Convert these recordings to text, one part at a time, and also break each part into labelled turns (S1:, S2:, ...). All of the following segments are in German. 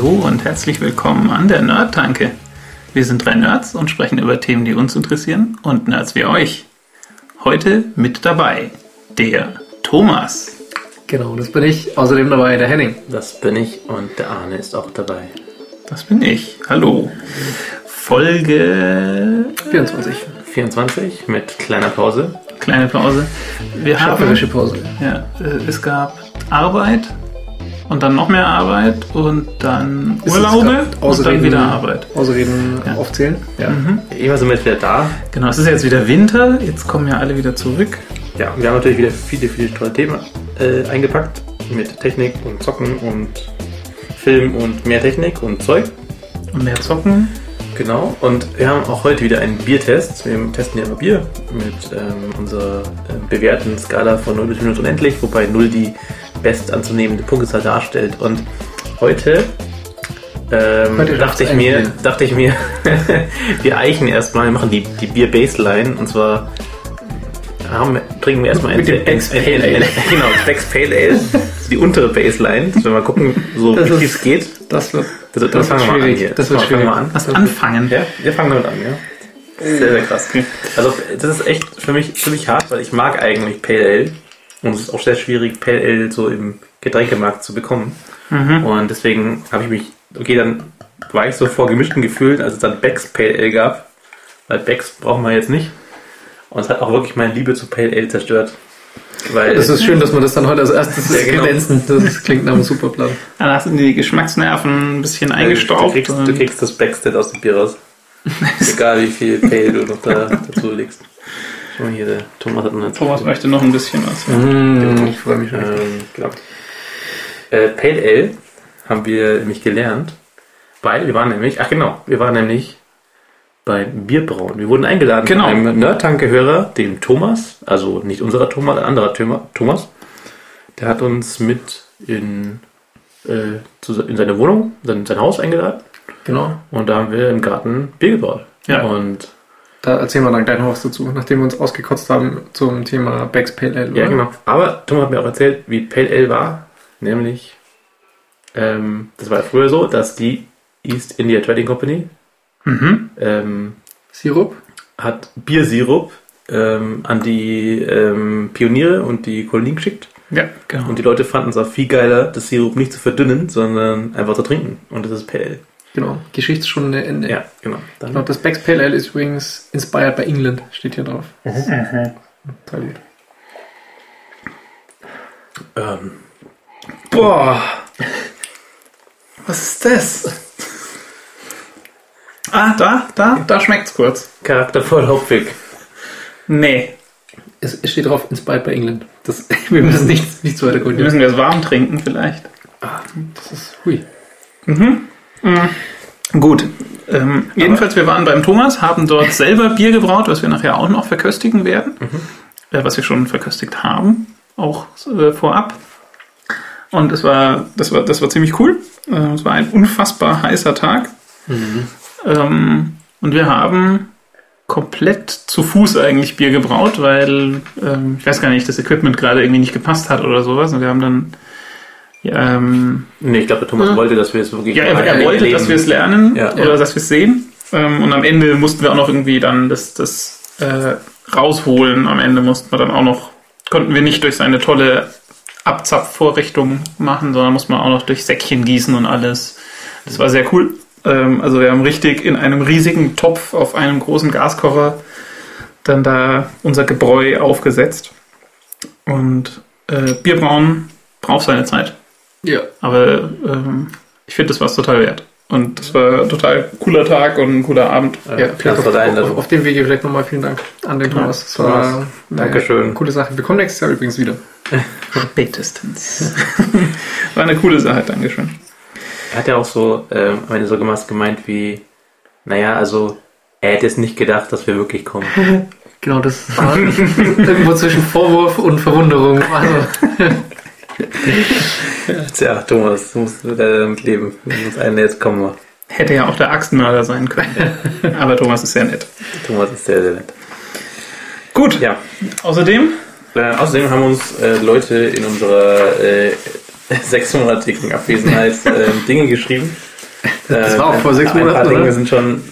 S1: Hallo und herzlich willkommen an der Nerd-Tanke. Wir sind drei Nerds und sprechen über Themen, die uns interessieren und Nerds wie euch. Heute mit dabei der Thomas.
S2: Genau, das bin ich. Außerdem dabei der Henning.
S3: Das bin ich und der Arne ist auch dabei.
S1: Das bin ich. Hallo. Folge
S2: 24.
S3: 24 mit kleiner Pause.
S1: Kleine Pause. Wir haben,
S2: Pause.
S1: ja, äh, es gab Arbeit und dann noch mehr Arbeit und dann
S2: Ist
S1: Urlaube und dann wieder Arbeit.
S2: Ausreden aufzählen. Ja.
S3: Immer sind wir jetzt wieder da.
S1: Genau, es ist jetzt wieder Winter, jetzt kommen ja alle wieder zurück.
S3: Ja, wir haben natürlich wieder viele, viele tolle Themen äh, eingepackt. Mit Technik und Zocken und Film und mehr Technik und Zeug.
S1: Und mehr zocken.
S3: Genau. Und wir haben auch heute wieder einen Biertest. Wir testen ja immer Bier mit ähm, unserer äh, bewährten Skala von 0 bis minus unendlich, wobei 0 die best anzunehmende Punktzahl darstellt. Und heute, ähm,
S2: Heute
S3: dachte, ich
S2: ein
S3: mir, dachte ich mir, wir eichen erstmal, wir machen die, die Bier-Baseline und zwar haben, wir- trinken wir erstmal ein, ein-
S2: Pale Ale.
S3: Genau, Becks Pale Ale. Die untere Baseline. Dass wir mal gucken, so
S2: Das
S3: wie es geht.
S2: Das wird,
S3: Das, das,
S2: das
S3: fangen wir mal an
S2: schwierig.
S3: hier.
S2: Das wird schwierig.
S3: mal an.
S1: Lass anfangen.
S3: Ja, wir fangen damit an, ja. Sehr, sehr krass. Also das ist echt für mich ziemlich hart, weil ich mag eigentlich Pale Ale. Und es ist auch sehr schwierig, Pale Ale so im Getränkemarkt zu bekommen. Und deswegen habe ich mich, okay, dann war ich so vor gemischten Gefühlen, als es dann Becks Pale Ale gab. Weil Becks brauchen wir jetzt nicht. Und es hat auch wirklich meine Liebe zu Pale Ale zerstört. Weil
S2: Das ist schön, dass man das dann heute als erstes
S3: Ja, genau.
S2: Das klingt nach einem super Plan.
S1: Hast du die Geschmacksnerven ein bisschen
S3: Du
S1: eingestaubt.
S3: kriegst, du kriegst das Backstead aus dem Bier raus. Egal wie viel Pale du noch da, dazu legst. Schau mal hier, der Thomas hat noch
S1: Thomas möchte noch ein bisschen was.
S2: Mmh, ich freue mich schon.
S3: Ähm, genau. Äh, Pale Ale haben wir nämlich gelernt, weil wir waren nämlich, ach genau, wir waren nämlich beim Bierbrauen. Wir wurden eingeladen
S1: Genau.
S3: von einem Nerdtanke-Hörer, dem Thomas, also nicht unserer Thomas, ein anderer Thoma- Thomas. Der hat uns mit in, äh, zu, in seine Wohnung, in sein Haus eingeladen
S2: Genau.
S3: und da haben wir im Garten Bier gebraut.
S1: Ja.
S3: Und
S2: Da erzählen wir dann gleich noch was dazu, nachdem wir uns ausgekotzt haben zum Thema Becks Pale Ale.
S3: Ja, genau. Aber Tom hat mir auch erzählt, wie Pale Ale war. Nämlich, ähm, das war früher so, dass die East India Trading Company
S1: Mhm.
S3: ähm,
S2: Sirup?
S3: hat Biersirup ähm, an die ähm, Pioniere und die Kolonien geschickt.
S1: Ja, genau.
S3: Und die Leute fanden es auch viel geiler, das Sirup nicht zu verdünnen, sondern einfach zu trinken. Und das ist Pale Ale.
S2: Genau. Geschichtsstunde Ende.
S3: Ja, genau. Dann,
S2: Genau, das Becks Pale Ale ist übrigens inspired by England, steht hier drauf. Total gut.
S3: ähm,
S1: Boah. Was ist das? Ah, da, da, da schmeckt's kurz.
S3: charaktervoll hopfig.
S1: Nee.
S2: Es es steht drauf, inspired by England. Das, wir müssen nichts, nichts weiter
S1: Wir
S2: koordinieren.
S1: müssen das warm trinken vielleicht.
S2: Das ist, hui.
S1: Gut. Ähm, jedenfalls, wir waren beim Thomas, haben dort selber Bier gebraut, was wir nachher auch noch verköstigen werden. Äh, was wir schon verköstigt haben, auch äh, vorab. Und es war, das war, das war ziemlich cool. Äh, es war ein unfassbar heißer Tag. Ähm, und wir haben komplett zu Fuß eigentlich Bier gebraut, weil ähm, ich weiß gar nicht, das Equipment gerade irgendwie nicht gepasst hat oder sowas. Und wir haben dann ja, ähm,
S3: Nee, ich glaube, Thomas
S2: Ja.
S3: wollte, dass wir es wirklich
S1: ja, er, er wollte,
S3: erleben.
S1: dass wir es lernen
S3: Ja.
S1: oder dass wir es sehen. Ähm, und am Ende mussten wir auch noch irgendwie dann das, das äh, rausholen. Am Ende mussten wir dann auch noch, konnten wir nicht durch seine tolle Abzapfvorrichtung machen, sondern mussten wir auch noch durch Säckchen gießen und alles. Das war sehr cool. Ähm, also wir haben richtig in einem riesigen Topf auf einem großen Gaskocher dann da unser Gebräu aufgesetzt. Und äh, Bierbrauen braucht seine Zeit.
S2: Ja.
S1: Aber ähm, ich finde, das war es total wert. Und das war ein total cooler Tag und ein cooler Abend.
S3: Ja,
S2: Ja,
S3: dein
S2: auf, auf, auf dem Wege vielleicht nochmal vielen Dank an den Thomas. Das war
S3: Thomas,
S2: eine
S3: Dankeschön.
S2: coole Sache. Wir kommen nächstes Jahr übrigens wieder.
S1: Spätestens. war eine coole Sache, Dankeschön.
S3: Er hat ja auch so, ähm, am Ende so gemacht, gemeint wie, naja, also, er hätte es nicht gedacht, dass wir wirklich kommen.
S2: Genau, das war irgendwo zwischen Vorwurf und Verwunderung. Also,
S3: Tja, Thomas, du musst damit leben. Du musst einen jetzt kommen.
S1: Hätte ja auch der Axtmörder sein können. Aber Thomas ist sehr nett.
S3: Thomas ist sehr, sehr nett.
S1: Gut.
S3: Ja,
S1: Außerdem,
S3: äh, außerdem haben uns äh, Leute in unserer äh, sechsmonatigen Abwesenheit äh, Dinge geschrieben.
S2: Das war auch vor sechs
S3: Ein paar
S2: Monaten,
S3: Dinge
S2: oder?
S3: sind schon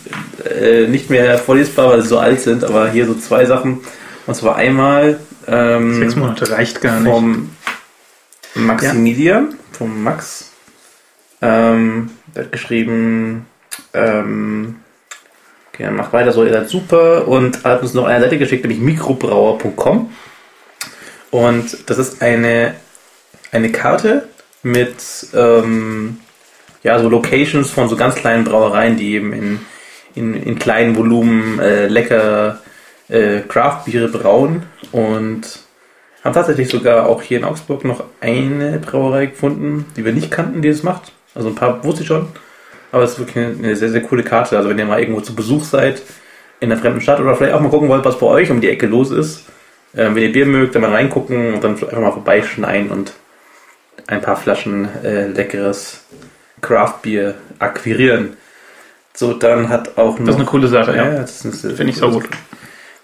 S3: äh, nicht mehr vorlesbar, weil sie so alt sind, aber hier so zwei Sachen. Und zwar einmal ähm,
S1: Sechs Monate reicht gar nicht.
S3: vom Maximilian, vom Max. Ähm, der hat geschrieben, ähm, okay, macht weiter so, ihr seid super und hat uns noch eine Seite geschickt, nämlich mikrobrauer.com. Und das ist eine, eine Karte mit ähm, ja, so Locations von so ganz kleinen Brauereien, die eben in, in, in kleinen Volumen äh, lecker äh, Craft-Biere brauen und haben tatsächlich sogar auch hier in Augsburg noch eine Brauerei gefunden, die wir nicht kannten, die das macht. Also ein paar wusste ich schon. Aber es ist wirklich eine, sehr, sehr coole Karte. Also wenn ihr mal irgendwo zu Besuch seid in einer fremden Stadt oder vielleicht auch mal gucken wollt, was bei euch um die Ecke los ist. Ähm, wenn ihr Bier mögt, dann mal reingucken und dann einfach mal vorbeischneien und ein paar Flaschen äh, leckeres Craft-Bier akquirieren. So, dann hat auch noch...
S1: Das ist eine coole Sache, ja.
S3: ist,
S1: Finde ich so gut.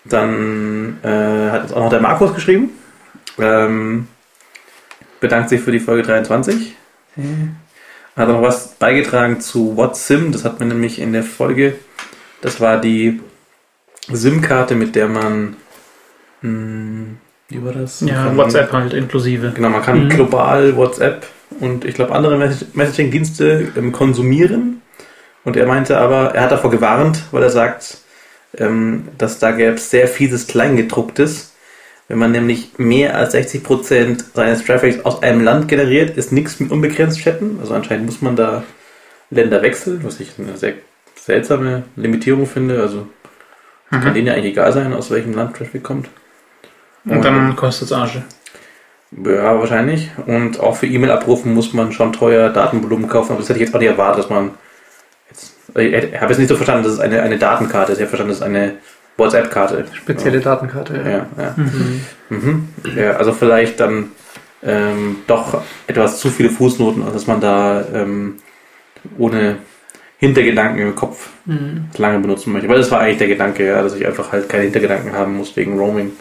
S3: dann äh, hat uns auch noch der Markus geschrieben. Ähm, bedankt sich für die Folge 23. Hat noch was beigetragen zu WhatSim. Das hat man nämlich in der Folge. Das war die SIM-Karte, mit der man. Hm, wie war das? Man
S1: Ja,
S3: kann-
S1: WhatsApp halt inklusive.
S3: Genau, man kann
S1: Mhm.
S3: global WhatsApp und ich glaube andere Mess- Messaging-Dienste ähm, konsumieren. Und er meinte aber, er hat davor gewarnt, weil er sagt, ähm, dass da gäbe es sehr fieses Kleingedrucktes. Wenn man nämlich mehr als 60% seines Traffics aus einem Land generiert, ist nichts mit unbegrenzt chatten. Also anscheinend muss man da Länder wechseln, was ich eine sehr seltsame Limitierung finde. Also kann
S1: Mhm.
S3: denen ja eigentlich egal sein, aus welchem Land Traffic kommt.
S1: Und dann kostet es Arsch.
S3: Ja, wahrscheinlich. Und auch für E-Mail abrufen muss man schon teuer Datenvolumen kaufen. Aber das hätte ich jetzt auch nicht erwartet, dass man. Jetzt, ich habe jetzt nicht so verstanden, dass es eine, eine Datenkarte ist. Ich habe verstanden, dass es eine WhatsApp-Karte.
S2: Spezielle Datenkarte.
S3: Ja, ja. ja.
S2: Mhm.
S3: Mhm. ja also vielleicht dann ähm, doch etwas zu viele Fußnoten, dass man da ähm, ohne Hintergedanken im Kopf
S2: Mhm.
S3: lange benutzen möchte. Weil das war eigentlich der Gedanke, ja, dass ich einfach halt keine Hintergedanken haben muss wegen Roaming.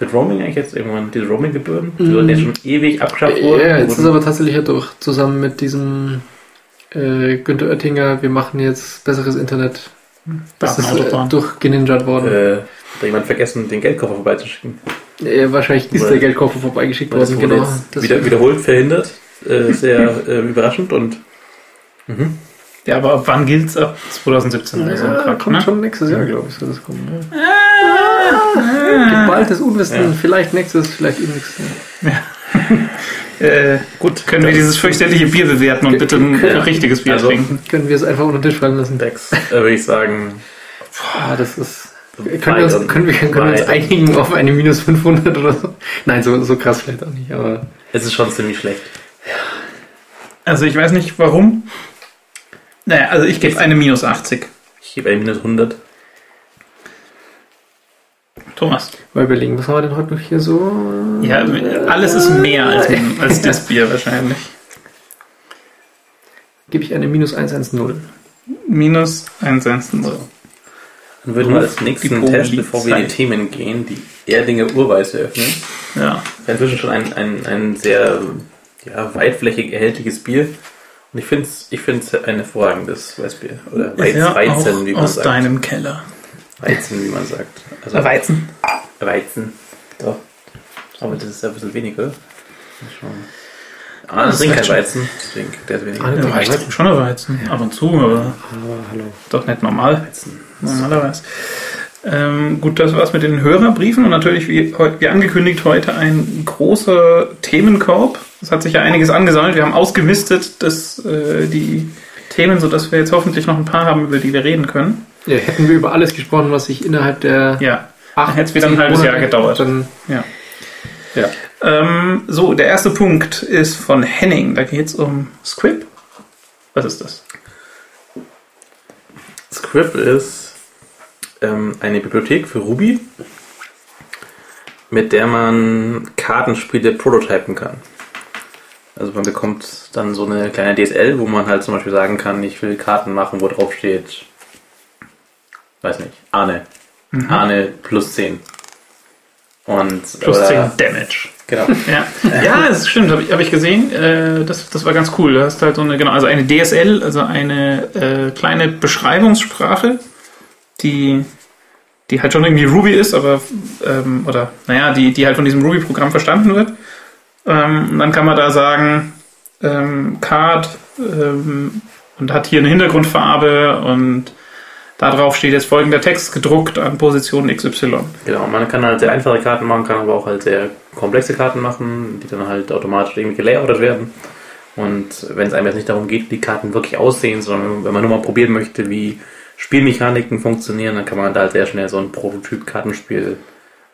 S3: Wird Roaming eigentlich jetzt irgendwann diese Roaming-Gebühren? Die
S2: Mhm.
S3: jetzt schon ewig abgeschafft
S2: Ja,
S3: wurden.
S2: jetzt ist aber tatsächlich ja durch. Zusammen mit diesem äh, Günter Oettinger, wir machen jetzt besseres Internet. Das ist äh, durchgeninjat worden.
S3: äh, hat da jemand vergessen, den Geldkoffer vorbeizuschicken.
S2: Äh, wahrscheinlich ist
S3: Weil-
S2: der Geldkoffer vorbeigeschickt worden, genau.
S3: wieder, wiederholt verhindert. Äh, sehr äh, überraschend und mhm.
S1: Ja, aber ab wann gilt es? Ab 2017 oder so. ein
S2: ja,
S1: Quatsch,
S2: kommt
S1: ne?
S2: schon nächstes Jahr, glaube ich, soll das kommen. Ja. Geballtes Unwissen, vielleicht nächstes, vielleicht übernächstes Jahr.
S1: Äh, gut, können wir dieses fürchterliche Bier bewerten und bitte ein
S2: Ja.
S1: richtiges Bier
S3: Also-
S1: trinken?
S2: Können wir es einfach unter den Tisch fallen lassen?
S3: Dex, äh, würde ich sagen.
S2: Ah, das ist. Können wir, uns, können, wir, können wir uns einigen auf eine minus 500 oder so? Nein, so, so krass vielleicht auch nicht, aber.
S3: Es ist schon ziemlich schlecht.
S1: Also ich weiß nicht warum. Naja, also ich gebe eine minus 80.
S3: Ich gebe ein minus 100.
S1: Thomas.
S2: Mal überlegen, was haben wir denn heute noch hier so?
S1: Ja, alles ist mehr als, als das Bier wahrscheinlich.
S2: Gebe ich eine minus 110.
S1: Minus 110.
S3: Dann würden wir als nächsten Test, bevor wir in die. Themen gehen, die Erdinger Urweis eröffnen.
S1: Ja.
S3: Das ist inzwischen schon ein, ein, ein sehr ja, weitflächig erhältliches Bier. Und ich finde es ich find's ein hervorragendes Weißbier. Oder Weiz,
S1: ja
S3: Weizen,
S1: auch
S3: wie man
S1: aus
S3: sagt.
S1: deinem Keller.
S3: Weizen, wie man sagt. Also
S1: Weizen.
S3: Weizen. Doch. Aber das ist ja ein bisschen wenig, oder? Schon. Ah, das trinkt kein. Weizen. Deswegen, der ist weniger.
S2: Ah,
S1: Ja, ich trinke schon ein Weizen. Ab und zu, aber
S2: Aber hallo.
S1: doch nicht normal.
S3: Weizen.
S1: Normalerweise. Ähm, gut, das war's mit den Hörerbriefen und natürlich, wie, wie angekündigt, heute ein großer Themenkorb. Es hat sich ja einiges angesammelt. Wir haben ausgemistet das, äh, die Themen, sodass wir jetzt hoffentlich noch ein paar haben, über die wir reden können.
S2: Ja, hätten wir über alles gesprochen, was sich innerhalb der
S1: Ja,
S2: acht,
S1: hätte es wieder ein halbes Jahr gedauert.
S2: Dann,
S1: ja.
S2: ja.
S1: Ähm, so, der erste Punkt ist von Henning. Da geht es um Script. Was ist das?
S3: Script ist ähm, eine Bibliothek für Ruby, mit der man Kartenspiele prototypen kann. Also man bekommt dann so eine kleine DSL, wo man halt zum Beispiel sagen kann, ich will Karten machen, wo drauf steht, weiß nicht, Arne. Arne plus 10. Und,
S1: Plus
S3: oder-
S1: 10 Damage.
S3: Genau.
S1: Ja, ja das stimmt, habe ich, hab ich gesehen. Äh, das, das war ganz cool. Du hast halt so eine, genau, also eine DSL, also eine äh, kleine Beschreibungssprache, die, die halt schon irgendwie Ruby ist, aber, ähm, oder, naja, die, die halt von diesem Ruby-Programm verstanden wird. Ähm, und dann kann man da sagen, ähm, Card ähm, und hat hier eine Hintergrundfarbe und darauf steht jetzt folgender Text gedruckt an Position XY.
S3: Genau, man kann halt sehr einfache Karten machen, kann aber auch halt sehr komplexe Karten machen, die dann halt automatisch irgendwie gelayoutet werden. Und wenn es einem jetzt nicht darum geht, wie die Karten wirklich aussehen, sondern wenn man nur mal probieren möchte, wie Spielmechaniken funktionieren, dann kann man da halt sehr schnell so ein Prototyp-Kartenspiel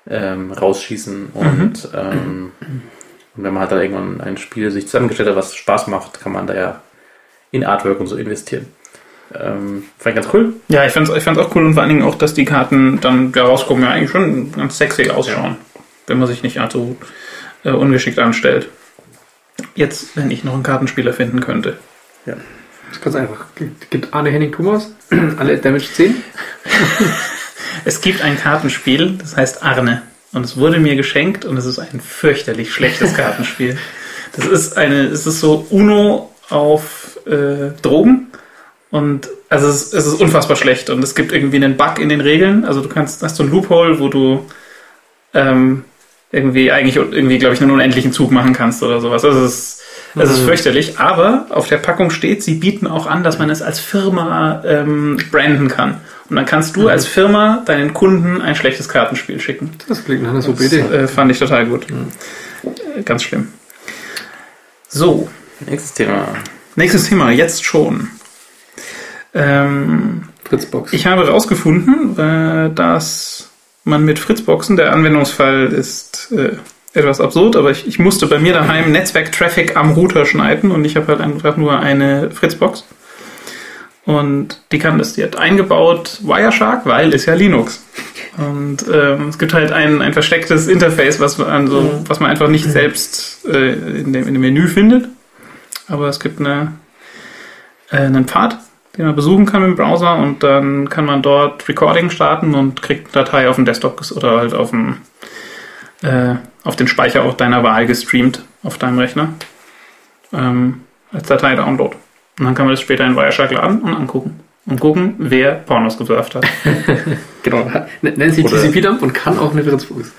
S3: ähm, rausschießen. Und, ähm, und wenn man halt dann irgendwann ein Spiel sich zusammengestellt hat, was Spaß macht, kann man da ja in Artwork und so investieren. Ähm, fand ich ganz cool.
S1: Ja, ich fand's, ich fand's auch cool und vor allen Dingen auch, dass die Karten dann da rauskommen, ja eigentlich schon ganz sexy ausschauen, wenn man sich nicht allzu äh, ungeschickt anstellt. Jetzt, wenn ich noch einen Kartenspieler finden könnte.
S2: Das ist ganz einfach. Gibt- Gibt Arne Henning Thomas alle Damage 10?
S1: Es gibt ein Kartenspiel, das heißt Arne. Und es wurde mir geschenkt und es ist ein fürchterlich schlechtes Kartenspiel. Das ist eine, es ist so Uno auf äh, Drogen. Und also es, ist- es ist unfassbar schlecht. Und es gibt irgendwie einen Bug in den Regeln. Also du kannst, hast so ein Loophole, wo du ähm, irgendwie eigentlich irgendwie, glaube ich, einen unendlichen Zug machen kannst oder sowas. Also es ist, es ist fürchterlich. Aber auf der Packung steht, sie bieten auch an, dass man es als Firma ähm, branden kann. Und dann kannst du als Firma deinen Kunden ein schlechtes Kartenspiel schicken.
S2: Das klingt nach einer super
S1: Das
S2: Idee.
S1: äh, fand ich total gut. Äh, Ganz schlimm. So,
S3: Nächstes Thema.
S1: nächstes Thema, jetzt schon. Ähm,
S2: Fritzbox.
S1: ich habe herausgefunden, äh, dass man mit Fritzboxen, der Anwendungsfall ist äh, etwas absurd, aber ich, ich musste bei mir daheim Netzwerk-Traffic am Router schneiden und ich habe halt einfach nur eine Fritzbox. Und die kann das, die hat eingebaut Wireshark, weil ist ja Linux. Und ähm, es gibt halt ein, ein verstecktes Interface, was man, also, was man einfach nicht selbst äh, in, dem, in dem Menü findet. Aber es gibt eine, äh, einen Pfad, den man besuchen kann dem Browser und dann kann man dort Recording starten und kriegt eine Datei auf dem Desktop oder halt auf dem äh, auf den Speicher auch deiner Wahl gestreamt auf deinem Rechner ähm, als Datei-Download. Und dann kann man das später in Wireshark laden und angucken. Und gucken, wer Pornos gesurft hat.
S2: Genau. Nennt
S3: Oder-
S2: TCP-Dump und kann auch eine Fritzbox.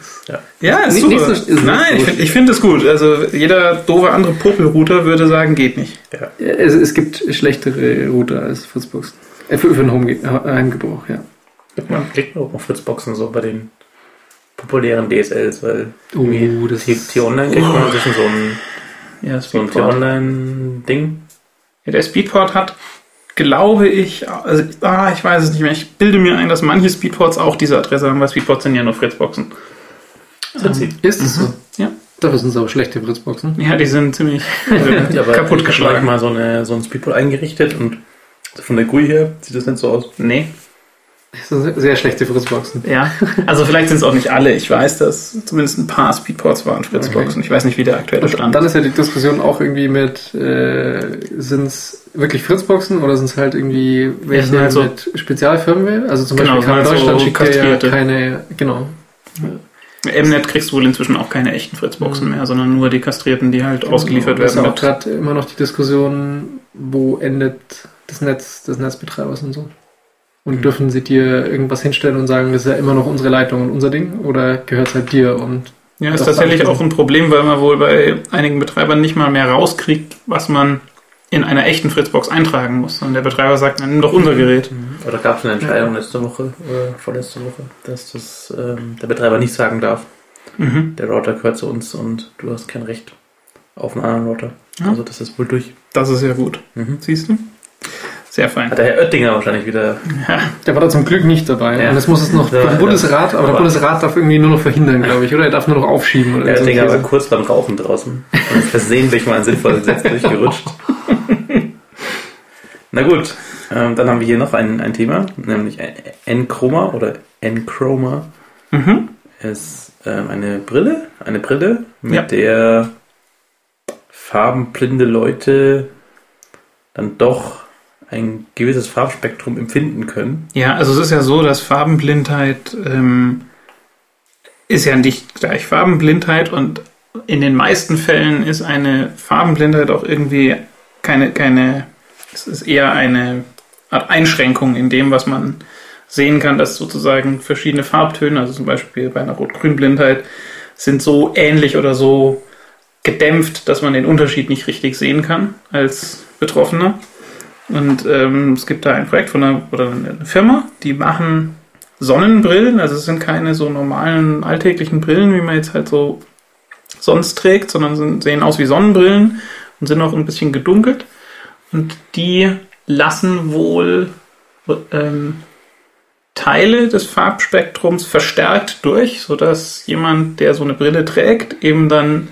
S1: Ja, ist
S2: Nicht-
S1: super.
S2: nicht so- ist
S1: Nein,
S2: so
S1: ich finde ich find das gut. Also jeder doofe andere Popelrouter würde sagen, geht nicht.
S2: Es, es gibt schlechtere Router als Fritzboxen. Äh, für, für den Home Heimgebrauch, ja.
S3: Man klickt auch auf Fritzboxen so bei den populären DSLs, weil
S2: Oh, das
S3: T-Online kriegt man inzwischen so ein,
S1: Ja,
S3: so ein. T-Online-Ding.
S1: Ja, der Speedport hat, glaube ich, also ah, ich weiß es nicht mehr. Ich bilde mir ein, dass manche Speedports auch diese Adresse haben, weil Speedports sind ja nur Fritzboxen.
S3: Sie.
S2: Ist es so?
S1: Ja.
S2: Dafür sind es aber schlechte Fritzboxen.
S1: Ja, die sind ziemlich äh,
S3: Ja,
S1: kaputt
S3: ich
S1: geschlagen.
S3: mal so, eine, so ein Speedport eingerichtet und von der GUI her sieht das nicht so aus.
S1: Nee,
S2: Das sind sehr schlechte Fritzboxen.
S1: ja. Also vielleicht sind es auch nicht alle. Ich weiß, dass zumindest ein paar Speedports waren Fritzboxen. Ich weiß nicht, wie der aktuelle
S2: Und
S1: Stand
S2: dann ist ja die Diskussion auch irgendwie mit, äh, sind es wirklich Fritzboxen oder sind es halt irgendwie welche
S1: sind halt so-
S2: mit Spezialfirmware? Also zum
S1: Genau,
S2: Beispiel
S1: halt so
S2: Deutschland schickt ja keine, genau.
S1: Mnet kriegst du wohl inzwischen auch keine echten Fritzboxen mehr, sondern nur die kastrierten, die halt ausgeliefert
S2: Das ist
S1: werden.
S2: ja auch
S1: mit-
S2: gerade immer noch die Diskussion, wo endet das Netz des Netzbetreibers und so. Und
S1: Mhm.
S2: dürfen sie dir irgendwas hinstellen und sagen, das ist ja immer noch unsere Leitung und unser Ding? Oder gehört es halt dir? Und
S1: Ja, ist tatsächlich auch ein Problem, weil man wohl bei einigen Betreibern nicht mal mehr rauskriegt, was man in einer echten Fritzbox eintragen muss. Und der Betreiber sagt, dann nimm doch unser Gerät.
S3: Oder gab es eine Entscheidung letzte Woche oder vorletzte Woche, dass das ähm, der Betreiber nicht sagen darf,
S1: Mhm.
S3: der Router gehört zu uns und du hast kein Recht auf einen anderen Router.
S1: Ja.
S3: Also das ist wohl durch.
S1: Das ist ja gut.
S3: Mhm.
S1: Siehst du? Sehr fein.
S3: Hat der Herr Oettinger wahrscheinlich wieder.
S2: der war da zum Glück nicht dabei.
S3: Ja.
S2: Und das muss es noch
S3: Ja, ja.
S2: Bundesrat, aber der Bundesrat darf irgendwie nur noch verhindern, glaube ich. Oder er darf nur noch aufschieben. Oder
S3: Der Oettinger war kurz beim Rauchen draußen und ist versehentlich mal ein sinnvolles Gesetz durchgerutscht. Na gut, ähm, dann haben wir hier noch ein, ein Thema, nämlich Enchroma oder Enchroma
S1: Mhm.
S3: ist ähm, eine Brille, eine Brille, mit
S1: Ja.
S3: der farbenblinde Leute dann doch ein gewisses Farbspektrum empfinden können.
S1: Ja, also es ist ja so, dass Farbenblindheit ähm, ist ja nicht gleich Farbenblindheit und in den meisten Fällen ist eine Farbenblindheit auch irgendwie keine, keine, es ist eher eine Art Einschränkung in dem, was man sehen kann, dass sozusagen verschiedene Farbtöne, also zum Beispiel bei einer Rot-Grün-Blindheit, sind so ähnlich oder so gedämpft, dass man den Unterschied nicht richtig sehen kann als Betroffener. Und ähm, es gibt da ein Projekt von einer, oder eine Firma, die machen Sonnenbrillen, also es sind keine so normalen alltäglichen Brillen, wie man jetzt halt so sonst trägt, sondern sind, sehen aus wie Sonnenbrillen und sind auch ein bisschen gedunkelt. Und die lassen wohl ähm, Teile des Farbspektrums verstärkt durch, sodass jemand, der so eine Brille trägt, eben dann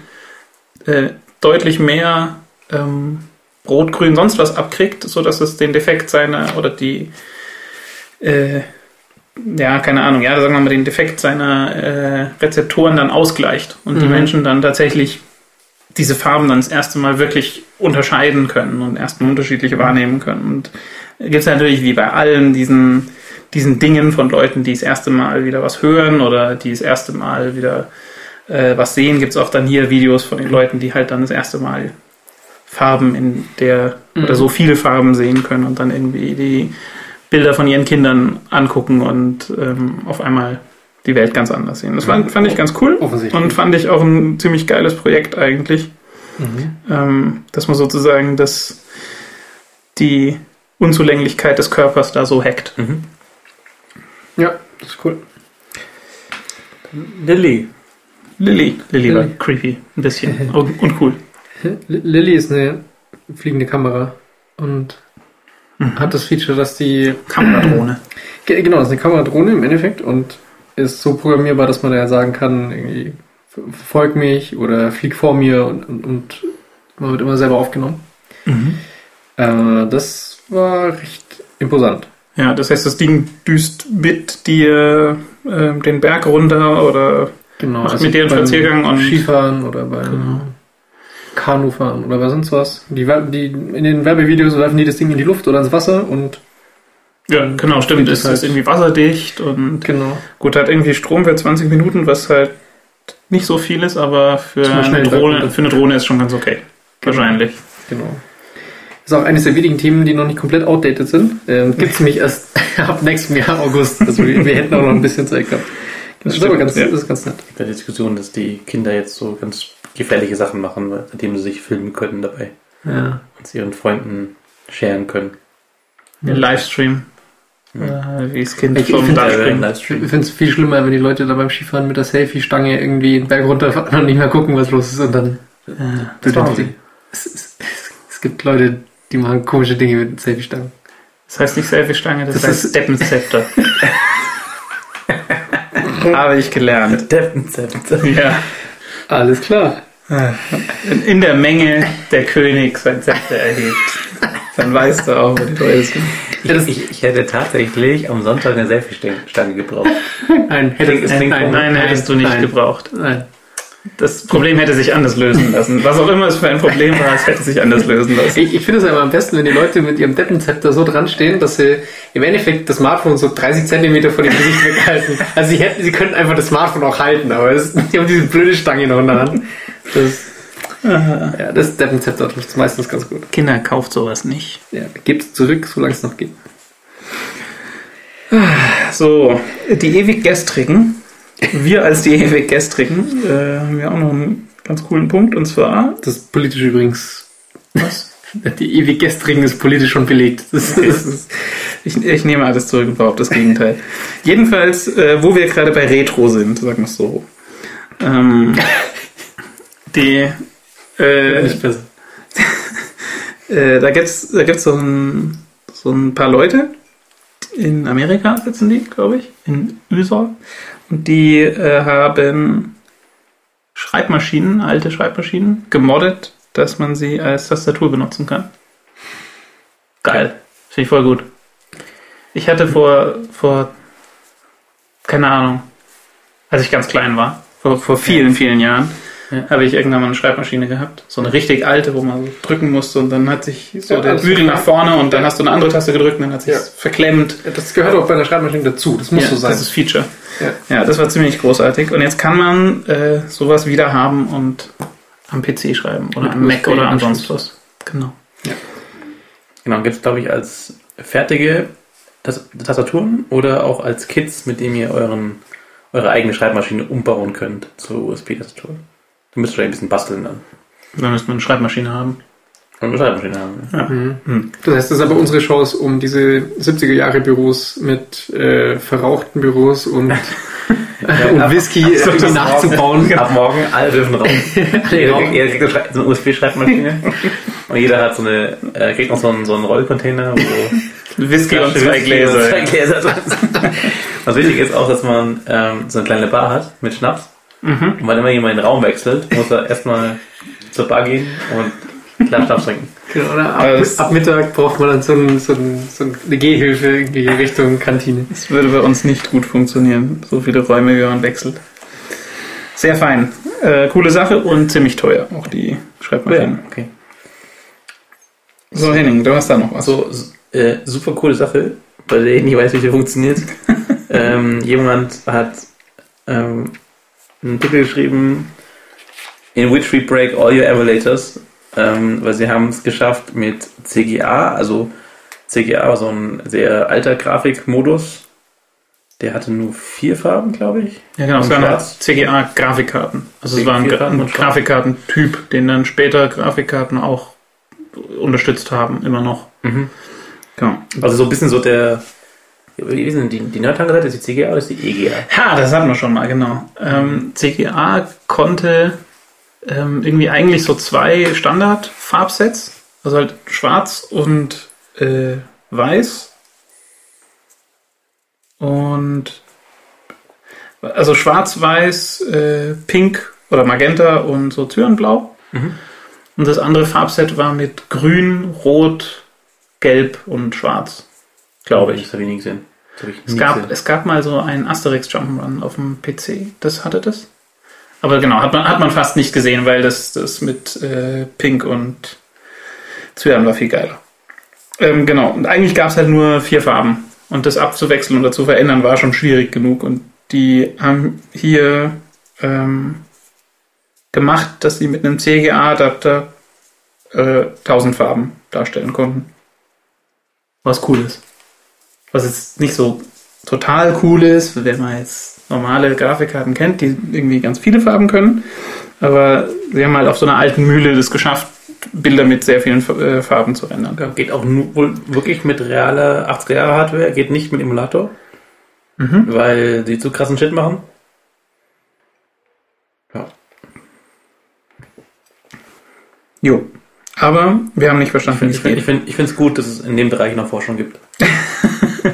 S1: äh, deutlich mehr ähm, Rot, Grün, sonst was abkriegt, sodass es den Defekt seiner oder die äh, ja, keine Ahnung, ja, sagen wir mal, den Defekt seiner äh, Rezeptoren dann ausgleicht und mhm. die Menschen dann tatsächlich diese Farben dann das erste Mal wirklich unterscheiden können und erstmal unterschiedliche wahrnehmen können. Und gibt es natürlich wie bei allen diesen, diesen Dingen von Leuten, die das erste Mal wieder was hören oder die das erste Mal wieder äh, was sehen, gibt es auch dann hier Videos von den Leuten, die halt dann das erste Mal Farben in der mhm. oder so viele Farben sehen können und dann irgendwie die Bilder von ihren Kindern angucken und ähm, auf einmal die Welt ganz anders sehen. Das fand, fand ich ganz cool und fand ich auch ein ziemlich geiles Projekt eigentlich, mhm. ähm, dass man sozusagen das, die Unzulänglichkeit des Körpers da so hackt. Mhm.
S2: Ja, das ist cool.
S3: Lilly.
S1: Lilly. Lilly war creepy, ein bisschen und cool.
S2: Lilly ist eine fliegende Kamera und mhm. hat das Feature, dass die
S1: Kameradrohne.
S2: Genau, das ist eine Kameradrohne im Endeffekt und ist so programmierbar, dass man da ja sagen kann, irgendwie, folg mich oder flieg vor mir und, und, und man wird immer selber aufgenommen. Mhm. Äh, das war recht imposant.
S1: Ja, das heißt, das Ding düst mit dir äh, den Berg runter oder
S2: genau,
S1: macht also mit dir einen Spaziergang
S2: und Skifahren oder beim genau. Kanufahren oder was sonst was. Die, die, in den Werbevideos werfen die das Ding in die Luft oder ins Wasser und
S1: ja, genau, stimmt. Es halt ist irgendwie wasserdicht und
S2: genau.
S1: gut, hat irgendwie Strom für 20 Minuten, was halt nicht so viel ist, aber für, eine Drohne, für eine Drohne ist schon ganz okay. Genau. Wahrscheinlich.
S2: Genau. Das ist auch eines der wenigen Themen, die noch nicht komplett outdated sind. Ähm, Gibt es nämlich erst ab nächstem Jahr August. Also wir, wir hätten auch noch ein bisschen Zeit gehabt.
S3: Das, das ist aber ganz, ja. das ist ganz nett. Bei der Diskussion, dass die Kinder jetzt so ganz gefährliche Sachen machen, indem sie sich filmen können dabei.
S2: Ja.
S3: Und sie ihren Freunden sharen können.
S1: Den Livestream.
S2: Ja. wie das Kind ich, vom ich Dach. Ich finde es viel schlimmer, wenn die Leute da beim Skifahren mit der Selfie-Stange irgendwie den Berg runterfahren und nicht mehr gucken, was los ist und dann. Ja, es, es, es, gibt Leute, die machen komische Dinge mit Selfie-Stangen.
S1: Das heißt nicht Selfie-Stange, das, das heißt Deppenzepter. Habe ich gelernt.
S2: Deppenzepter.
S1: Ja.
S2: Alles klar.
S1: In der Menge der König sein Zepter erhebt. Dann weißt du auch, wo die Leute sind.
S3: Ich, ich, ich, hätte tatsächlich am Sonntag eine Selfie-Stange gebraucht.
S1: Nein, hätte, nein, nein, nein, hättest du nicht nein. gebraucht.
S2: Nein.
S1: Das Problem hätte sich anders lösen lassen. Was auch immer es für ein Problem war, es hätte sich anders lösen lassen.
S2: Ich, ich finde es aber am besten, wenn die Leute mit ihrem Deppenzepter so dran stehen, dass sie im Endeffekt das Smartphone so 30 Zentimeter vor dem Gesicht weghalten. Also sie hätten, sie könnten einfach das Smartphone auch halten, aber das, die haben diese blöde Stange noch in der Hand. Das, ja, das Deppenzepter trifft es meistens ganz gut.
S1: Kinder, kauft sowas nicht.
S2: Ja, gebt es zurück, solange es noch geht.
S1: So, die ewig gestrigen wir als die ewig Gestrigen äh, haben ja auch noch einen ganz coolen Punkt und zwar.
S2: Das ist politisch übrigens. Was? Die ewig Gestrigen ist politisch schon belegt. Das, okay. das
S1: ist, ich, ich, nehme alles zurück und behaupte das Gegenteil. Jedenfalls, äh, wo wir gerade bei Retro sind, sagen wir es so. Ähm, die. Äh, Nicht besser. äh, da gibt es da gibt's so, ein, so ein paar Leute. In Amerika sitzen die, glaube ich. In Üsor. Die äh, haben Schreibmaschinen, alte Schreibmaschinen, gemoddet, dass man sie als Tastatur benutzen kann. Geil. Finde ich voll gut. Ich hatte vor, vor, keine Ahnung, als ich ganz klein war, vor, vor vielen, vielen Jahren,
S3: Ja.
S1: habe ich irgendwann mal eine Schreibmaschine gehabt. So eine richtig alte, wo man so drücken musste und dann hat sich so
S2: Ja,
S1: der Bügel nach vorne und dann hast du eine andere Taste gedrückt und dann hat sich
S2: Ja.
S1: verklemmt.
S2: Das gehört auch bei einer Schreibmaschine dazu. Das muss
S1: ja,
S2: so sein.
S1: Das ist Feature.
S2: Ja.
S1: Ja, das war ziemlich großartig. Und jetzt kann man äh, sowas wieder haben und am PC schreiben oder
S2: Mit
S1: am Mac oder an
S2: USB-Anschluss.
S1: sonst was. Genau.
S3: Genau, gibt es, glaube ich, als fertige Tas- Tastaturen oder auch als Kits, mit dem ihr euren, eure eigene Schreibmaschine umbauen könnt zur USB-Tastatur. Du müsst vielleicht ein bisschen basteln dann.
S1: Dann müsste man eine Schreibmaschine haben.
S3: Und eine Schreibmaschine haben. Ja.
S2: Mhm. Das heißt, das ist aber unsere Chance, um diese 70er Jahre Büros mit äh, verrauchten Büros und, und Whisky äh,
S3: so,
S2: irgendwie
S3: das
S2: nachzubauen.
S3: Ab morgen, alle dürfen raus. jeder,
S2: raus.
S3: kriegt- jeder kriegt eine so eine USB-Schreibmaschine. Und jeder hat so eine, äh, kriegt noch so einen, so einen Rollcontainer, wo
S1: Whisky und zwei
S3: Whisky
S1: Gläser.
S3: und Zwei Gläser drin sind. Was wichtig ist auch, dass man ähm, so eine kleine Bar hat mit Schnaps.
S1: Mhm.
S3: Und wann immer jemand den Raum wechselt, muss er erstmal zur Bar gehen und ein Glas Schnaps trinken.
S2: Genau, oder ab,
S1: das-
S2: ab Mittag braucht man dann so, ein, so, ein, so eine Gehhilfe irgendwie Richtung Kantine.
S1: Das würde bei uns nicht gut funktionieren. So viele Räume, wie man wechselt. Sehr fein. Äh, coole Sache und ziemlich teuer, auch die Schreibmaschine.
S3: okay.
S1: So, Henning, du hast da noch was.
S3: So, äh, super coole Sache, bei der ich nicht weiß, wie sie funktioniert. ähm, jemand hat ähm, einen Titel geschrieben, In which we break all your emulators, ähm, weil sie haben es geschafft mit CGA, also CGA war so ein sehr alter Grafikmodus. Der hatte nur vier Farben, glaube ich.
S1: Ja, genau, es waren. CGA-Grafikkarten. Also es war ein, ein. Grafikkartentyp, den dann später Grafikkarten auch unterstützt haben, immer noch.
S3: Mhm.
S1: Genau.
S3: Also so ein bisschen so der, wie denn die, die Nerdtank-Seite? Ist die CGA oder ist die EGA?
S1: Ha, das hatten wir schon mal, genau. Ähm, CGA konnte ähm, irgendwie eigentlich so zwei Standard-Farbsets, also halt schwarz und äh, weiß. Und also schwarz, weiß, äh, pink oder magenta und so Zyrenblau.
S3: Mhm.
S1: Und das andere Farbset war mit grün, rot, gelb und schwarz, glaube ich.
S3: Das habe ich
S1: Es gab, es gab mal so ein Asterix Jump'n'Run auf dem PC. Das hatte das. Aber genau, hat man, hat man fast nicht gesehen, weil das, das mit äh, Pink und Cyan war viel geiler. Ähm, genau, und eigentlich gab es halt nur vier Farben. Und das abzuwechseln oder zu verändern war schon schwierig genug. Und die haben hier ähm, gemacht, dass sie mit einem CGA-Adapter äh, 1000 Farben darstellen konnten. Was cool ist. Was jetzt nicht so total cool ist, wenn man jetzt normale Grafikkarten kennt, die irgendwie ganz viele Farben können. Aber sie haben halt auf so einer alten Mühle das geschafft, Bilder mit sehr vielen äh, Farben zu rendern.
S3: Ja, Geht auch nur, wohl wirklich mit realer 80er Jahre Hardware, geht nicht mit Emulator,
S1: Mhm.
S3: weil die zu krassen Shit machen. Ja.
S1: Jo. Aber wir haben nicht verstanden, wie
S3: Ich
S1: es
S3: finde
S1: geht.
S3: ich find, ich find's gut, dass es in dem Bereich noch Forschung gibt.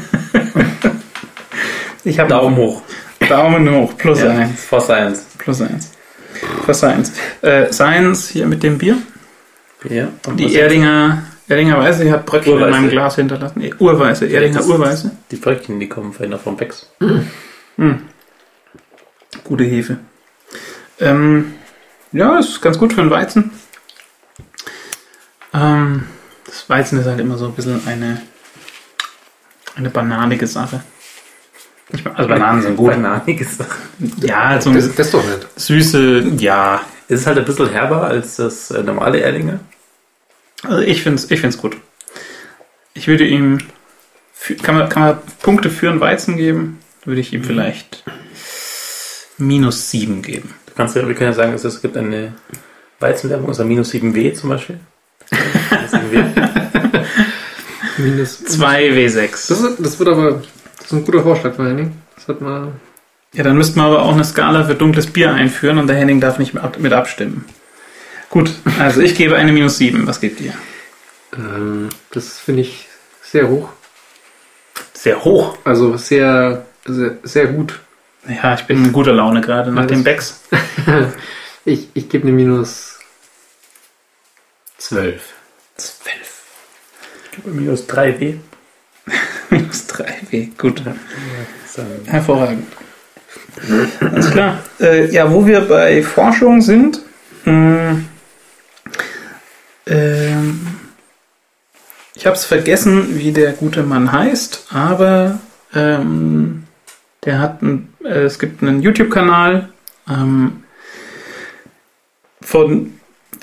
S1: Ich habe
S3: Daumen hoch.
S1: Daumen hoch, plus
S3: Ja,
S1: eins.
S3: for Science.
S1: Plus eins. For Science. Äh, Science hier mit dem Bier.
S3: Was
S1: Die? Erdinger, Erdinger Weiße, die hat Bröckchen in
S3: Urweiße.
S1: meinem Glas hinterlassen. Nee, Urweiße, Erdinger
S3: Das-
S1: Urweiße.
S3: Die Bröckchen, die kommen vielleicht noch vom Becks.
S1: Gute Hefe. Ähm, ja, ist ganz gut für den Weizen. Ähm, das Weizen ist halt immer so ein bisschen eine, eine bananige Sache. Ich mein, also Bananen sind gut.
S3: Bananiges.
S1: Ja, so
S2: Das,
S1: eine
S2: das doch nicht.
S1: süße, ja.
S3: Es ist halt ein bisschen herber als das äh, normale Erdinger.
S1: Also ich finde es ich find's gut. Ich würde ihm, für- kann man, kann man Punkte für einen Weizen geben? Würde ich ihm vielleicht minus 7 geben.
S3: Du kannst ja, wir können ja sagen, es, es gibt eine Weizenwerbung, also minus 7W zum Beispiel. Minus 7W.
S2: Minus
S1: 2 W6.
S2: Das, ist, das wird aber das ist ein guter Vorschlag von Henning. Das hat man.
S1: Ja, dann müssten wir aber auch eine Skala für dunkles Bier einführen und der Henning darf nicht mit ab- mit abstimmen. Gut, also ich gebe eine minus 7. Was gebt ihr?
S2: Ähm, das finde ich sehr hoch.
S1: Sehr hoch.
S2: Also sehr, sehr, sehr gut.
S1: Ja, ich bin in guter Laune gerade nach dem Becks.
S2: Ich, ich gebe eine minus 12.
S1: 12.
S3: minus 3W.
S1: Minus 3 W. Gut.
S3: So.
S1: Hervorragend. Alles klar. Äh, ja, wo wir bei Forschung sind, mh, ähm, ich habe es vergessen, wie der gute Mann heißt, aber ähm, der hat ein, äh, es gibt einen YouTube-Kanal ähm, von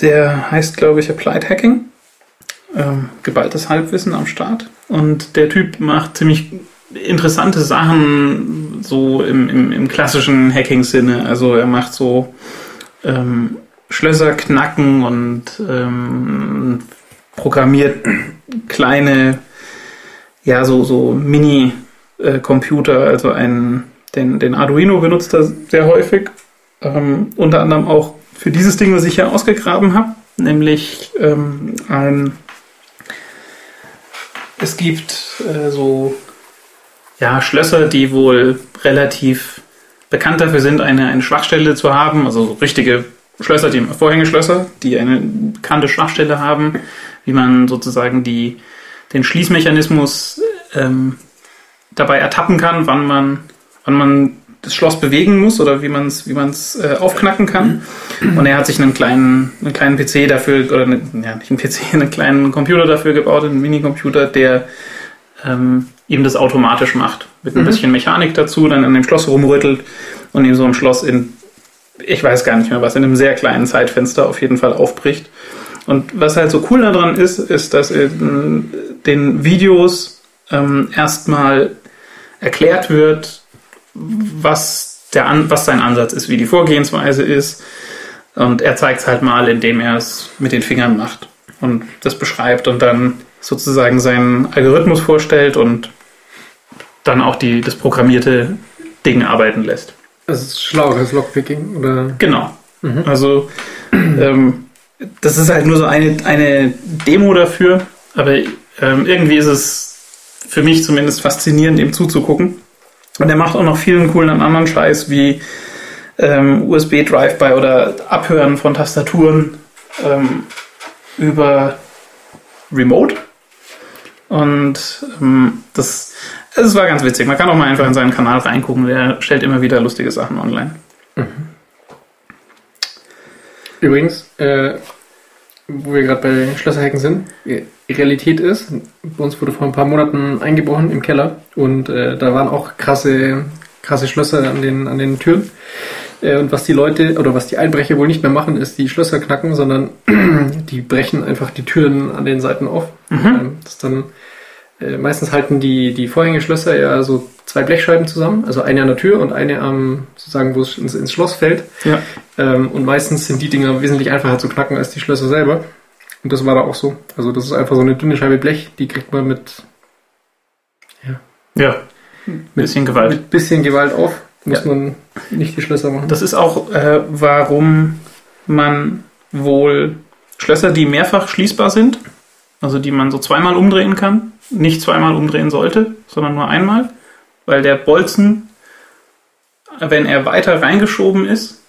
S1: der heißt, glaube ich, Applied Hacking. Ähm, geballtes Halbwissen am Start. Und der Typ macht ziemlich interessante Sachen so im, im, im klassischen Hacking-Sinne. Also er macht so ähm, Schlösser knacken und ähm, programmiert kleine, ja, so, so Mini-Computer, also einen, den, den Arduino benutzt er sehr häufig. Ähm, unter anderem auch für dieses Ding, was ich hier ausgegraben habe, nämlich ähm, ein es gibt äh, so ja, Schlösser, die wohl relativ bekannt dafür sind, eine, eine Schwachstelle zu haben, also so richtige Schlösser, die Vorhängeschlösser, die eine bekannte Schwachstelle haben, wie man sozusagen die, den Schließmechanismus ähm, dabei ertappen kann, wann man, wann man das Schloss bewegen muss oder wie man es wie man's, äh, aufknacken kann. Und er hat sich einen kleinen, einen kleinen PC dafür, oder eine, ja, nicht einen PC, einen kleinen Computer dafür gebaut, einen Minicomputer, der ähm, ihm das automatisch macht. Mit ein mhm. bisschen Mechanik dazu, dann an dem Schloss rumrüttelt und ihm so ein Schloss in, ich weiß gar nicht mehr was, in einem sehr kleinen Zeitfenster auf jeden Fall aufbricht. Und was halt so cool daran ist, ist, dass in den Videos ähm, erstmal erklärt wird, was, der An was sein Ansatz ist, wie die Vorgehensweise ist. Und er zeigt es halt mal, indem er es mit den Fingern macht und das beschreibt und dann sozusagen seinen Algorithmus vorstellt und dann auch die, das programmierte Ding arbeiten lässt.
S2: Das ist schlaueres Lockpicking, oder?
S1: Genau. Mhm. Also ähm, das ist halt nur so eine, eine Demo dafür, aber ähm, irgendwie ist es für mich zumindest faszinierend, ihm zuzugucken. Und er macht auch noch vielen coolen anderen Scheiß wie ähm, USB Drive-by oder Abhören von Tastaturen ähm, über Remote. Und ähm, das, das war ganz witzig. Man kann auch mal einfach in seinen Kanal reingucken. Der stellt immer wieder lustige Sachen online. Mhm.
S2: Übrigens, äh, wo wir gerade bei Schlösserhacken sind, die Realität ist, bei uns wurde vor ein paar Monaten eingebrochen im Keller und äh, da waren auch krasse, krasse Schlösser an den, an den Türen. Äh, und was die Leute oder was die Einbrecher wohl nicht mehr machen, ist die Schlösser knacken, sondern die brechen einfach die Türen an den Seiten auf. Mhm. Ähm, das dann äh, meistens halten die, die Vorhängeschlösser ja so zwei Blechscheiben zusammen, also eine an der Tür und eine am, sozusagen, wo es ins, ins Schloss fällt. Ja. Ähm, und meistens sind die Dinger wesentlich einfacher zu knacken als die Schlösser selber. Und das war da auch so. Also das ist einfach so eine dünne Scheibe Blech, die kriegt man mit
S1: ja. Ja. Mit bisschen Gewalt. Mit
S2: bisschen Gewalt auf. Muss ja. man nicht die Schlösser machen.
S1: Das ist auch, äh, warum man wohl Schlösser, die mehrfach schließbar sind, also die man so zweimal umdrehen kann, nicht zweimal umdrehen sollte, sondern nur einmal, weil der Bolzen, wenn er weiter reingeschoben ist,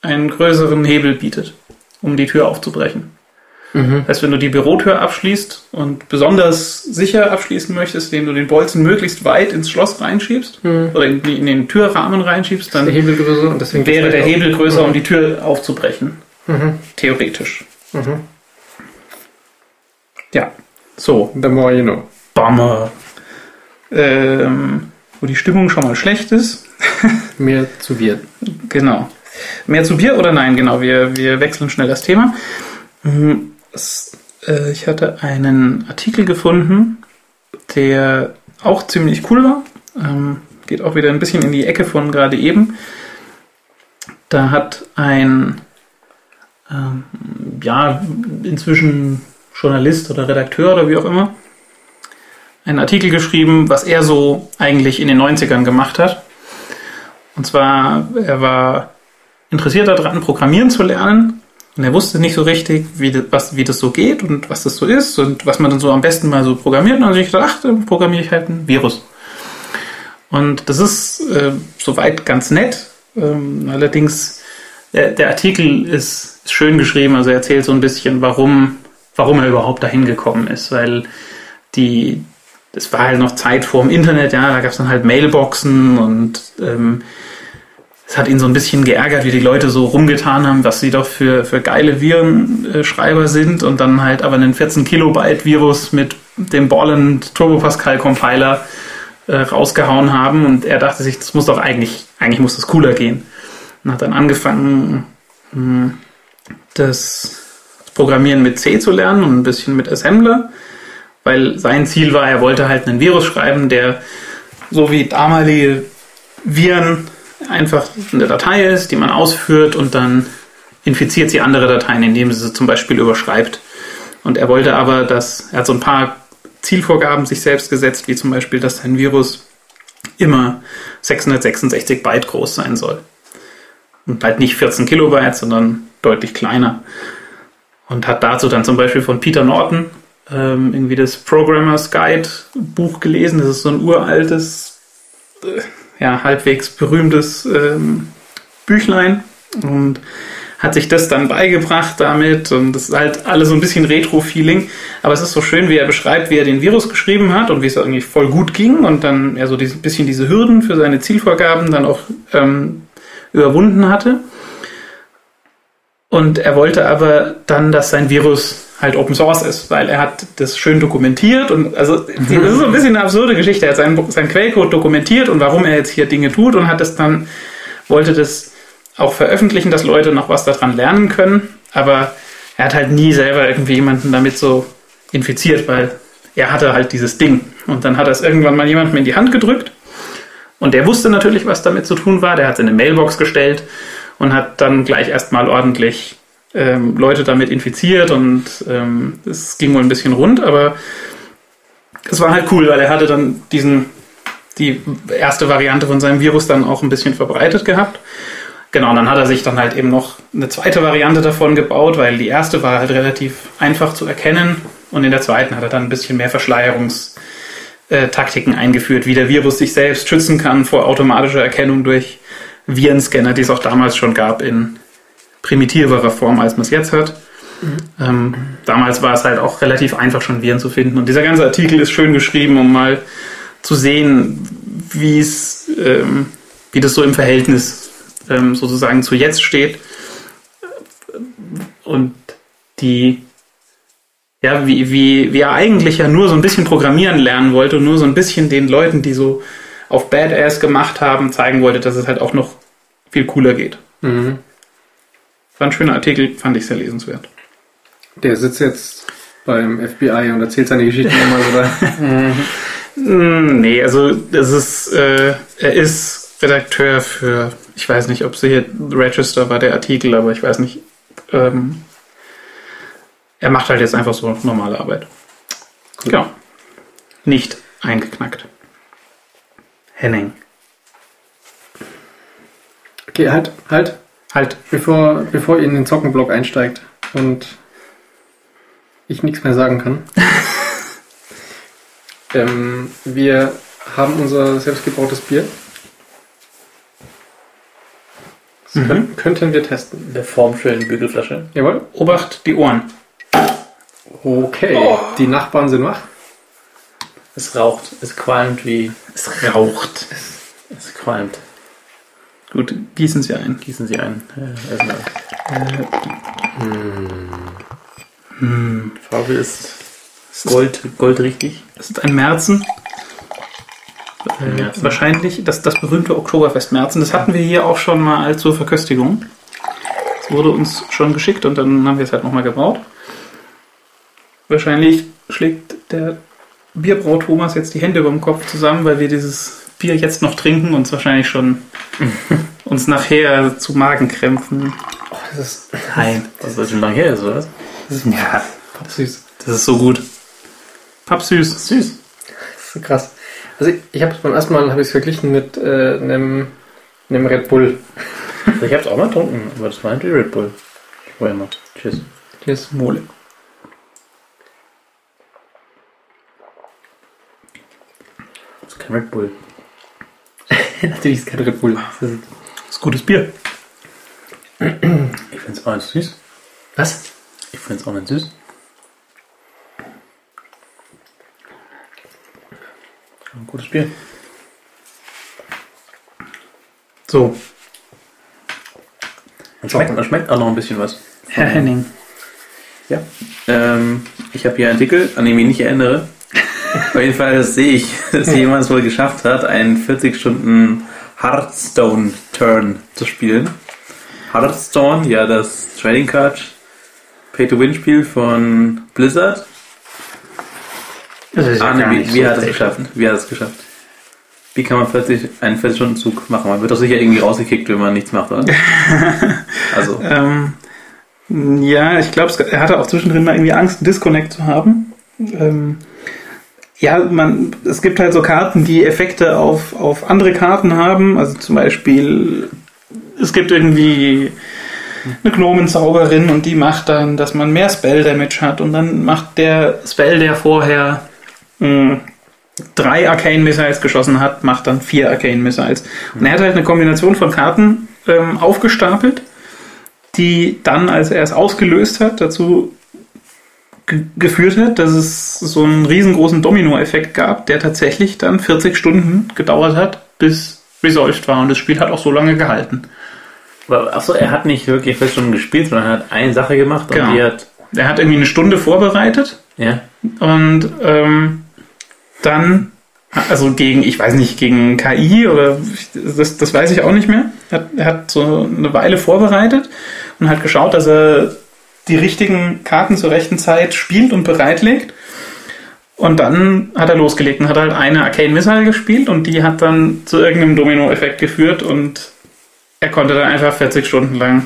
S1: einen größeren Hebel bietet, um die Tür aufzubrechen. Mhm. Das heißt, wenn du die Bürotür abschließt und besonders sicher abschließen möchtest, indem du den Bolzen möglichst weit ins Schloss reinschiebst mhm. oder in, in, den Türrahmen reinschiebst, dann
S2: der Hebel größer und deswegen
S1: wäre der Hebel größer, mhm. um die Tür aufzubrechen. Mhm. Theoretisch. Mhm. Ja, so.
S2: The more you know.
S1: Bummer. Ähm, wo die Stimmung schon mal schlecht ist.
S2: Mehr zu Bier.
S1: Genau. Mehr zu Bier oder nein? Genau, wir, wir wechseln schnell das Thema. Mhm, äh, ich hatte einen Artikel gefunden, der auch ziemlich cool war. Ähm, geht auch wieder ein bisschen in die Ecke von gerade eben. Da hat ein ähm, ja, inzwischen Journalist oder Redakteur oder wie auch immer, einen Artikel geschrieben, was er so eigentlich in den 90ern gemacht hat. Und zwar, er war interessiert daran, Programmieren zu lernen. Und er wusste nicht so richtig, wie das, was, wie das so geht und was das so ist und was man dann so am besten mal so programmiert. Und dann habe ich gedacht, ach, dann programmiere ich halt ein Virus. Und das ist äh, soweit ganz nett. Ähm, allerdings, der, der Artikel ist, ist schön geschrieben. Also er erzählt so ein bisschen, warum, warum er überhaupt dahin gekommen ist. Weil die, das war halt noch Zeit vor dem Internet, ja, da gab es dann halt Mailboxen und ähm, es hat ihn so ein bisschen geärgert, wie die Leute so rumgetan haben, was sie doch für, für geile Virenschreiber sind und dann halt aber einen 14 Kilobyte Virus mit dem Borland Turbo Pascal Compiler äh, rausgehauen haben und er dachte sich, das muss doch eigentlich, eigentlich muss das cooler gehen. Und hat dann angefangen, hm, das Programmieren mit C zu lernen und ein bisschen mit Assembler, weil sein Ziel war, er wollte halt einen Virus schreiben, der so wie damalige Viren einfach eine Datei ist, die man ausführt und dann infiziert sie andere Dateien, indem sie sie zum Beispiel überschreibt. Und er wollte aber, dass er hat so ein paar Zielvorgaben sich selbst gesetzt, wie zum Beispiel, dass sein Virus immer 666 Byte groß sein soll. Und halt nicht 14 Kilobyte, sondern deutlich kleiner. Und hat dazu dann zum Beispiel von Peter Norton ähm, irgendwie das Programmers Guide Buch gelesen. Das ist so ein uraltes, äh, ja, halbwegs berühmtes ähm, Büchlein. Und hat sich das dann beigebracht damit und das ist halt alles so ein bisschen Retro-Feeling. Aber es ist so schön, wie er beschreibt, wie er den Virus geschrieben hat und wie es eigentlich voll gut ging und dann ja so ein bisschen diese Hürden für seine Zielvorgaben dann auch ähm, überwunden hatte. Und er wollte aber dann, dass sein Virus halt Open Source ist, weil er hat das schön dokumentiert und also das ist so ein bisschen eine absurde Geschichte. Er hat seinen, seinen Quellcode dokumentiert und warum er jetzt hier Dinge tut und hat es dann, wollte das auch veröffentlichen, dass Leute noch was daran lernen können, aber er hat halt nie selber irgendwie jemanden damit so infiziert, weil er hatte halt dieses Ding. Und dann hat er es irgendwann mal jemandem in die Hand gedrückt und der wusste natürlich, was damit zu tun war. Der hat es in eine Mailbox gestellt und hat dann gleich erstmal ordentlich ähm, Leute damit infiziert und ähm, es ging wohl ein bisschen rund, aber es war halt cool, weil er hatte dann diesen die erste Variante von seinem Virus dann auch ein bisschen verbreitet gehabt. Genau, und dann hat er sich dann halt eben noch eine zweite Variante davon gebaut, weil die erste war halt relativ einfach zu erkennen und in der zweiten hat er dann ein bisschen mehr Verschleierungstaktiken eingeführt, wie der Virus sich selbst schützen kann vor automatischer Erkennung durch Virenscanner, die es auch damals schon gab in primitiverer Form, als man es jetzt hat. Mhm. Ähm, damals war es halt auch relativ einfach schon Viren zu finden und dieser ganze Artikel ist schön geschrieben, um mal zu sehen, wie es, ähm, wie das so im Verhältnis ähm, sozusagen zu jetzt steht und die ja, wie, wie, wie er eigentlich ja nur so ein bisschen programmieren lernen wollte und nur so ein bisschen den Leuten, die so auf Badass gemacht haben, zeigen wollte, dass es halt auch noch viel cooler geht. Mhm. War ein schöner Artikel, fand ich sehr lesenswert.
S2: Der sitzt jetzt beim FBI und erzählt seine Geschichte nochmal, oder?
S1: mhm. Nee, also das ist, äh, er ist Redakteur für ich weiß nicht, ob sie hier Register war der Artikel, aber ich weiß nicht. Ähm, er macht halt jetzt einfach so normale Arbeit. Cool. Genau. Nicht eingeknackt. Henning.
S2: Okay, halt, halt. Halt. Bevor, bevor ihr in den Zockenblock einsteigt und ich nichts mehr sagen kann. ähm, wir haben unser selbstgebrautes Bier. Das mhm. könnten wir testen.
S3: Der formschönen Bügelflasche.
S1: Jawohl. Obacht die Ohren.
S2: Okay. Oh. Die Nachbarn sind wach.
S3: Es raucht. Es qualmt wie.
S1: Es raucht.
S3: Es, es qualmt.
S1: Gut, gießen Sie ein.
S3: Gießen Sie ein.
S1: Äh, äh,
S3: hm. Hm. Farbe ist Gold, Gold richtig.
S1: Es ist ein Märzen. Äh, wahrscheinlich das, das berühmte Oktoberfest Märzen. Das hatten wir hier auch schon mal zur Verköstigung. Das wurde uns schon geschickt und dann haben wir es halt nochmal gebraut. Wahrscheinlich schlägt der Bierbrau Thomas jetzt die Hände über dem Kopf zusammen, weil wir dieses Bier jetzt noch trinken und es wahrscheinlich schon uns nachher zu Magenkrämpfen.
S3: Oh, das ist, Nein, das ist schon lange her, ist, oder?
S1: Das ist, ja, pappsüß. Das ist so gut. Pappsüß. Süß.
S2: Das ist so krass. Also ich, ich habe es beim ersten Mal habe ich es verglichen mit äh, einem, einem Red Bull.
S3: Also ich habe es auch mal getrunken, aber das war natürlich Red Bull. Vorher mal. Tschüss.
S1: Tschüss, Mole.
S3: Das ist kein Red Bull.
S2: natürlich ist es kein Red Bull.
S1: Das ist, das ist gutes Bier.
S3: Ich finde es auch nicht süß.
S2: Was?
S3: Ich finde es auch nicht süß. Ein gutes Bier.
S1: So.
S3: Man schmeckt, man schmeckt auch noch ein bisschen was.
S1: Herr Henning.
S3: Ja. Ähm, ich habe hier einen Artikel, an den ich mich nicht erinnere. Auf jeden Fall sehe ich, dass jemand es wohl geschafft hat, einen 40 Stunden Hearthstone-Turn zu spielen. Hearthstone, ja, das Trading Card Pay-to-Win-Spiel von Blizzard.
S1: Das ist ja
S3: Arne, wie,
S1: nicht
S3: wie
S1: so
S3: hat es geschafft? Wie hat es geschafft? Wie kann man 40, einen 40-Stunden-Zug machen? Man wird doch sicher irgendwie rausgekickt, wenn man nichts macht, oder? Also,
S1: Ähm, ja, ich glaube, er hatte auch zwischendrin mal irgendwie Angst, einen Disconnect zu haben. Ähm, ja, man, es gibt halt so Karten, die Effekte auf, auf andere Karten haben. Also zum Beispiel, es gibt irgendwie eine Gnomenzauberin und die macht dann, dass man mehr Spell Damage hat und dann macht der Spell, der vorher mh, drei Arcane Missiles geschossen hat, macht dann vier Arcane Missiles. Und er hat halt eine Kombination von Karten ähm, aufgestapelt die dann, als er es ausgelöst hat, dazu geführt hat, dass es so einen riesengroßen Domino-Effekt gab, der tatsächlich dann 40 Stunden gedauert hat, bis resolved war. Und das Spiel hat auch so lange gehalten.
S3: achso, er hat nicht wirklich 40 Stunden gespielt, sondern er hat eine Sache gemacht und
S1: Genau.
S3: die hat,
S1: Er hat irgendwie eine Stunde vorbereitet
S3: ja,
S1: und ähm, dann, also gegen, ich weiß nicht, gegen KI oder das, das weiß ich auch nicht mehr. Er hat, er hat so eine Weile vorbereitet und hat geschaut, dass er die richtigen Karten zur rechten Zeit spielt und bereitlegt. Und dann hat er losgelegt und hat halt eine Arcane Missile gespielt und die hat dann zu irgendeinem Domino-Effekt geführt und er konnte dann einfach 40 Stunden lang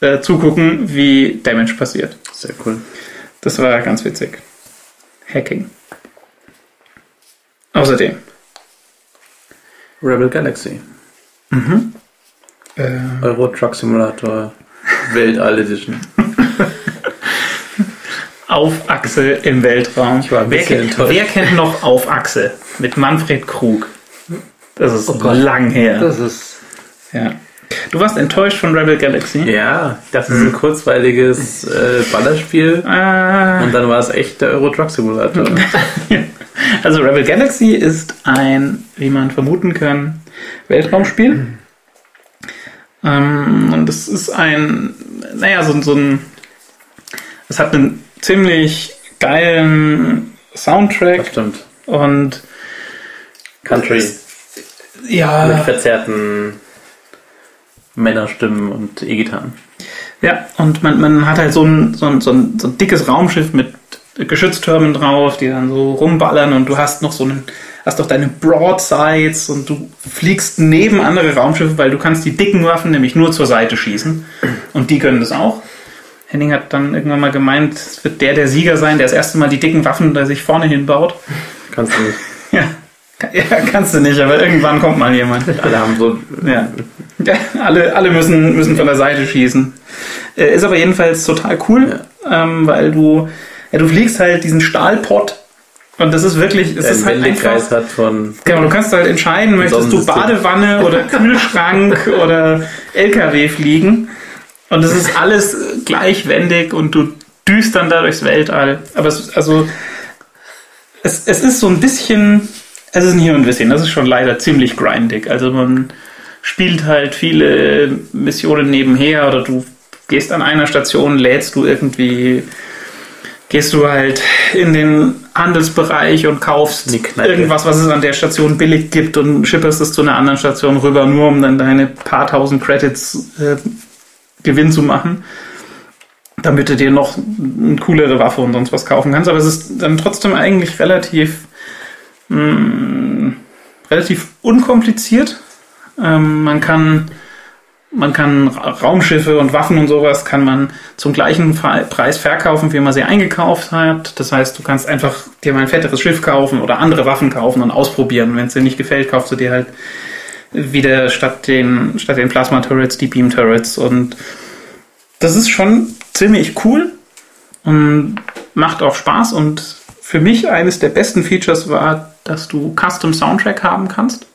S1: äh, zugucken, wie Damage passiert.
S3: sehr cool.
S1: Das war ganz witzig. Hacking. Außerdem.
S3: Rebel Galaxy.
S1: Äh,
S3: Euro Truck Simulator Weltall Edition.
S1: auf Achse im Weltraum.
S3: Ich war ein
S1: wer,
S3: enttäuscht.
S1: wer kennt noch Auf Achse? Mit Manfred Krug. Das ist
S2: Oh
S1: lang her.
S2: Das ist.
S1: Ja. Du warst enttäuscht von Rebel Galaxy?
S3: Ja, das ist ein kurzweiliges äh, Ballerspiel.
S1: Ah,
S3: Und dann war es echt der Euro Truck Simulator.
S1: also Rebel Galaxy ist ein, wie man vermuten kann, Weltraumspiel. Ähm, und es ist ein, naja, so, so ein, es hat einen ziemlich geilen Soundtrack
S3: Das stimmt.
S1: und
S3: Country mit
S1: ja,
S3: verzerrten Männerstimmen und E-Gitarren.
S1: ja, und man, man hat halt so ein, so, ein, so, ein, so ein dickes Raumschiff mit Geschütztürmen drauf, die dann so rumballern und du hast noch so einen, hast doch deine Broadsides und du fliegst neben andere Raumschiffe, weil du kannst die dicken Waffen nämlich nur zur Seite schießen und die können das auch. Henning hat dann irgendwann mal gemeint, es wird der der Sieger sein, der das erste Mal die dicken Waffen da sich vorne hinbaut.
S3: Kannst du nicht.
S1: Ja, ja kannst du nicht, aber irgendwann kommt mal jemand.
S3: Alle haben so.
S1: Ja. ja alle, alle müssen, müssen von der Seite schießen. Äh, ist aber jedenfalls total cool, ähm, weil du, ja, du fliegst halt diesen Stahlpott und das ist wirklich, es
S3: Der
S1: ist halt einfach,
S3: hat von.
S1: genau, du kannst halt entscheiden, möchtest du. Badewanne oder Kühlschrank oder LKW fliegen und es ist alles gleichwendig und du düst dann da durchs Weltall. Aber es, also, es, es ist so ein bisschen, es ist nicht nur ein bisschen, das ist schon leider ziemlich grindig. Also man spielt halt viele Missionen nebenher oder du gehst an einer Station, lädst du irgendwie, gehst du halt in den Handelsbereich und kaufst irgendwas, was es an der Station billig gibt und schipperst es zu einer anderen Station rüber, nur um dann deine paar tausend Credits äh, Gewinn zu machen damit du dir noch eine coolere Waffe und sonst was kaufen kannst. Aber es ist dann trotzdem eigentlich relativ, mh, relativ unkompliziert. Ähm, man kann man kann Ra- Raumschiffe und Waffen und sowas kann man zum gleichen Preis verkaufen, wie man sie eingekauft hat. Das heißt, du kannst einfach dir mal ein fetteres Schiff kaufen oder andere Waffen kaufen und ausprobieren. Wenn es dir nicht gefällt, kaufst du dir halt wieder statt den, statt den Plasma Turrets die Beam Turrets und das ist schon ziemlich cool und macht auch Spaß und für mich eines der besten Features war, dass du Custom Soundtrack haben kannst.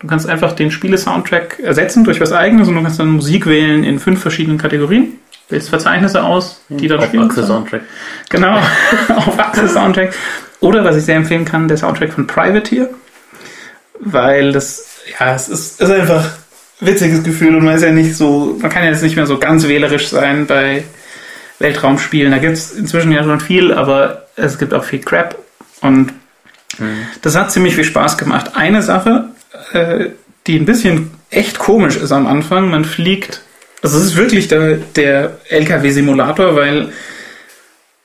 S1: Du kannst einfach den Spiele-Soundtrack ersetzen durch was eigenes und du kannst dann Musik wählen in fünf verschiedenen Kategorien. Wählst Verzeichnisse aus, die dann
S3: Auf
S1: spielen.
S3: Achse
S1: können.
S3: Soundtrack.
S1: Genau, auf Achse Soundtrack. Oder was ich sehr empfehlen kann, der Soundtrack von Privateer. Weil das, ja, es ist, ist einfach witziges Gefühl und man ist ja nicht so, man kann ja jetzt nicht mehr so ganz wählerisch sein bei Weltraumspielen. Da gibt es inzwischen ja schon viel, aber es gibt auch viel Crap und das hat ziemlich viel Spaß gemacht. Eine Sache, äh, die ein bisschen echt komisch ist am Anfang, man fliegt, also es ist wirklich der, der LKW-Simulator, weil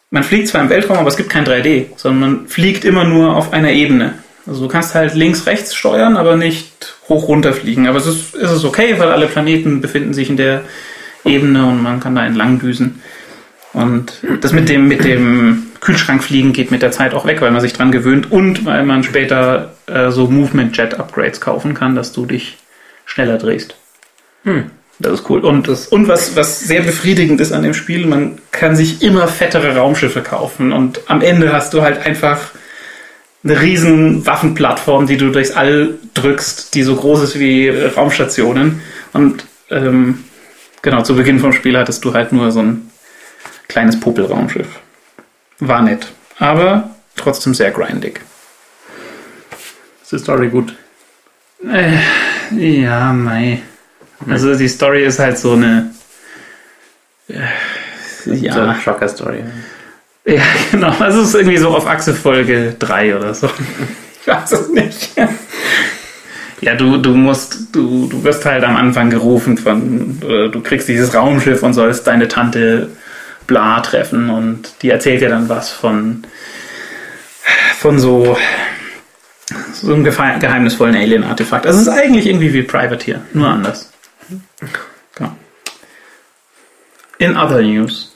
S1: man fliegt zwar im Weltraum, aber es gibt kein 3D, sondern man fliegt immer nur auf einer Ebene. Also du kannst halt links, rechts steuern, aber nicht hoch runter fliegen. Aber es ist, ist es okay, weil alle Planeten befinden sich in der Ebene und man kann da entlang düsen. Und das mit dem, mit dem Kühlschrankfliegen geht mit der Zeit auch weg, weil man sich dran gewöhnt und weil man später äh, so Movement Jet Upgrades kaufen kann, dass du dich schneller drehst.
S2: Hm.
S1: Das ist cool. Und, das, und was, was sehr befriedigend ist an dem Spiel, man kann sich immer fettere Raumschiffe kaufen und am Ende hast du halt einfach eine riesen Waffenplattform, die du durchs All drückst, die so groß ist wie äh, Raumstationen. Und ähm, genau, zu Beginn vom Spiel hattest du halt nur so ein kleines Popelraumschiff. War nett, aber trotzdem sehr grindig.
S3: Ist die Story gut?
S1: Äh, ja, mei. Also die Story ist halt so eine. Äh,
S3: So
S1: ja,
S3: eine Shocker-Story.
S1: Ja, genau. Also es ist irgendwie so auf Achse Folge 3 oder so. Ich weiß es nicht. Ja, du, du musst, du, du wirst halt am Anfang gerufen von, oder du kriegst dieses Raumschiff und sollst deine Tante Bla treffen und die erzählt dir dann was von, von so, so einem geheimnisvollen Alien-Artefakt. Also es ist eigentlich irgendwie wie Privateer, nur anders. Genau. In other news.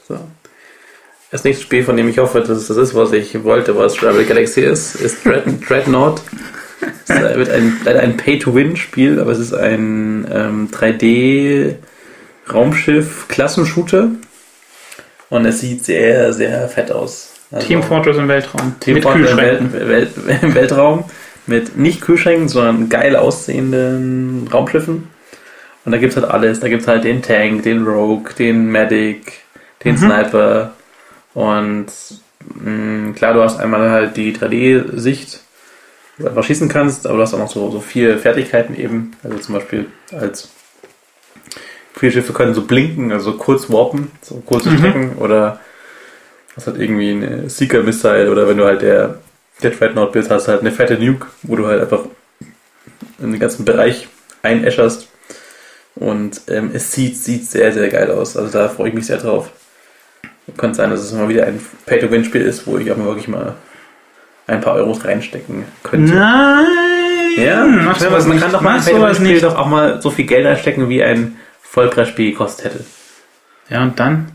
S3: Das nächste Spiel, von dem ich hoffe, dass es das ist, was ich wollte, was Travel Galaxy ist, ist Dread Dreadnought. Es wird ein, leider ein Pay-to-Win-Spiel, aber es ist ein ähm, 3D-Raumschiff-Klassenshooter. Und es sieht sehr, sehr fett aus. Also
S1: Team Fortress im Weltraum.
S3: Team
S1: mit
S3: Fortress im. Welt, Welt, im Weltraum mit nicht Kühlschränken, sondern geil aussehenden Raumschiffen. Und da gibt's halt alles. Da gibt's halt den Tank, den Rogue, den Medic, den
S1: Mhm.
S3: Sniper. Und mh, klar, du hast einmal halt die 3D-Sicht, wo du einfach schießen kannst, aber du hast auch noch so, so vier Fertigkeiten eben. Also zum Beispiel als viele Schiffe können so blinken, also kurz warpen, so kurze
S1: Mhm.
S3: Strecken oder hast halt irgendwie eine Seeker-Missile oder wenn du halt der, der Dreadnought bist, hast du halt eine fette Nuke, wo du halt einfach in den ganzen Bereich einäscherst. Und ähm, es sieht, sieht sehr, sehr geil aus. Also da freue ich mich sehr drauf. Könnte sein, dass es mal wieder ein Pay-to-Win-Spiel ist, wo ich auch mal wirklich mal ein paar Euros reinstecken könnte.
S1: Nein!
S3: Ja,
S1: mach
S3: man
S1: sowas
S3: kann
S1: nicht.
S3: doch mal
S1: Mach
S3: ein
S1: sowas
S3: Pay-to-Win-Spiel
S1: nicht.
S3: doch auch mal so viel Geld reinstecken, wie ein Vollpreisspiel gekostet hätte.
S1: Ja, und dann?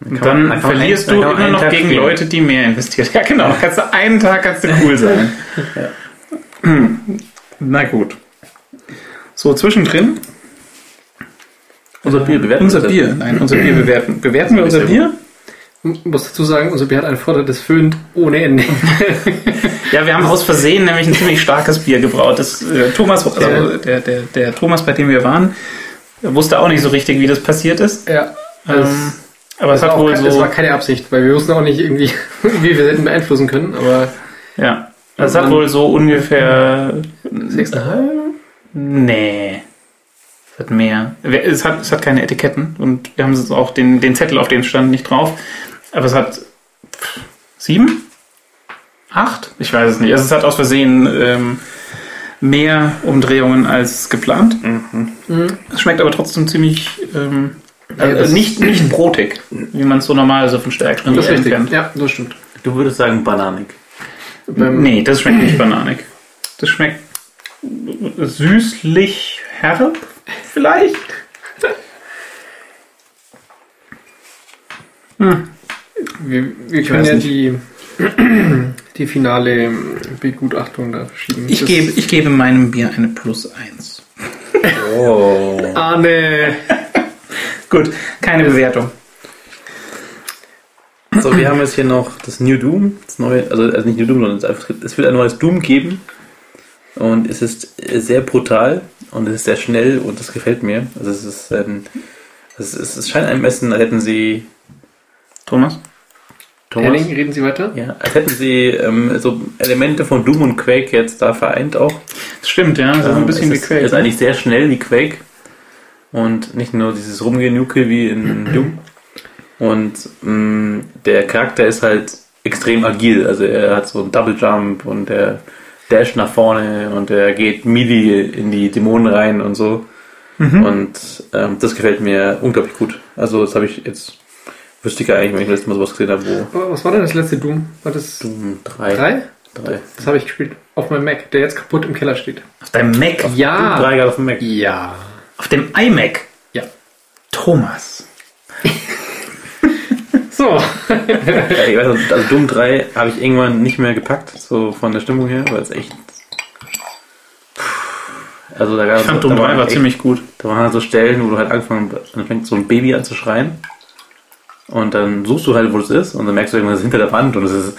S3: Dann,
S1: Und
S3: kann man-
S1: dann
S3: kann man
S1: verlierst
S3: einen-
S1: du
S3: dann kann man
S1: immer noch
S3: Tag
S1: gegen
S3: spielen.
S1: Leute, die mehr investiert. Ja, genau. Kannst du einen Tag kannst du cool sein. Hm. Na gut. So, zwischendrin.
S3: Unser Bier bewerten.
S1: Unser. Bier. Nein, unser Bier bewerten. Bewerten wir unser Bier?
S2: Ich muss dazu sagen, unser Bier hat einen Vorteil, das föhnt ohne Ende.
S1: Ja, wir haben aus Versehen nämlich ein ziemlich starkes Bier gebraut. Das, äh, Thomas, also der, der, der Thomas, bei dem wir waren, wusste auch nicht so richtig, wie das passiert ist.
S2: Ja.
S1: Ähm, aber es hat wohl
S2: kein, Das
S1: so.
S2: war keine Absicht, weil wir wussten auch nicht irgendwie, wie wir hätten beeinflussen können, aber
S1: Ja. Es hat wohl so ungefähr.
S2: 6,5?
S1: Nee. Es hat mehr. Es hat, es hat keine Etiketten und wir haben es auch den, den Zettel, auf dem es stand, nicht drauf. Aber es hat sieben? Acht? Ich weiß es nicht. Also es hat aus Versehen ähm, mehr Umdrehungen als geplant. Es schmeckt aber trotzdem ziemlich ähm,
S2: Ja,
S1: also nicht, nicht brotig, wie man es so normal so von stärkeren
S2: das ist
S1: Bieren
S2: richtig.
S1: kennt.
S2: Ja, das stimmt.
S3: Du würdest sagen bananig.
S2: Beim,
S1: Nee, das schmeckt nicht bananig. Das schmeckt süßlich herb, vielleicht.
S2: Wir, wir können ja
S1: nicht.
S2: die, die finale Begutachtung da verschieben.
S1: Ich
S2: Das-
S1: gebe, ich gebe meinem Bier eine Plus 1.
S3: Oh.
S2: Arne!
S1: Gut, keine Bewertung.
S3: So, wir haben jetzt hier noch das New Doom, das neue, also, also nicht New Doom, sondern es, einfach, es wird ein neues Doom geben. Und es ist sehr brutal und es ist sehr schnell und das gefällt mir. Also es ist, ähm, es, ist, es scheint ein bisschen, als hätten sie
S1: Thomas?
S3: Thomas,
S2: Henning, reden Sie weiter?
S3: ja, als hätten sie ähm, so Elemente von Doom und Quake jetzt da vereint auch.
S1: Das stimmt, ja. Das ist
S3: Ähm,
S1: ein bisschen wie
S3: es ist,
S1: Quake.
S3: ist eigentlich sehr schnell wie Quake. und nicht nur dieses Rumgenuke wie in Doom. Und mh, der Charakter ist halt extrem agil. Also er hat so einen Double Jump und er dasht nach vorne und er geht midi in die Dämonen rein und so. Und ähm, das gefällt mir unglaublich gut. Also das habe ich jetzt, wüsste ich ja eigentlich, wenn ich letztes Mal sowas gesehen habe, wo
S2: Was war denn das letzte Doom? War das
S3: Doom 3.
S2: drei?
S3: Drei.
S2: Das habe ich gespielt. Auf meinem Mac, der jetzt kaputt im Keller steht.
S1: Auf deinem Mac?
S2: Ja.
S3: Doom 3 gerade auf dem Mac.
S2: Ja.
S1: Auf dem iMac?
S2: Ja.
S1: Thomas.
S2: So.
S3: Ja, ich weiß, noch, also Doom 3 habe ich irgendwann nicht mehr gepackt, so von der Stimmung her, weil es echt. Also da gab
S1: Ich fand
S3: da
S1: Doom 3
S3: waren
S1: war
S3: echt-
S1: ziemlich gut.
S3: Da waren halt so Stellen, wo du halt angefangen dann fängt so ein Baby an zu schreien. Und dann suchst du halt, wo das ist, und dann merkst du irgendwann, das ist hinter der Wand und es ist,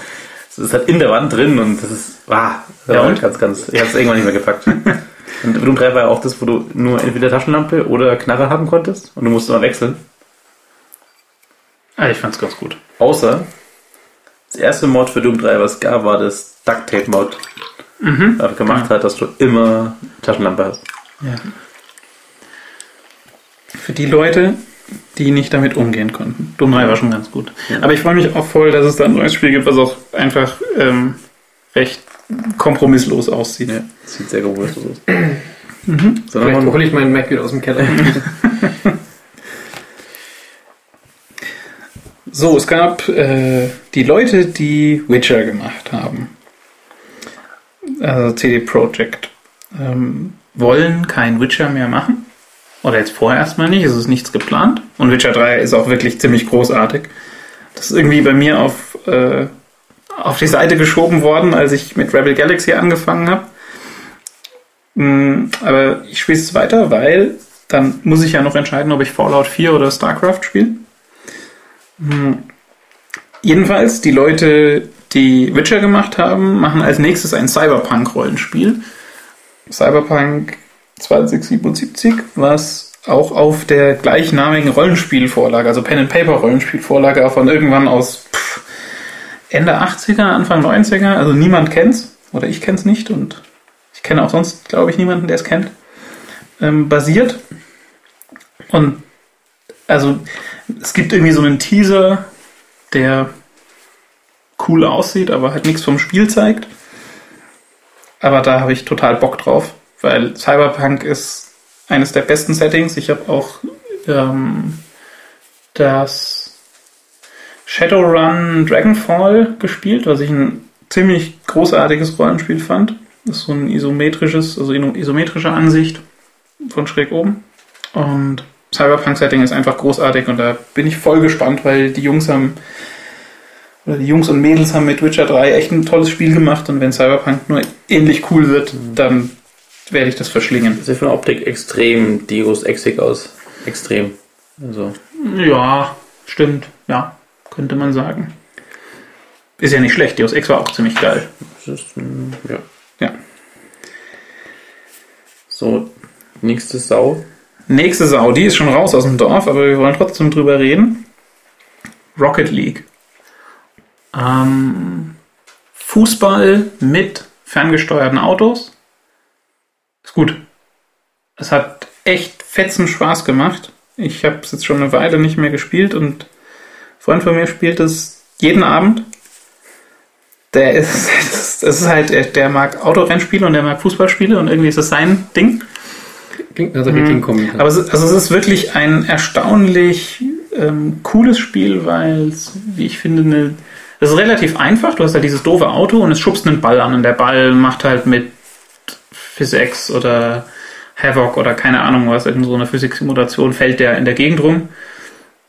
S3: es ist halt in der Wand drin und das ist, ah, das
S1: Ja, und?
S3: ganz, ganz, ich hab's irgendwann nicht mehr gepackt. und Doom 3 war ja auch das, wo du nur entweder Taschenlampe oder Knarre haben konntest und du musst immer wechseln.
S1: Ah, ich fand's ganz gut.
S3: Außer, das erste Mod für Doom 3, was es gab, war das Duct Tape Mod.
S1: Mhm.
S3: Das gemacht hat, dass du immer Taschenlampe hast.
S1: Ja. Für die Leute, die nicht damit umgehen konnten. Doom 3 war schon ganz gut. Aber ich freue mich auch voll, dass es da ein neues Spiel gibt, was auch einfach ähm, recht kompromisslos aussieht.
S3: Ja, das sieht sehr groß aus.
S1: Mhm.
S3: So,
S2: Vielleicht hole ich meinen Mac wieder aus dem Keller.
S1: So, es gab äh, die Leute, die Witcher gemacht haben. Also CD Projekt. Ähm, wollen kein Witcher mehr machen. Oder jetzt vorher erstmal nicht, es ist nichts geplant. Und Witcher 3 ist auch wirklich ziemlich großartig. Das ist irgendwie bei mir auf, äh, auf die Seite geschoben worden, als ich mit Rebel Galaxy angefangen habe. Mm, Aber ich spiele es weiter, weil dann muss ich ja noch entscheiden, ob ich Fallout 4 oder StarCraft spiele. Hm. Jedenfalls, die Leute, die Witcher gemacht haben, machen als nächstes ein Cyberpunk-Rollenspiel. Cyberpunk 2077, was auch auf der gleichnamigen Rollenspielvorlage, also Pen-and-Paper-Rollenspielvorlage von irgendwann aus pff, Ende 80er, Anfang 90er, also niemand kennt's, oder ich kenn's nicht und ich kenne auch sonst, glaube ich, niemanden, der es kennt, ähm, basiert. Und also es gibt irgendwie so einen Teaser, der cool aussieht, aber halt nichts vom Spiel zeigt. Aber da habe ich total Bock drauf, weil Cyberpunk ist eines der besten Settings. Ich habe auch ähm, das Shadowrun Dragonfall gespielt, was ich ein ziemlich großartiges Rollenspiel fand. Das ist so ein isometrisches, also isometrische Ansicht von schräg oben. Und Cyberpunk-Setting ist einfach großartig und da bin ich voll gespannt, weil die Jungs haben, oder die Jungs und Mädels haben mit Witcher 3 echt ein tolles Spiel gemacht und wenn Cyberpunk nur ähnlich cool wird, dann werde ich das verschlingen.
S3: sieht von der Optik extrem Deus Exig aus. Extrem. Also,
S1: Ja, stimmt, ja, könnte man sagen. Ist ja nicht schlecht, Deus Ex war auch ziemlich geil.
S3: ist, mm, ja.
S1: Ja.
S3: So, nächste Sau.
S1: Nächste Sau, die ist schon raus aus dem Dorf, aber wir wollen trotzdem drüber reden. Rocket League. Ähm, Fußball mit ferngesteuerten Autos. Ist gut. Es hat echt fetzen Spaß gemacht. Ich habe es jetzt schon eine Weile nicht mehr gespielt und ein Freund von mir spielt es jeden Abend. Der ist, das ist halt, der- mag Autorennspiele und der mag Fußballspiele und irgendwie ist das sein Ding.
S2: Klingt nach der richtigen Kombi.
S1: Aber es, ist- also es ist wirklich ein erstaunlich ähm, cooles Spiel, weil es, wie ich finde, eine, es ist relativ einfach. Du hast halt dieses doofe Auto und es schubst einen Ball an und der Ball macht halt mit Physics oder Havoc oder keine Ahnung was, in so einer Physiksimulation fällt der in der Gegend rum.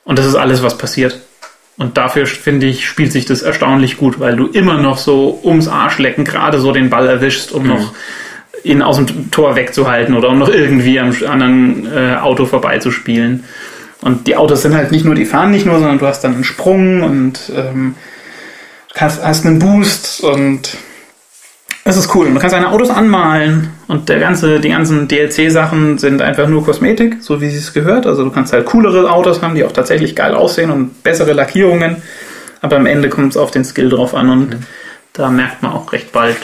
S1: Und das ist alles, was passiert. Und dafür, finde ich, spielt sich das erstaunlich gut, weil du immer noch so ums Arschlecken gerade so den Ball erwischst, um noch ihn aus dem Tor wegzuhalten oder um noch irgendwie am anderen äh, Auto vorbeizuspielen. Und die Autos sind halt nicht nur, die fahren nicht nur, sondern du hast dann einen Sprung und ähm, hast, hast einen Boost und es ist cool. Du kannst deine Autos anmalen und der ganze, die ganzen DLC-Sachen sind einfach nur Kosmetik, so wie es gehört. Also du kannst halt coolere Autos haben, die auch tatsächlich geil aussehen und bessere Lackierungen. Aber am Ende kommt es auf den Skill drauf an und da merkt man auch recht bald,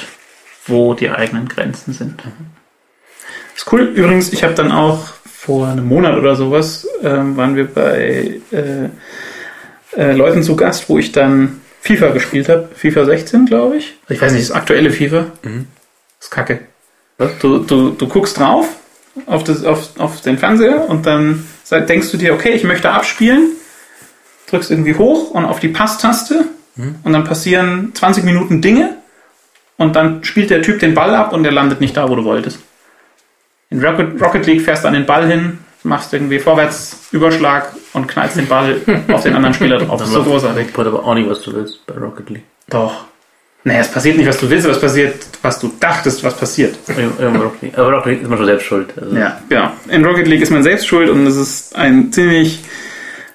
S1: wo die eigenen Grenzen sind. Ist cool. Übrigens, ich habe dann auch vor einem Monat oder sowas, ähm, waren wir bei äh, äh, Leuten zu Gast, wo ich dann FIFA gespielt habe. FIFA 16, glaube ich. Ich weiß nicht, das aktuelle FIFA.
S3: Mhm.
S1: Das ist kacke. Du, du, du guckst drauf auf, das, auf, auf den Fernseher und dann denkst du dir, okay, ich möchte abspielen, drückst irgendwie hoch und auf die Passtaste und dann passieren 20 Minuten Dinge und dann spielt der Typ den Ball ab und der landet nicht da, wo du wolltest. In Rocket, Rocket League fährst du an den Ball hin, machst irgendwie Vorwärtsüberschlag und knallst den Ball auf den anderen Spieler drauf. Das ist so großartig.
S3: Passiert aber auch nicht, was du willst bei Rocket League.
S1: Doch. Naja, es passiert nicht, was du willst, aber es passiert, was du dachtest, was passiert.
S3: Irgendwo bei Rocket League. Aber Rocket League ist man schon selbst schuld. Also,
S1: Ja, genau. In Rocket League ist man selbst schuld und es ist ein ziemlich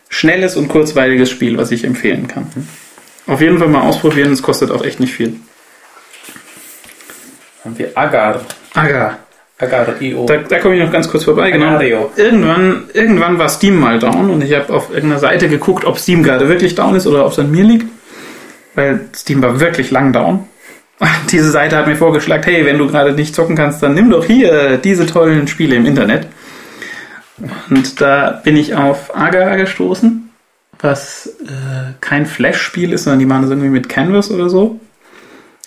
S1: schnelles und kurzweiliges Spiel, was ich empfehlen kann. Auf jeden Fall mal ausprobieren, es kostet auch echt nicht viel.
S3: Haben wir Agar.
S1: Aga.
S3: Agar.io.
S1: Da, da komme ich noch ganz kurz vorbei. Genau.
S3: Agario.
S1: Irgendwann, irgendwann war Steam mal down und ich habe auf irgendeiner Seite geguckt, ob Steam gerade wirklich down ist oder ob es an mir liegt. Weil Steam war wirklich lang down. Diese Seite hat mir vorgeschlagen, hey, wenn du gerade nicht zocken kannst, dann nimm doch hier diese tollen Spiele im Internet. Und da bin ich auf Agar gestoßen, was äh, kein Flash-Spiel ist, sondern die machen das irgendwie mit Canvas oder so.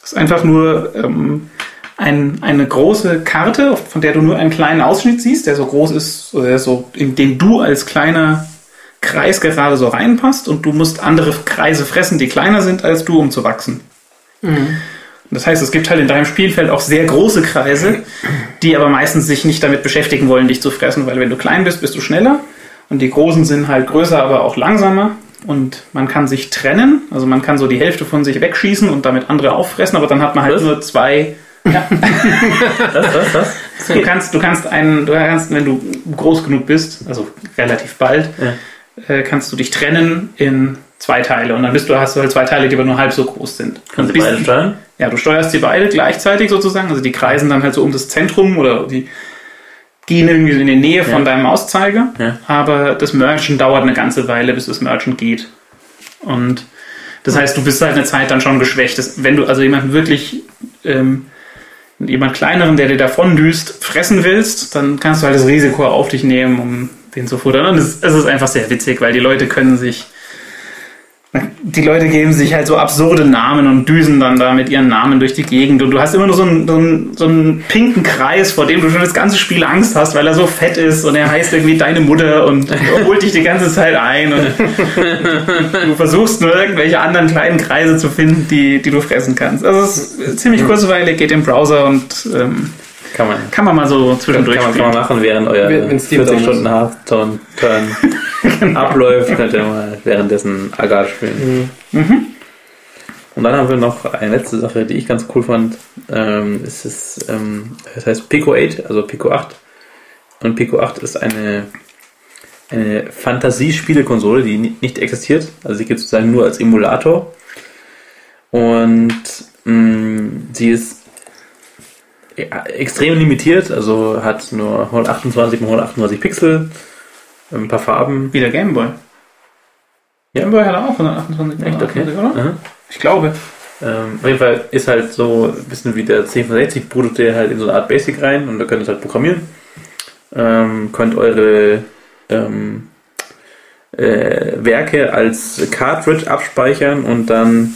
S1: Das ist einfach nur ähm, ein, eine große Karte, von der du nur einen kleinen Ausschnitt siehst, der so groß ist, oder der so, in den du als kleiner Kreis gerade so reinpasst und du musst andere Kreise fressen, die kleiner sind als du, um zu wachsen. Das heißt, es gibt halt in deinem Spielfeld auch sehr große Kreise, die aber meistens sich nicht damit beschäftigen wollen, dich zu fressen, weil wenn du klein bist, bist du schneller und die großen sind halt größer, aber auch langsamer und man kann sich trennen, also man kann so die Hälfte von sich wegschießen und damit andere auffressen, aber dann hat man halt
S3: Was?
S1: nur zwei. Ja,
S3: Was, was, was?
S1: du kannst, du kannst einen, du kannst, wenn du groß genug bist, also relativ bald, äh, kannst du dich trennen in zwei Teile und dann bist du, hast du halt zwei Teile, die aber nur halb so groß sind.
S3: Kannst du
S1: Bist-
S3: beide steuern?
S1: ja, du steuerst sie beide gleichzeitig sozusagen. Also die kreisen dann halt so um das Zentrum oder die gehen irgendwie so in die Nähe von
S3: Ja.
S1: deinem Mauszeiger.
S3: Ja.
S1: Aber das Merchen dauert eine ganze Weile, bis das Merchen geht. Und das heißt, du bist halt eine Zeit dann schon geschwächt. Das, wenn du also jemanden wirklich, ähm, jemand kleineren, der dir davon düst, fressen willst, dann kannst du halt das Risiko auf dich nehmen, um den zu futtern. Und es, es ist einfach sehr witzig, weil die Leute können sich die Leute geben sich halt so absurde Namen und düsen dann da mit ihren Namen durch die Gegend. Und du hast immer nur so einen, so einen, so einen pinken Kreis, vor dem du schon das ganze Spiel Angst hast, weil er so fett ist und er heißt irgendwie deine Mutter und holt dich die ganze Zeit ein. Und du versuchst nur irgendwelche anderen kleinen Kreise zu finden, die, die du fressen kannst. Also es ist ziemlich kurzweilig, geht im Browser und ähm,
S3: Kann man.
S1: kann man mal so zwischendurch
S3: kann, man, kann man machen, während euer
S2: Wenn- wenn Steam
S3: 40
S2: down
S3: Stunden Half-Turn Turn abläuft, könnt ihr mal währenddessen Agar spielen. Und dann haben wir noch eine letzte Sache, die ich ganz cool fand. Ähm, es ist, ähm, das heißt Pico 8, also Pico 8. Und Pico 8 ist eine, eine Fantasiespielekonsole, die ni- nicht existiert. Also sie gibt es sozusagen nur als Emulator. Und mh, sie ist extrem limitiert, also hat nur 128 x 128 Pixel, ein paar Farben.
S1: Wie der Gameboy.
S3: Ja.
S1: Gameboy hat auch 128
S3: Echt, okay.
S1: 128, oder?
S3: Aha.
S1: Ich glaube.
S3: Ähm, auf jeden Fall ist halt so ein bisschen wie der 1060 brutet ihr halt in so eine Art Basic rein und da könnt ihr es halt programmieren. Ähm, könnt eure ähm, äh, Werke als Cartridge abspeichern und dann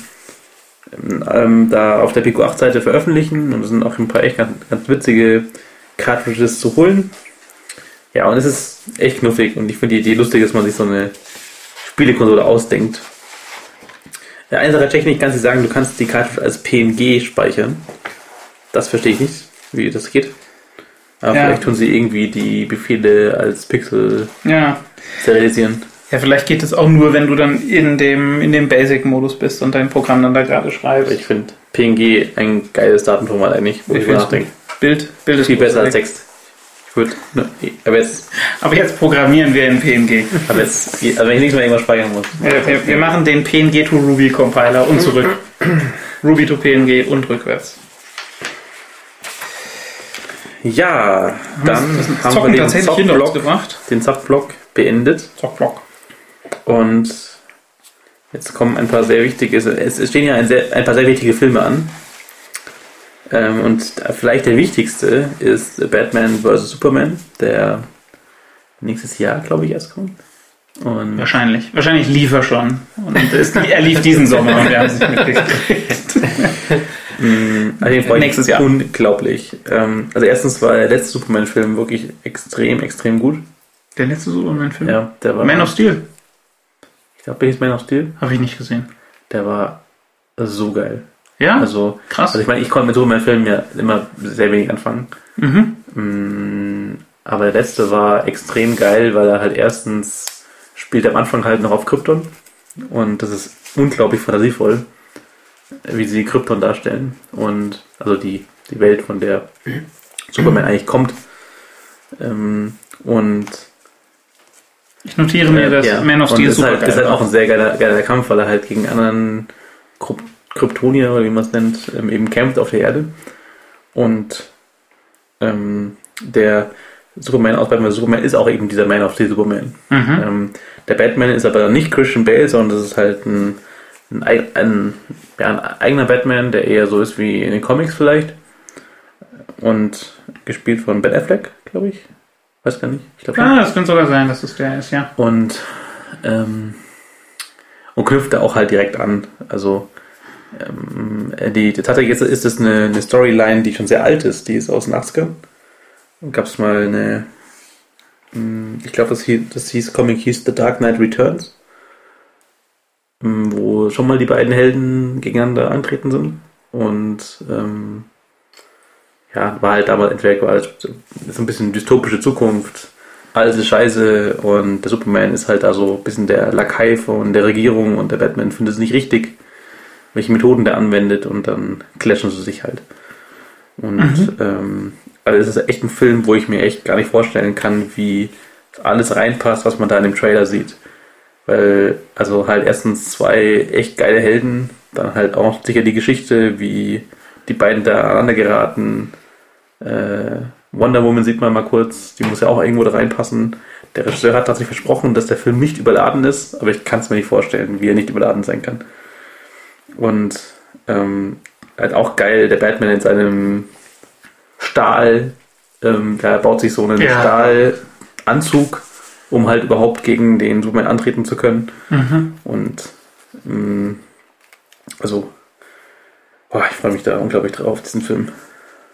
S3: ähm, da auf der Pico 8 Seite veröffentlichen und es sind auch ein paar echt ganz, ganz witzige Cartridges zu holen. Ja, und es ist echt knuffig und ich finde die Idee lustig, dass man sich so eine Spielekonsole ausdenkt. Ja, eine Sache technisch kannst du sagen, du kannst die Cartridge als PNG speichern. Das verstehe ich nicht, wie das geht. Aber
S1: Ja.
S3: vielleicht tun sie irgendwie die Befehle als Pixel
S1: Ja.
S3: serialisieren.
S1: Ja, vielleicht geht es auch nur, wenn du dann in dem, in dem Basic-Modus bist und dein Programm dann da gerade schreibst.
S3: ich finde PNG ein geiles Datenformat eigentlich, wo
S1: Ich
S3: ich, nachdenke.
S1: Bild, Bild ist
S3: Viel besser als. Text. Ich würde, ne, aber jetzt,
S1: Aber jetzt programmieren wir in PNG.
S3: aber jetzt, also wenn ich nicht mehr irgendwas speichern muss.
S1: Wir, wir, wir machen den PNG to Ruby Compiler und zurück. Ruby to PNG und rückwärts.
S3: Ja, dann haben wir den Zockblock,
S1: gebracht.
S3: den Zockblock beendet.
S1: Zockblock.
S3: Und jetzt kommen ein paar sehr wichtige, es stehen ja ein, sehr, ein paar sehr wichtige Filme an. Ähm, und vielleicht der wichtigste ist Batman vs. Superman, der nächstes Jahr, glaube ich, erst kommt. Und
S1: Wahrscheinlich. Wahrscheinlich lief er schon. Und es, er lief diesen Sommer und wir haben es nicht mitgekriegt.
S3: Also freue
S1: Nächstes Jahr.
S3: unglaublich. Ähm, also erstens war der letzte Superman-Film wirklich extrem, extrem gut.
S1: Der letzte Superman-Film?
S3: Ja, der war.
S1: Man of Steel.
S3: Ich glaube, ist Man of Steel.
S1: Habe ich nicht gesehen.
S3: Der war so geil.
S1: Ja?
S3: Also,
S1: krass.
S3: also ich meine, ich konnte mit Superman-Filmen ja immer sehr wenig anfangen.
S1: mhm.
S3: Mm, Aber der letzte war extrem geil, weil er halt erstens spielt am Anfang halt noch auf Krypton. Und das ist unglaublich fantasievoll, wie sie Krypton darstellen. Und also die, die Welt, von der Superman eigentlich kommt. Ähm, und
S1: Ich notiere mir, dass
S3: ja.
S1: Man of Steel
S3: ist
S1: super
S3: halt,
S1: geil
S3: ist halt auch ein sehr geiler, geiler Kampf, weil er halt gegen anderen Kryp- Kryptonier oder wie man es nennt, ähm, eben kämpft auf der Erde. Und ähm, der Superman aus Batman. Superman ist auch eben dieser Man of Steel Superman.
S1: Mhm.
S3: Ähm, der Batman ist aber nicht Christian Bale, sondern das ist halt ein, ein, ei- ein, ja, ein eigener Batman, der eher so ist wie in den Comics vielleicht. Und gespielt von Ben Affleck, glaube ich. Weiß gar nicht. Ich schon
S1: Ah, das könnte sogar sein, dass es der ist, ja.
S3: und ähm, und knüpft da auch halt direkt an. Also ähm, die, tatsächlich ist, ist das eine, eine Storyline, die schon sehr alt ist. Die ist aus den 80ern. Gab es mal eine, mh, ich glaube, das, hieß, das hieß Comic hieß The Dark Knight Returns, mh, wo schon mal die beiden Helden gegeneinander antreten sind. Und ähm, ja, war halt damals entweder war halt so ein bisschen dystopische Zukunft, alles ist scheiße und der Superman ist halt da so ein bisschen der Lakai von der Regierung und der Batman findet es nicht richtig, welche Methoden der anwendet und dann clashen sie sich halt. Und ähm, also es ist echt ein Film, wo ich mir echt gar nicht vorstellen kann, wie alles reinpasst, was man da in dem Trailer sieht. Weil, also halt erstens zwei echt geile Helden, dann halt auch sicher die Geschichte, wie die beiden da aneinander geraten. Äh, Wonder Woman sieht man mal kurz, die muss ja auch irgendwo da reinpassen. Der Regisseur hat tatsächlich versprochen, dass der Film nicht überladen ist, aber ich kann es mir nicht vorstellen, wie er nicht überladen sein kann. Und ähm, halt auch geil, der Batman in seinem Stahl, ähm, der baut sich so einen
S1: Ja.
S3: Stahlanzug, um halt überhaupt gegen den Superman antreten zu können.
S1: Mhm.
S3: Und mh, also, boah, ich freue mich da unglaublich drauf, diesen Film.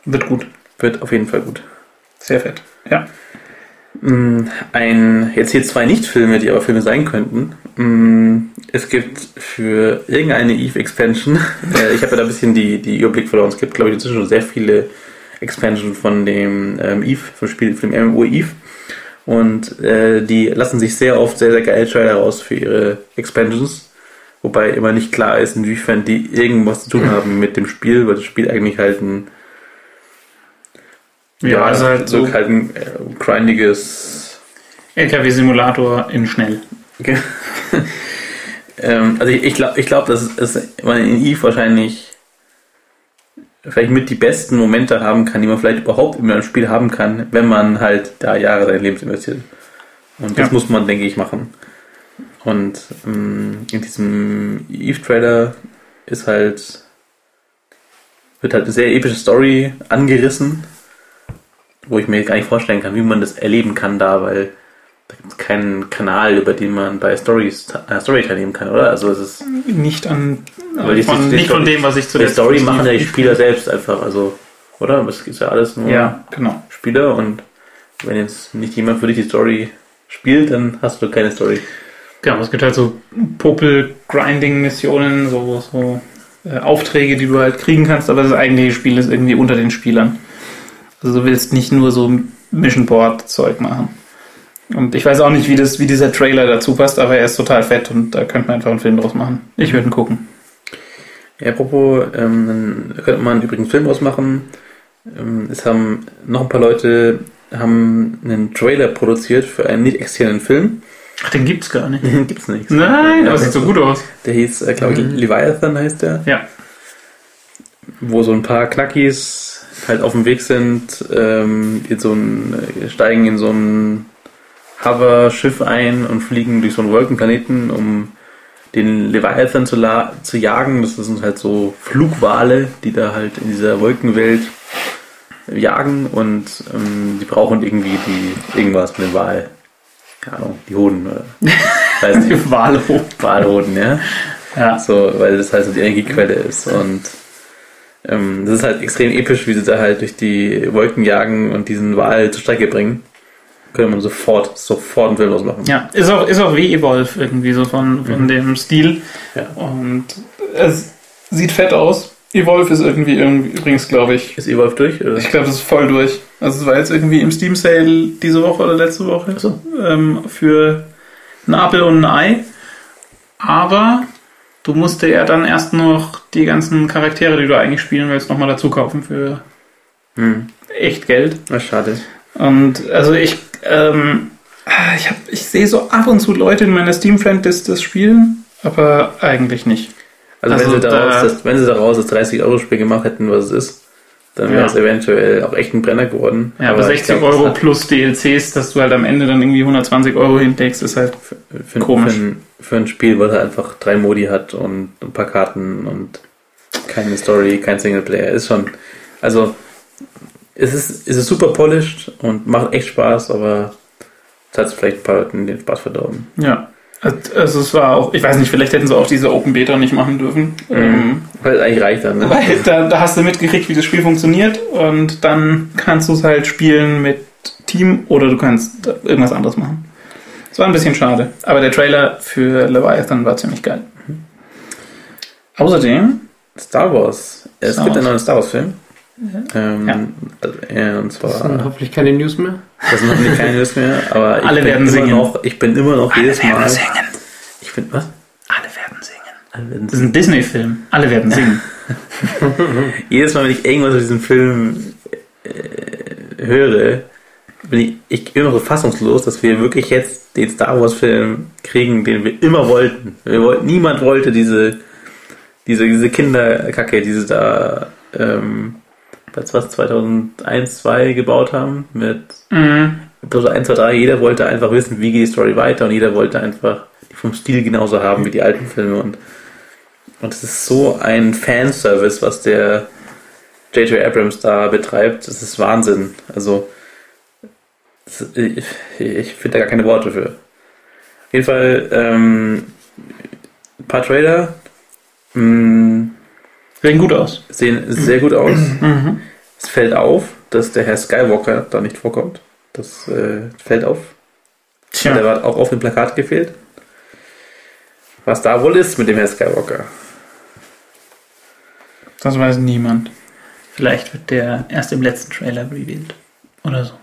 S1: Wird gut.
S3: Wird auf jeden Fall gut.
S1: Sehr fett. Ja.
S3: Mm, Ein, jetzt hier zwei Nicht-Filme, die aber Filme sein könnten. Mm, Es gibt für irgendeine Eve-Expansion, äh, ich habe ja da ein bisschen die, die Überblick verloren, es gibt, glaube ich, inzwischen schon sehr viele Expansion von dem ähm, Eve, vom Spiel, von dem MMO Eve. Und äh, die lassen sich sehr oft sehr, sehr geile Trailer raus für ihre Expansions. Wobei immer nicht klar ist, inwiefern die irgendwas zu tun haben mit dem Spiel, weil das Spiel eigentlich halt ein
S1: Ja, also halt so
S3: halt ein äh, grindiges
S1: LKW-Simulator in schnell.
S3: Okay. ähm, also ich, ich glaube, ich glaub, dass es man in Eve wahrscheinlich vielleicht mit die besten Momente haben kann, die man vielleicht überhaupt in einem Spiel haben kann, wenn man halt da Jahre seines Lebens investiert. Und das
S1: Ja.
S3: muss man, denke ich, machen. Und ähm, in diesem Eve-Trailer ist halt wird halt eine sehr epische Story angerissen, wo ich mir gar nicht vorstellen kann, wie man das erleben kann da, weil da gibt es keinen Kanal, über den man bei Stories, äh, Story teilnehmen kann, oder? Also es ist
S1: Nicht an
S3: die-
S1: von,
S3: die-
S1: nicht von
S3: die-
S1: dem, was ich zu
S3: die
S1: der
S3: Story machen ja die Spieler selbst einfach, also oder? Das ist ja alles nur
S1: Ja, genau.
S3: Spieler und wenn jetzt nicht jemand für dich die Story spielt, dann hast du keine Story.
S1: Genau, es gibt halt so Popel-Grinding-Missionen, so, so äh, Aufträge, die du halt kriegen kannst, aber das eigentliche Spiel ist irgendwie unter den Spielern. Also du willst nicht nur so Mission Board-Zeug machen. Und ich weiß auch nicht, wie, das, wie dieser Trailer dazu passt, aber er ist total fett und da könnte man einfach einen Film draus machen. Ich würde ihn gucken.
S3: Ja, apropos, ähm, dann könnte man übrigens einen Film ausmachen. Ähm, es haben noch ein paar Leute haben einen Trailer produziert für einen nicht externen Film.
S1: Ach, den gibt's gar nicht.
S3: Gibt's nicht.
S1: Nein, aber sieht so gut aus.
S3: Der hieß, äh, glaube ich, Leviathan heißt der.
S1: Ja.
S3: wo so ein paar Knackis halt auf dem Weg sind, ähm, in so ein, äh, steigen in so ein Hover-Schiff ein und fliegen durch so einen Wolkenplaneten, um den Leviathan zu, la zu jagen. Das sind halt so Flugwale, die da halt in dieser Wolkenwelt jagen und ähm, die brauchen irgendwie die irgendwas mit dem Wal. Keine Ahnung, die Hoden oder weiß nicht.
S1: Die Walhoden.
S3: Walhoden, ja.
S1: Ja.
S3: So, weil das halt so die Energiequelle ist. Und ähm, das ist halt extrem episch, wie sie da halt durch die Wolken jagen und diesen Wal zur Strecke bringen. Könnte man sofort, sofort einen Film ausmachen.
S1: Ja, ist auch, ist auch wie Evolve irgendwie so von, von dem Stil.
S3: Ja.
S1: Und es sieht fett aus. Evolve ist irgendwie, irgendwie übrigens, glaube ich,
S3: Ist Evolve durch? Oder?
S1: ich glaube, das ist voll durch. Also es war jetzt irgendwie im Steam Sale diese Woche oder letzte Woche
S3: Ach so.
S1: ähm, für ein Apfel und ein Ei. Aber du musst dir ja dann erst noch die ganzen Charaktere, die du eigentlich spielen willst, nochmal dazu kaufen für
S3: Hm.
S1: echt Geld.
S3: Na, schade.
S1: Und also ich, ähm, ich, hab, ich sehe so ab und zu Leute in meiner Steam-Friend-List das spielen, aber eigentlich nicht.
S3: Also,
S1: Also
S3: wenn, sie
S1: da-
S3: daraus das, wenn sie daraus das 30-Euro-Spiel gemacht hätten, was es ist, dann wäre
S1: Ja.
S3: es eventuell auch echt ein Brenner geworden.
S1: Ja, aber,
S3: ich
S1: 60
S3: glaub,
S1: Euro plus DLCs, dass du halt am Ende dann irgendwie 120 Euro hinlegst, ist halt
S3: Für,
S1: Komisch.
S3: Für, ein, für ein Spiel, was halt einfach drei Modi hat und ein paar Karten und keine Story, kein Singleplayer, ist schon. Also, es ist, es ist super polished und macht echt Spaß, aber es hat vielleicht ein paar Leuten den Spaß verdorben.
S1: Ja. Also es war auch, ich weiß nicht, vielleicht hätten sie auch diese Open Beta nicht machen dürfen. Ähm,
S3: Weil es eigentlich reicht dann. Ne?
S1: weil da, da hast du mitgekriegt, wie das Spiel funktioniert und dann kannst du es halt spielen mit Team oder du kannst irgendwas anderes machen. Es war ein bisschen schade, aber der Trailer für Leviathan war ziemlich geil. Außerdem,
S3: Star Wars. Es
S1: Star
S3: gibt
S1: Wars.
S3: einen neuen Star Wars Film. Ähm,
S1: Ja.
S3: äh, und
S2: Das sind
S3: zwar,
S2: hoffentlich keine News mehr.
S3: das sind hoffentlich keine News mehr, aber
S1: Alle
S3: ich bin
S1: werden
S3: immer
S1: singen.
S3: noch, ich bin immer noch jedes Mal.
S1: singen.
S3: Ich finde, was?
S1: Alle werden singen.
S3: Alle werden
S1: Das ist ein Disney-Film. Alle werden singen.
S3: jedes Mal, wenn ich irgendwas aus diesem Film äh, höre, bin ich, ich bin immer so fassungslos, dass wir wirklich jetzt den Star Wars Film kriegen, den wir immer wollten. Wir wollten niemand wollte diese, diese, diese Kinderkacke, die sie da, ähm, was, was 2001, 2 gebaut haben, mit
S1: Mhm.
S3: Episode 1, 2, 3, jeder wollte einfach wissen, wie geht die Story weiter und jeder wollte einfach die vom Stil genauso haben wie die alten Filme und und es ist so ein Fanservice, was der J.J. Abrams da betreibt. Das ist Wahnsinn. Also ich, ich finde da gar keine Worte für. Auf jeden Fall ähm, ein paar Trailer mh,
S1: Sehen gut aus.
S3: sehen sehr gut aus.
S1: Mhm.
S3: Es fällt auf, dass der Herr Skywalker da nicht vorkommt. Das äh, fällt auf. Der
S1: Tja,
S3: hat auch auf dem Plakat gefehlt. Was da wohl ist mit dem Herr Skywalker.
S1: das weiß niemand. Vielleicht wird der erst im letzten Trailer revealed. Oder so.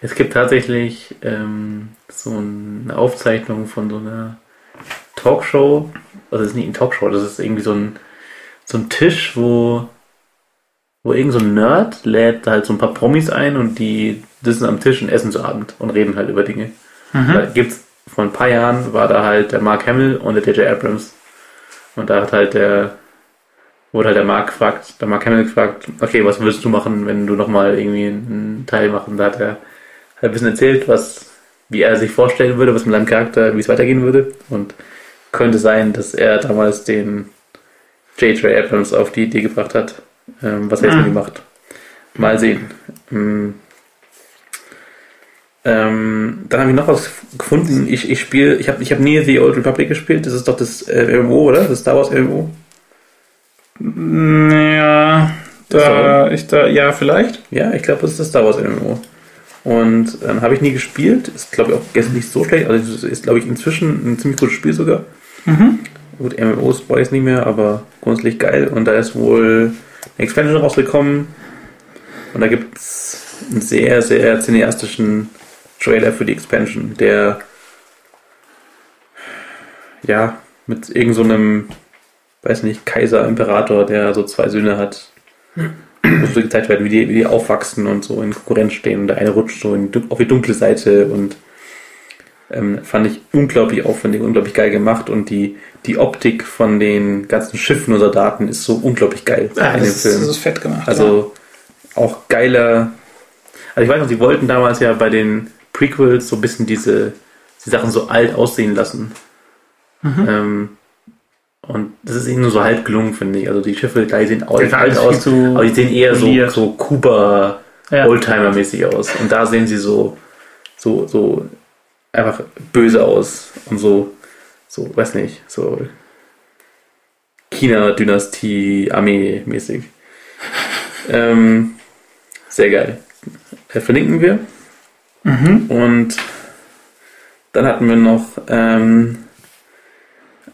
S3: Es gibt tatsächlich ähm, so eine Aufzeichnung von so einer Talkshow. Also das ist nicht eine Talkshow, das ist irgendwie so ein, so ein Tisch, wo, wo irgend so ein Nerd lädt halt so ein paar Promis ein und die sitzen am Tisch und essen zu Abend und reden halt über Dinge. Da gibt's vor ein paar Jahren war da halt der Mark Hamill und der J.J. Abrams. Und da hat halt der, wurde halt der Mark gefragt, der Mark Hamill gefragt, okay, was würdest du machen, wenn du nochmal irgendwie einen Teil machen? Da hat er halt ein bisschen erzählt, was, wie er sich vorstellen würde, was mit seinem Charakter, wie es weitergehen würde. Und könnte sein, dass er damals den J.J. Abrams auf die Idee gebracht hat, ähm, was er jetzt
S1: Ah.
S3: mit ihm macht. Mal sehen. Ähm, ähm, dann habe ich noch was gefunden. Ich, ich spiele, ich habe ich hab nie The Old Republic gespielt. Das ist doch das äh, MMO, oder? Das Star Wars MMO.
S1: Ja, da, ich da, ja, vielleicht.
S3: Ja, ich glaube, das ist das Star Wars MMO. Und ähm, habe ich nie gespielt. Ist, glaube ich, auch gestern nicht so schlecht. Also ist, glaube ich, inzwischen ein ziemlich gutes Spiel sogar.
S1: Mhm.
S3: Gut, MMOs brauche ich nicht mehr, aber grundsätzlich geil. Und da ist wohl eine Expansion rausgekommen. Und da gibt es einen sehr, sehr cineastischen Trailer für die Expansion, der ja mit irgend so weiß nicht, Kaiser, Imperator, der so zwei Söhne hat, wo so gezeigt werden, wie die, wie die aufwachsen und so in Konkurrenz stehen. Und der eine rutscht so in, auf die dunkle Seite und ähm, fand ich unglaublich aufwendig, unglaublich geil gemacht und die, die Optik von den ganzen Schiffen und Soldaten ist so unglaublich geil
S1: Ah,
S3: in dem
S1: ist,
S3: Film.
S1: das ist fett gemacht.
S3: Also auch geiler. Also ich weiß noch, sie wollten damals ja bei den Prequels so ein bisschen diese die Sachen so alt aussehen lassen. Ähm, und das ist ihnen nur so halb gelungen, finde ich. Also die Schiffe, die sehen auch
S1: Ja,
S3: alt
S1: viel
S3: aus, aber die sehen eher so,
S1: poliert.
S3: so Kuba
S1: Ja.
S3: Oldtimer-mäßig aus. Und da sehen sie so, so, so einfach böse aus und so, so, weiß nicht, so China-Dynastie, Armee-mäßig. Ähm, sehr geil. Äh, verlinken wir.
S1: Mhm.
S3: Und dann hatten wir noch ähm,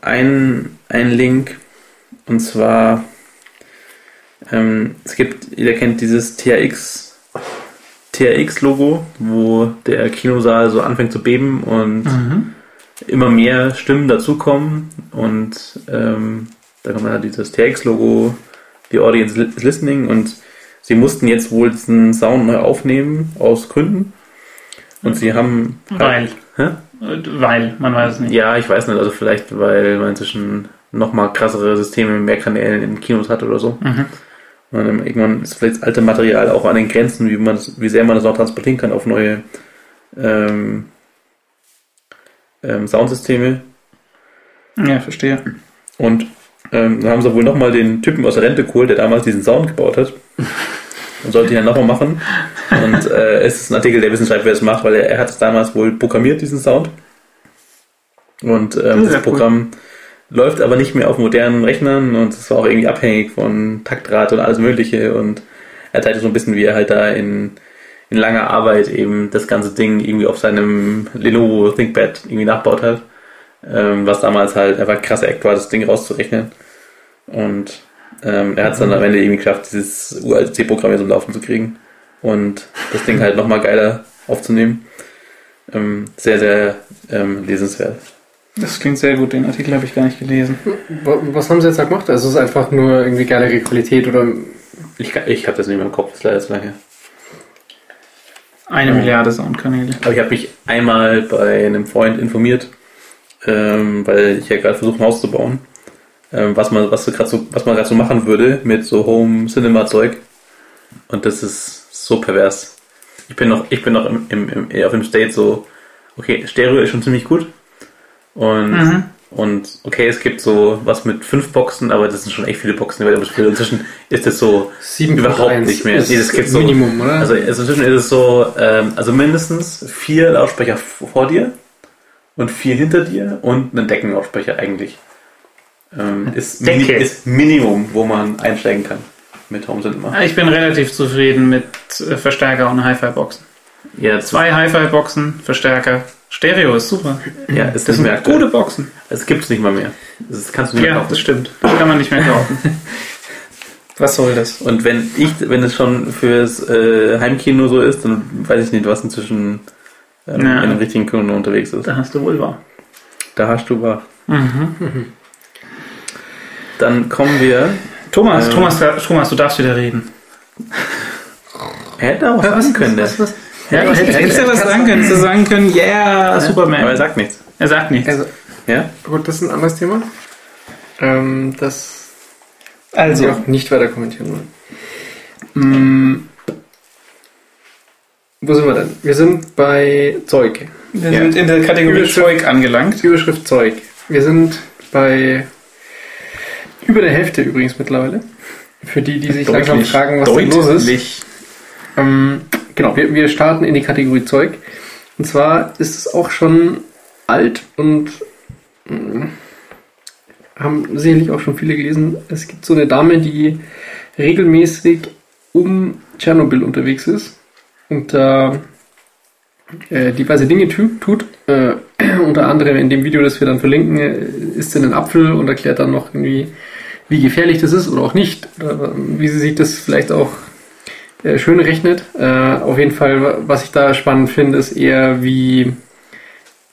S3: einen, einen Link und zwar ähm, es gibt, jeder kennt dieses TRX TRX Logo, wo der Kinosaal so anfängt zu beben und
S1: Mhm.
S3: immer mehr Stimmen dazukommen und ähm, da kommt dann dieses TX-Logo, die Audience is Listening und sie mussten jetzt wohl diesen Sound neu aufnehmen aus Gründen und sie haben
S1: Weil.
S3: Hä?
S1: Weil, man weiß es nicht.
S3: ja, ich weiß nicht, also vielleicht weil man inzwischen noch mal krassere Systeme mit mehr Kanälen in Kinos hat oder so.
S1: Mhm.
S3: Und dann irgendwann ist vielleicht das alte Material auch an den Grenzen, wie man das, wie sehr man das noch transportieren kann auf neue ähm, ähm, Soundsysteme.
S1: Ja, verstehe.
S3: Und ähm, dann haben sie wohl nochmal den Typen aus der Rente geholt, der damals diesen Sound gebaut hat. Und sollte ihn dann nochmal machen. Und äh, es ist ein Artikel, der Wissen schreibt, wer es macht, weil er, er hat es damals wohl programmiert, diesen Sound. Und ähm,
S1: Sehr
S3: das
S1: cool.
S3: Läuft aber nicht mehr auf modernen Rechnern und es war auch irgendwie abhängig von Taktrad und alles Mögliche. Und er teilte so ein bisschen, wie er halt da in, in langer Arbeit eben das ganze Ding irgendwie auf seinem Lenovo ThinkPad irgendwie nachbaut hat. Ähm, was damals halt einfach krasser Act war, das Ding rauszurechnen. Und ähm, er hat es dann am Ende irgendwie geschafft, dieses uralte C-Programm hier so laufen zu kriegen und das Ding halt nochmal geiler aufzunehmen. Ähm, sehr, sehr ähm, lesenswert.
S1: Das klingt sehr gut, den Artikel habe ich gar nicht gelesen.
S2: Wa- Was haben sie jetzt da gemacht? Also es ist einfach nur irgendwie geilere Qualität oder
S3: Ich, ich habe das nicht mehr im Kopf, das ist leider zu lange.
S1: Eine
S3: Ja.
S1: Milliarde Soundkanäle.
S3: Aber ich habe mich einmal bei einem Freund informiert, ähm, weil ich ja gerade versuche, ein Haus zu bauen. Ähm, was man, was, so grad so, was man gerade so machen würde mit so Home Cinema Zeug. Und das ist so pervers. Ich bin noch, ich bin noch im, im, im, auf dem State so, okay, Stereo ist schon ziemlich gut. Und,
S1: Mhm.
S3: und okay, es gibt so was mit fünf Boxen, aber das sind schon echt viele Boxen, die wir damit spielen. Inzwischen ist das so
S2: 7.1
S3: Überhaupt nicht mehr.
S2: ist
S3: Nee, das gibt's so.
S2: Minimum, oder?
S3: Also, also inzwischen ist es so, ähm, also mindestens vier Lautsprecher vor dir und vier hinter dir und einen Deckenlautsprecher eigentlich. Ähm, ist, mini,
S1: Decke.
S3: ist Minimum, wo man einsteigen kann mit Home Cinema.
S1: Ich bin relativ zufrieden mit äh, Verstärker und Hi-Fi-Boxen.
S3: Ja,
S1: Zwei Hi-Fi-Boxen, Verstärker. Stereo ist super.
S3: ja, ist
S1: Das
S3: nicht mehr
S1: sind gute. Boxen.
S3: Das gibt's nicht mal mehr. Das kannst du nicht mehr
S1: Ja,
S3: kaufen.
S1: das stimmt. Das kann man nicht mehr kaufen. Was soll das?
S3: Und wenn ich, wenn es schon fürs äh, Heimkino so ist, dann weiß ich nicht, was inzwischen ähm,
S1: Ja.
S3: in einem richtigen Kino unterwegs ist.
S1: Da hast du wohl wahr.
S3: Da hast du wahr.
S1: Mhm.
S3: Dann kommen wir.
S1: Thomas,
S3: Ähm.
S1: Thomas, Thomas, du darfst wieder reden.
S3: Er hätte auch was sagen können, der.
S1: Ja,
S2: Ja,
S1: hätte,
S2: hätte-
S1: hättest du was sagen können. Hättest du sagen können, yeah, Superman.
S3: Aber er sagt nichts.
S1: er sagt nichts.
S2: Also,
S3: Ja?
S2: gut, das ist ein anderes Thema. Ähm, das
S1: Also,
S2: wir auch nicht weiter kommentieren wollen.
S1: mh,
S2: Wo sind wir denn? Wir sind bei Zeug.
S1: wir
S3: Ja.
S1: sind in der Kategorie
S2: Überschrift-
S1: Zeug angelangt.
S2: Überschrift Zeug. Wir sind bei über der Hälfte übrigens mittlerweile. Für die, die sich langsam
S3: Deutlich.
S2: fragen, was da los ist.
S3: Deutlich.
S2: Ähm, genau, wir, wir starten in die Kategorie Zeug. Und zwar ist es auch schon alt und mh, haben sicherlich auch schon viele gelesen. Es gibt so eine Dame, die regelmäßig um Tschernobyl unterwegs ist und da äh, diverse Dinge tu- tut. Äh, unter anderem in dem Video, das wir dann verlinken, äh, isst sie einen Apfel und erklärt dann noch irgendwie, wie gefährlich das ist oder auch nicht. Oder wie sie sich das vielleicht auch schön rechnet. Äh, auf jeden Fall, wa- was ich da spannend finde, ist eher wie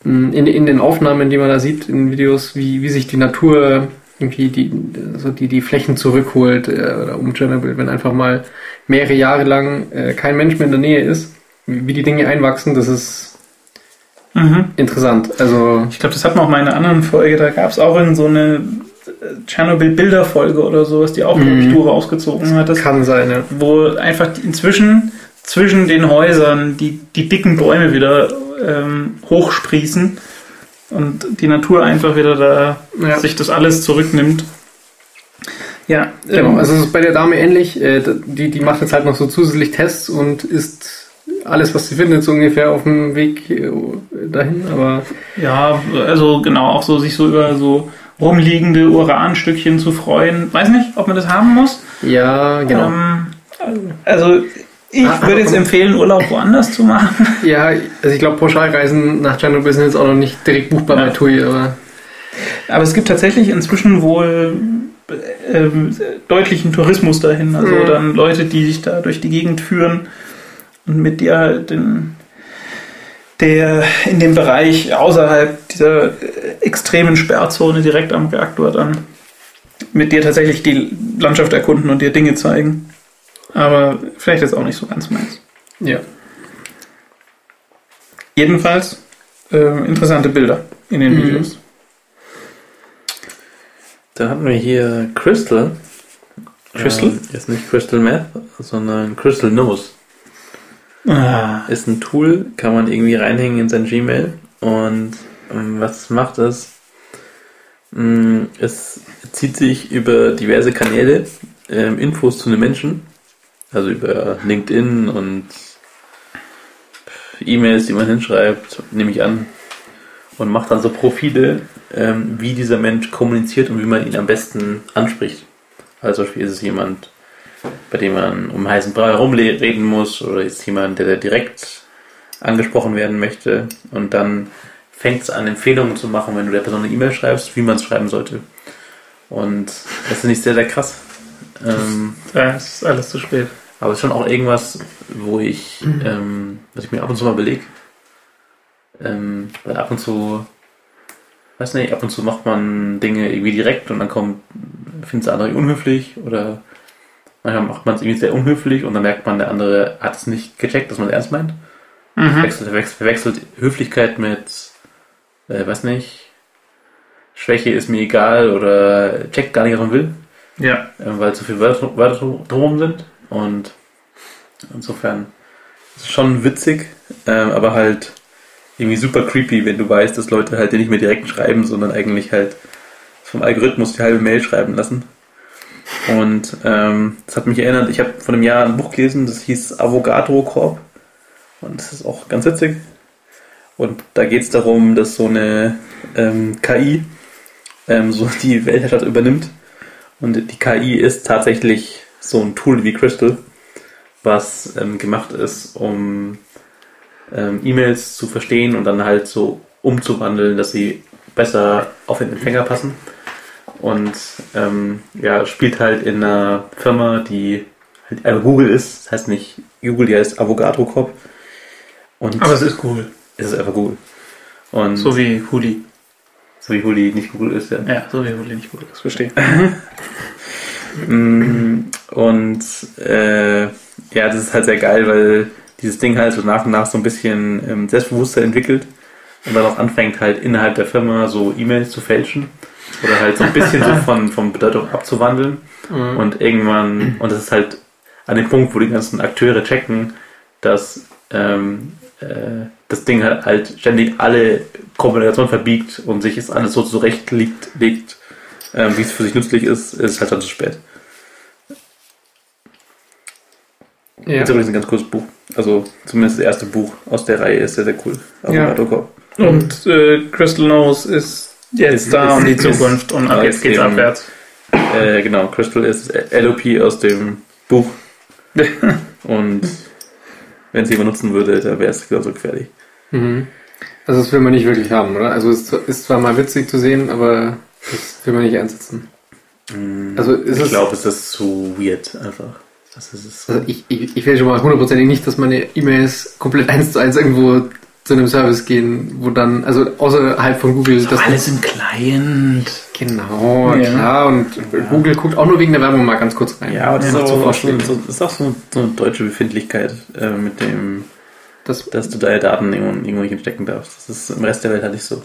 S2: in, in den Aufnahmen, die man da sieht, in Videos, wie, wie sich die Natur irgendwie die, so die, die Flächen zurückholt äh, oder um wenn einfach mal mehrere Jahre lang äh, kein Mensch mehr in der Nähe ist, wie, wie die Dinge einwachsen, das ist
S1: Mhm.
S2: interessant. Also
S1: Ich glaube, das hatten wir auch mal in einer anderen Folge. Da gab es auch in so eine äh, Tschernobyl-Bilderfolge oder sowas, die auch,
S2: Mhm.
S1: du rausgezogen hattest.
S2: kann sein, ja.
S1: wo einfach inzwischen zwischen den Häusern die, die dicken Bäume wieder ähm, hochsprießen und die Natur einfach wieder da
S2: Ja.
S1: sich das alles zurücknimmt. Ja,
S2: Genau,
S1: ähm,
S2: also es ist bei der Dame ähnlich. Äh, Die, die macht jetzt halt noch so zusätzlich Tests und isst alles, was sie findet, so ungefähr auf dem Weg äh, dahin. Aber
S1: ja, also genau, auch so sich so über so rumliegende Uranstückchen zu freuen. Weiß nicht, ob man das haben muss.
S2: ja, genau.
S1: Ähm, also ich
S2: Ah,
S1: würde jetzt empfehlen, Urlaub woanders zu machen.
S2: Ja, also ich glaube, Pauschalreisen nach Tschernobyl sind jetzt auch noch nicht direkt buchbar
S1: Ja.
S2: bei TUI, aber
S1: Aber es gibt tatsächlich inzwischen wohl ähm, deutlichen Tourismus dahin. Also
S2: Mhm.
S1: dann Leute, die sich da durch die Gegend führen und mit dir halt den, der in dem Bereich außerhalb dieser äh, extremen Sperrzone direkt am Reaktor dann mit dir tatsächlich die Landschaft erkunden und dir Dinge zeigen. Aber vielleicht ist auch nicht so ganz meins.
S2: ja.
S1: Jedenfalls äh, interessante Bilder in den
S2: Mhm.
S1: Videos.
S3: Dann hatten wir hier Crystal.
S1: Crystal?
S3: Ähm, ist nicht Crystal Meth, sondern Crystal Nose.
S1: Ah,
S3: Ist ein Tool, kann man irgendwie reinhängen in sein Gmail. Und ähm, was macht ist, mh, es zieht sich über diverse Kanäle ähm, Infos zu einem Menschen. Also über LinkedIn und E-Mails, die man hinschreibt, nehme ich an. Und macht dann so Profile, ähm, wie dieser Mensch kommuniziert und wie man ihn am besten anspricht. Also zum Beispiel ist es jemand, bei dem man um heißen Brei herumreden muss oder ist jemand, der da direkt angesprochen werden möchte und dann fängt es an, Empfehlungen zu machen, wenn du der Person eine E-Mail schreibst, wie man es schreiben sollte. Und das ist nicht sehr, sehr krass. Ähm,
S1: da ist alles zu spät.
S3: aber es ist schon auch irgendwas, wo ich, ähm, was ich mir ab und zu mal belege. Ähm, weil ab und zu, weiß nicht, ab und zu macht man Dinge irgendwie direkt und dann kommt, findet der andere unhöflich oder manchmal macht man es irgendwie sehr unhöflich und dann merkt man, der andere hat es nicht gecheckt, dass man es ernst meint.
S1: Mhm.
S3: Verwechselt, verwechselt, Höflichkeit mit, äh, weiß nicht, Schwäche ist mir egal oder checkt gar nicht, was man will
S1: Ja.
S3: äh, weil zu viele Wörter, Wörter drum sind. Und insofern ist es schon witzig, ähm, aber halt irgendwie super creepy, wenn du weißt, dass Leute halt dir nicht mehr direkt schreiben, sondern eigentlich halt vom Algorithmus die halbe Mail schreiben lassen. Und ähm, das hat mich erinnert, ich habe vor einem Jahr ein Buch gelesen, das hieß Avogadro Corp. Und das ist auch ganz witzig. Und da geht es darum, dass so eine ähm, KI ähm, so die Weltherrschaft übernimmt. Und die KI ist tatsächlich so ein Tool wie Crystal, was ähm, gemacht ist, um ähm, E-Mails zu verstehen und dann halt so umzuwandeln, dass sie besser auf den Empfänger passen. Und ähm, ja, spielt halt in einer Firma, die halt einfach Google ist. Das heißt nicht Google, die heißt Avogadro Corp. Und
S1: Aber es ist Google.
S3: es ist einfach Google. Und
S1: So wie Huli.
S3: so wie Huli nicht Google ist, ja.
S1: Ja, so wie Huli nicht Google ist. Verstehe.
S3: Und äh, ja, das ist halt sehr geil, weil dieses Ding halt so nach und nach so ein bisschen ähm, Selbstbewusstsein entwickelt und dann auch anfängt halt innerhalb der Firma so E-Mails zu fälschen oder halt so ein bisschen so von, von Bedeutung abzuwandeln
S2: Mhm.
S3: und irgendwann, und das ist halt an dem Punkt, wo die ganzen Akteure checken, dass ähm, äh, das Ding halt, halt ständig alle Kommunikation verbiegt und sich es alles so zurechtlegt, legt, ähm, wie es für sich nützlich ist, ist halt dann zu spät.
S2: Ja.
S3: Das ist übrigens ein ganz cooles Buch. Also zumindest das erste Buch aus der Reihe ist sehr, sehr cool.
S2: Ja.
S3: Avocado Corp.
S1: Und äh, Crystal Nose ist jetzt
S3: Ist-
S1: da
S3: ist-
S1: und die
S3: ist-
S1: Zukunft und ab jetzt geht's
S3: dem-
S1: abwärts.
S3: Äh, genau, Crystal ist das LOP aus dem Buch. Und wenn es jemand nutzen würde, dann wäre es genauso gefährlich.
S2: Mhm. Also das will man nicht wirklich haben, oder? Also es ist zwar mal witzig zu sehen, aber das will man nicht einsetzen. Also ist
S3: ich glaube, es ist zu weird einfach. Das ist es.
S2: Also ich, ich, ich will schon mal hundertprozentig nicht, dass meine E-Mails komplett eins zu eins irgendwo zu einem Service gehen, wo dann, also außerhalb von Google, das
S1: Alles im Client.
S2: genau,
S1: Ja.
S2: klar, und Google guckt auch nur wegen der Werbung mal ganz kurz rein.
S3: ja, aber das
S1: Ja,
S3: ist,
S1: so
S3: auch, so,
S1: vorstellen.
S3: so, das ist auch so, so eine deutsche Befindlichkeit äh, mit dem,
S2: Das,
S3: dass du deine Daten irgendwo, irgendwo nicht entdecken darfst. Das ist im Rest der Welt halt nicht so.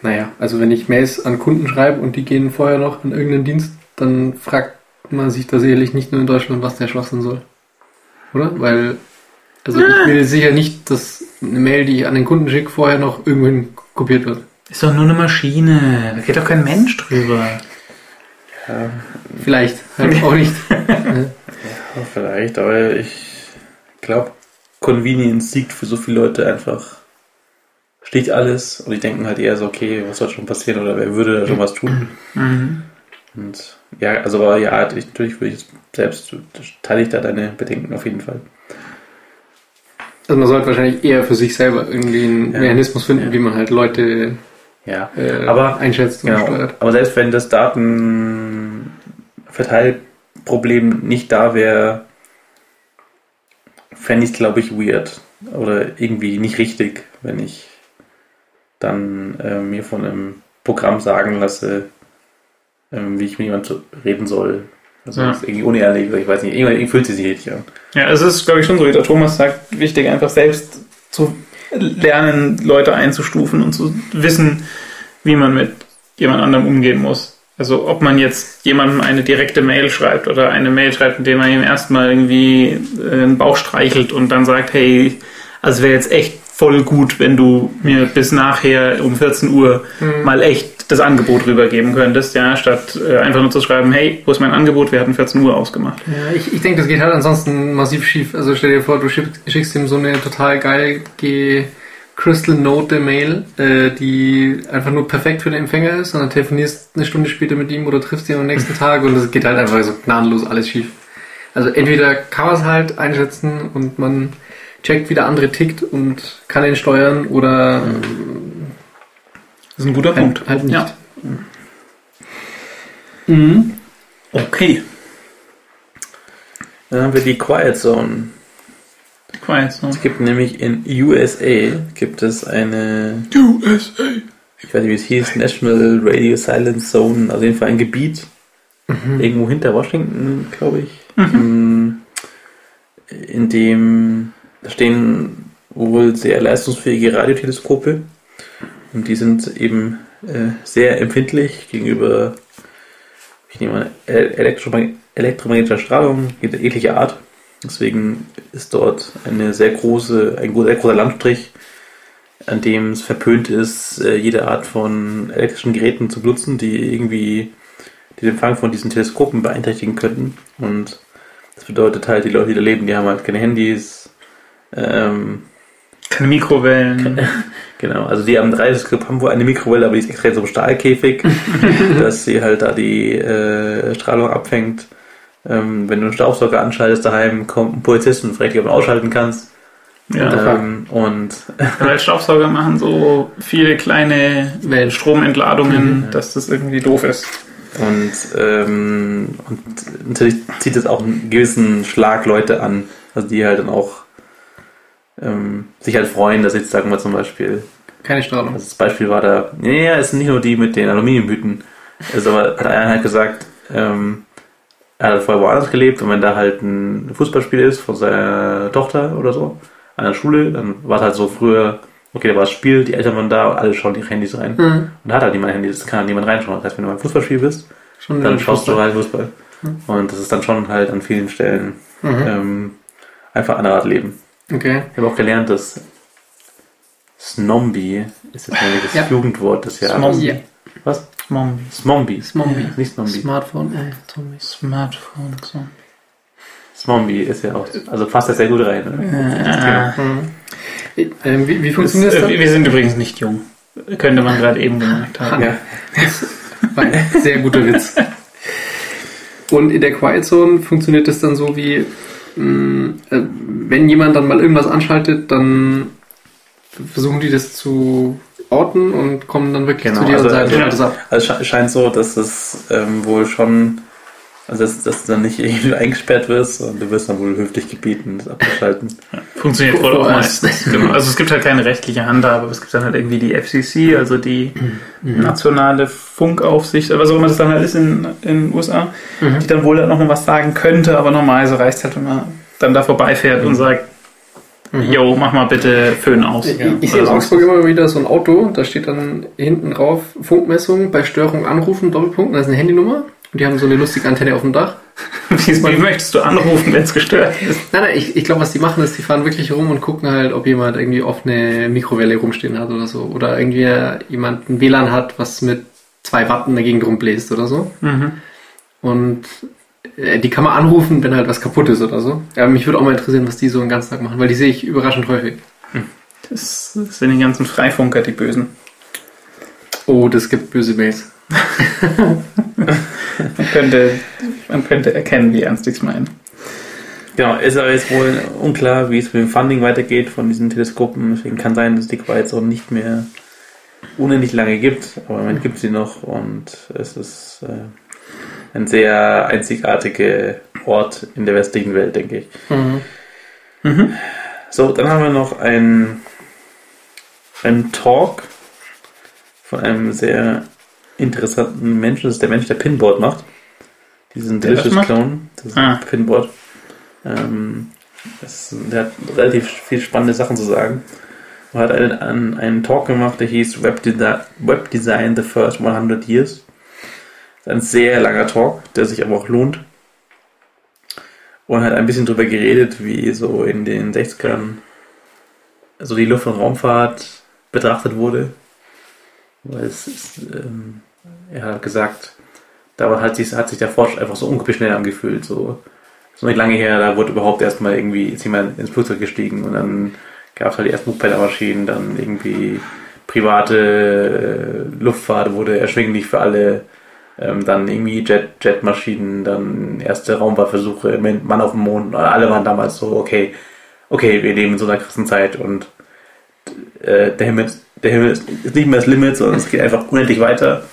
S2: naja, also wenn ich Mails an Kunden schreibe und die gehen vorher noch an irgendeinen Dienst, dann fragt man sich da sicherlich nicht nur in Deutschland, was der Schwachsinn soll. Oder? Weil, also ich will sicher nicht, dass eine Mail, die ich an den Kunden schicke, vorher noch irgendwohin kopiert wird.
S1: Ist doch nur eine Maschine. Da geht doch kein Mensch drüber.
S2: Vielleicht, halt auch nicht.
S3: Ja, vielleicht, aber ich glaube, Convenience siegt für so viele Leute einfach. Steht alles und die denken halt eher so, okay, was soll schon passieren oder wer würde da schon was tun?
S1: Mhm.
S3: Und ja, also aber ja, ich, natürlich würde ich es selbst, teile ich da deine Bedenken auf jeden Fall.
S2: Also man sollte wahrscheinlich eher für sich selber irgendwie einen
S3: Ja.
S2: Mechanismus finden,
S3: Ja.
S2: wie man halt Leute
S3: Ja,
S2: äh,
S3: aber
S2: einschätzt und
S3: genau.
S2: steuert.
S3: Aber selbst wenn das Datenverteilproblem nicht da wäre, fände ich es, glaube ich, weird oder irgendwie nicht richtig, wenn ich dann äh, mir von einem Programm sagen lasse, ähm, wie ich mit jemandem reden soll. Also
S1: Ja.
S3: das ist irgendwie unehrlich ich weiß nicht, irgendwie fühlt sie sich richtig an.
S1: Ja, es ist, glaube ich, schon so, wie der Thomas sagt, wichtig, einfach selbst zu lernen, Leute einzustufen und zu wissen, wie man mit jemand anderem umgehen muss. Also ob man jetzt jemandem eine direkte Mail schreibt oder eine Mail schreibt, indem man ihm erstmal irgendwie äh, einen Bauch streichelt und dann sagt, hey, also wäre jetzt echt voll gut, wenn du mir bis nachher um 14 Uhr mal echt das Angebot rübergeben könntest, ja, statt äh, einfach nur zu schreiben, hey, wo ist mein Angebot? Wir hatten 14 Uhr ausgemacht.
S2: Ja, ich, ich denke, das geht halt ansonsten massiv schief. Also stell dir vor, du schickst, schickst ihm so eine total geil ge Crystal Note Mail, äh, die einfach nur perfekt für den Empfänger ist und dann telefonierst eine Stunde später mit ihm oder triffst ihn am nächsten Tag und das geht halt einfach so gnadenlos alles schief. Also entweder kann man es halt einschätzen und man checkt, wie der andere tickt und kann ihn steuern oder
S1: Das ist ein guter Punkt.
S2: halt, halt nicht.
S1: Ja.
S2: Mhm.
S1: Okay.
S3: Dann haben wir die Quiet Zone.
S1: Quiet Zone.
S3: Es gibt nämlich in USA gibt es eine,
S1: USA.
S3: ich weiß nicht wie es hieß, National Radio Silence Zone, also jeden Fall ein Gebiet, irgendwo hinter Washington, glaube ich, ähm, in dem da stehen wohl sehr leistungsfähige Radioteleskope und die sind eben äh, sehr empfindlich gegenüber ich nehme an, Elektromag elektromagnetischer Strahlung jeglicher Art. Deswegen ist dort eine sehr große, ein sehr großer Landstrich, an dem es verpönt ist, äh, jede Art von elektrischen Geräten zu benutzen, die irgendwie den Empfang von diesen Teleskopen beeinträchtigen könnten. Und das bedeutet halt, die Leute, die da leben, die haben halt keine Handys. Ähm,
S1: Keine Mikrowellen.
S3: Genau, also die haben drei haben wohl eine Mikrowelle, aber die ist extra in so einem Stahlkäfig, dass sie halt da die äh, Strahlung abfängt. Ähm, wenn du einen Staubsauger anschaltest daheim, kommt ein Polizist und fragt dich, ob du ihn ausschalten kannst.
S1: Ja.
S3: Ähm, und
S1: Weil Staubsauger machen so viele kleine. Stromentladungen, dass das irgendwie doof ist.
S3: Und, ähm, und natürlich zieht es auch einen gewissen Schlag Leute an, also die halt dann auch ähm, sich halt freuen, dass jetzt sagen wir zum Beispiel,
S2: Keine Strahlung.
S3: also das Beispiel war da, nee, es sind nicht nur die mit den Aluminiumhüten, also aber hat einer halt gesagt, ähm, er hat vorher woanders gelebt und wenn da halt ein Fußballspiel ist von seiner Tochter oder so, an der Schule, dann war es halt so früher, okay, da war das Spiel, die Eltern waren da und alle schauen ihre Handys rein.
S2: Mhm.
S3: Und da hat halt niemand Handys, das kann halt niemand reinschauen. Das heißt, wenn du beim Fußballspiel bist,
S2: Schon
S3: dann schaust du
S2: Fußball.
S3: halt Fußball. Und das ist dann schon halt an vielen Stellen
S2: Mhm.
S3: ähm, einfach eine Art Leben.
S2: Okay.
S3: Ich habe auch gelernt, dass Snombi ist jetzt nämlich das
S2: Ja.
S3: Jugendwort des Jahres.
S1: Snombi.
S2: Ja.
S3: Was?
S1: Mombi.
S3: Smombi.
S2: Smombi.
S3: Nicht Snombi.
S2: Smartphone. Äh.
S1: Smartphone. So.
S3: Smombi ist ja auch, also passt das sehr gut rein. Ne?
S1: Äh,
S2: Mhm. Ähm, wie, wie
S1: das,
S2: funktioniert das
S1: äh,
S2: dann?
S1: wir sind übrigens nicht jung. Könnte man gerade eben gemerkt haben.
S3: Ja.
S2: War ein sehr guter Witz. Und in der Quiet Zone funktioniert das dann so wie, äh, wenn jemand dann mal irgendwas anschaltet, dann versuchen die das zu orten und kommen dann wirklich
S3: Genau,
S2: zu dir
S3: also-
S2: und sagen,
S3: also-
S2: schalt das ab.
S3: Also es sche- scheint so, dass es ähm, wohl schon, also dass, dass du dann nicht irgendwie eingesperrt wirst und du wirst dann wohl höflich gebeten, das abzuschalten.
S1: Funktioniert wohl auch meistens. Genau. Also es gibt halt keine rechtliche Handhabe, aber es gibt dann halt irgendwie die FCC, also die
S2: Mhm.
S1: nationale Funkaufsicht, was auch immer das dann halt ist in in den USA,
S2: Mhm.
S1: die dann wohl halt noch mal was sagen könnte, aber normalerweise reicht es halt, wenn man dann da vorbeifährt und sagt, Jo, mach mal bitte Föhn aus.
S2: Ich,
S1: Ja.
S2: ich sehe in
S1: Oder so.
S2: Augsburg immer wieder so ein Auto, da steht dann hinten drauf Funkmessung, bei Störung anrufen, Doppelpunkt, da ist eine Handynummer und die haben so eine lustige Antenne auf dem Dach.
S1: Wie, möchtest du anrufen, wenn es gestört ist?
S2: Nein, nein, ich, ich glaube, was die machen, ist, die fahren wirklich rum und gucken halt, ob jemand irgendwie offene Mikrowelle rumstehen hat oder so. Oder irgendwie jemand ein WLAN hat, was mit zwei Watt in der Gegend rumbläst oder so.
S1: Mhm.
S2: Und äh, die kann man anrufen, wenn halt was kaputt ist oder so. Ja, mich würde auch mal interessieren, was die so den ganzen Tag machen, weil die sehe ich überraschend häufig.
S1: Das, das sind die ganzen Freifunker, die Bösen.
S2: Oh, das gibt böse Mails.
S1: Man könnte, man könnte erkennen, wie ernst ich es meine.
S3: Genau, ist aber jetzt wohl unklar, wie es mit dem Funding weitergeht von diesen Teleskopen. Deswegen kann sein, dass es die Quite auch nicht mehr unendlich lange gibt. Aber man gibt sie noch und es ist äh, ein sehr einzigartiger Ort in der westlichen Welt, denke ich.
S2: Mhm.
S3: So, dann haben wir noch einen, einen Talk von einem sehr interessanten Menschen. Das ist der Mensch, der Pinboard macht. Diesen
S1: Der
S3: Delicious
S1: macht?
S3: Clone. Das ist
S1: Ah.
S3: ein Pinboard. Ähm, das, der hat relativ viel spannende Sachen zu sagen. Er hat einen, einen, einen Talk gemacht, der hieß Web, Desi- Web Design The First 100 Years. Das ist ein sehr langer Talk, der sich aber auch lohnt. Und hat ein bisschen drüber geredet, wie so in den 60ern so die Luft- und Raumfahrt betrachtet wurde. Weil es ist, ähm, er hat gesagt, da hat sich, hat sich der Fortschritt einfach so unglaublich schnell angefühlt. So, so nicht lange her, da wurde überhaupt erstmal irgendwie, ist jemand ins Flugzeug gestiegen und dann gab es halt die ersten Hochpellermaschinen, dann irgendwie private äh, Luftfahrt wurde erschwinglich für alle, ähm, dann irgendwie Jet, Jetmaschinen, dann erste Raumfahrtversuche, Mann auf dem Mond, alle waren damals so, okay, okay, wir leben in so einer krassen Zeit und äh, der Himmel, der Himmel ist ist nicht mehr das Limit, sondern es geht einfach unendlich weiter.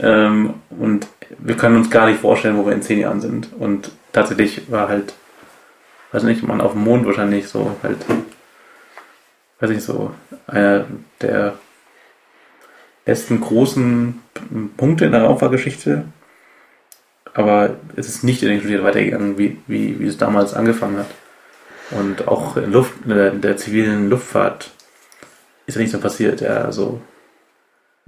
S3: Ähm, und wir können uns gar nicht vorstellen, wo wir in zehn Jahren sind. Und tatsächlich war halt, weiß nicht, man auf dem Mond wahrscheinlich so halt, weiß nicht, so einer der letzten großen Punkte in der Raumfahrtgeschichte. Aber es ist nicht in den Studien weitergegangen, wie, wie, wie es damals angefangen hat. Und auch in, Luft, in der, der zivilen Luftfahrt ist ja nichts mehr passiert. Ja, also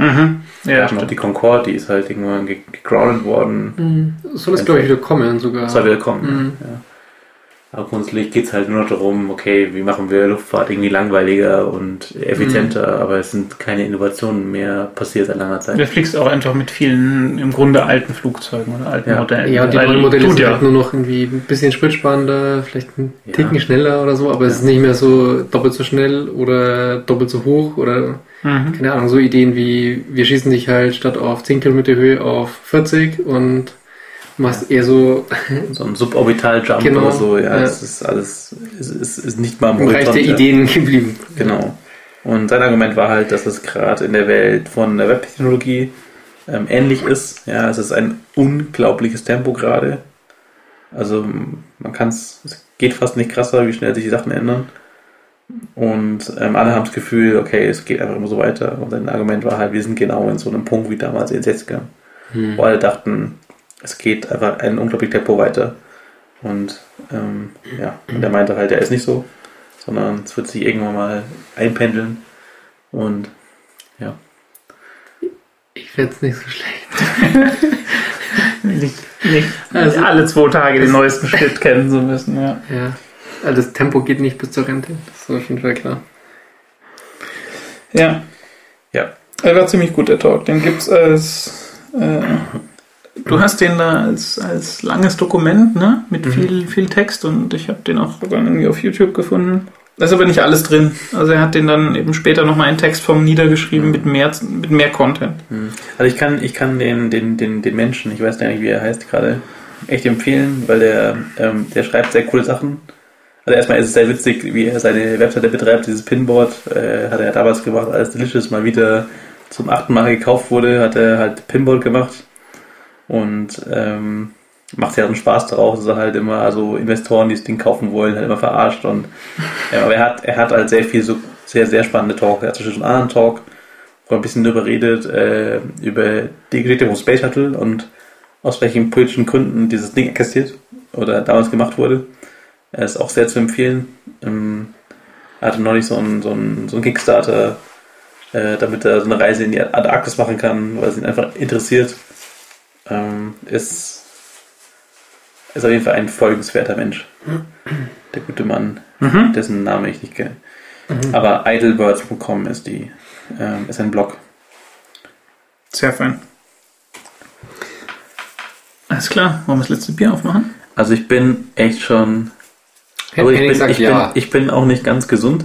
S1: Mhm. Ja, stimmt.
S3: die Concorde, die ist halt irgendwann ge- gegroundet worden.
S2: Soll es, glaube ich, wieder kommen sogar.
S3: Soll wieder kommen.
S2: Mhm.
S3: Ja. Aber grundsätzlich geht es halt nur noch darum, okay, wie machen wir Luftfahrt irgendwie langweiliger und effizienter,
S2: Mhm.
S3: aber es sind keine Innovationen mehr passiert seit langer Zeit.
S1: Du fliegst auch einfach mit vielen im Grunde alten Flugzeugen oder alten
S3: Ja.
S1: Modellen.
S2: Ja, und die neuen Modelle sind
S1: ja.
S2: halt nur noch irgendwie ein bisschen spritsparender, vielleicht einen
S3: Ja.
S2: Ticken schneller oder so, aber es ist nicht mehr so doppelt so schnell oder doppelt so hoch oder
S1: Mhm.
S2: keine Ahnung, so Ideen wie wir schießen dich halt statt auf 10 Kilometer Höhe auf 40 und machst eher so
S3: So ein Suborbital-Jump
S2: Genau,
S3: oder so, ja,
S2: ja.
S3: es ist alles, es ist, ist nicht mal
S2: im Bereich der
S3: ja.
S2: Ideen geblieben.
S3: Genau. Und sein Argument war halt, dass es gerade in der Welt von der Webtechnologie ähm, ähnlich ist. Ja, es ist ein unglaubliches Tempo gerade. Also man kann es, es geht fast nicht krasser, wie schnell sich die Sachen ändern. Und ähm, alle haben das Gefühl, okay, es geht einfach immer so weiter. Und sein Argument war halt, wir sind genau in so einem Punkt wie damals in den 60ern,
S2: Hm.
S3: wo alle dachten, es geht einfach ein unglaubliches Tempo weiter. Und ähm, ja, und er meinte halt, der ist nicht so, sondern es wird sich irgendwann mal einpendeln. Und ja,
S2: Ich fände es nicht so schlecht.
S1: Nicht, nicht
S2: Also-
S1: alle zwei Tage den neuesten Schritt kennen zu müssen. Ja.
S2: Ja. Also das Tempo geht nicht bis zur Rente. Das ist auf jeden Fall klar.
S1: ja.
S3: Ja.
S1: Er war ziemlich gut, der Talk. Den gibt's als. Äh, du hast den da als, als langes Dokument, ne? Mit
S3: Mhm.
S1: viel, viel Text und ich habe den auch sogar irgendwie auf YouTube gefunden. Da ist aber nicht alles drin. Also er hat den dann eben später nochmal in Textform niedergeschrieben
S3: Mhm.
S1: mit mehr, mit mehr Content.
S3: Also ich kann, ich kann den, den, den, den Menschen, ich weiß gar nicht, wie er heißt gerade, echt empfehlen, weil der, ähm, der schreibt sehr coole Sachen. Also erstmal ist es sehr witzig, wie er seine Webseite betreibt, dieses Pinboard, äh, hat er damals gemacht, als Delicious mal wieder zum achten Mal gekauft wurde, hat er halt Pinboard gemacht und ähm, macht ja einen Spaß darauf, dass er halt immer, also Investoren, die das Ding kaufen wollen, halt immer verarscht und ja, aber er hat, er hat halt sehr viel so sehr, sehr spannende Talk. Er hat zum Beispiel einen anderen Talk, wo er ein bisschen darüber redet, äh, über die Geschichte vom Space Shuttle und aus welchen politischen Gründen dieses Ding existiert oder damals gemacht wurde. Er ist auch sehr zu empfehlen. Ähm, er hatte neulich so einen, so einen, so einen Kickstarter, äh, damit er so eine Reise in die Antarktis machen kann, weil es ihn einfach interessiert. Ähm, ist ist auf jeden Fall ein folgenswerter Mensch. Der gute Mann,
S1: Mhm.
S3: dessen Name ich nicht kenne. Aber idlebirds.com ist die, ähm, ist ein Blog.
S1: Sehr fein. Alles klar, wollen wir das letzte Bier aufmachen?
S3: Also ich bin echt schon. Aber ich bin, ich,
S2: ja.
S3: bin, ich bin auch nicht ganz gesund.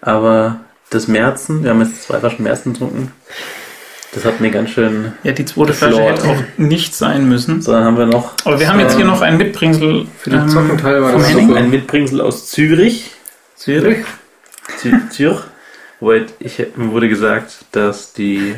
S3: Aber das Märzen, wir haben jetzt zwei Flaschen Märzen getrunken. Das hat mir ganz schön.
S1: Ja, die zweite Flasche
S3: Lord.
S1: hätte auch nicht sein müssen.
S3: So, dann haben wir noch.
S1: Aber wir haben jetzt hier
S3: ähm,
S1: noch ein Mitbringsel
S2: Für den Zockenteil war das
S1: Henning.
S3: ein Mitbringsel aus Zürich.
S1: Zürich.
S3: Zü- Zürich. Wobei ich, mir wurde gesagt, dass die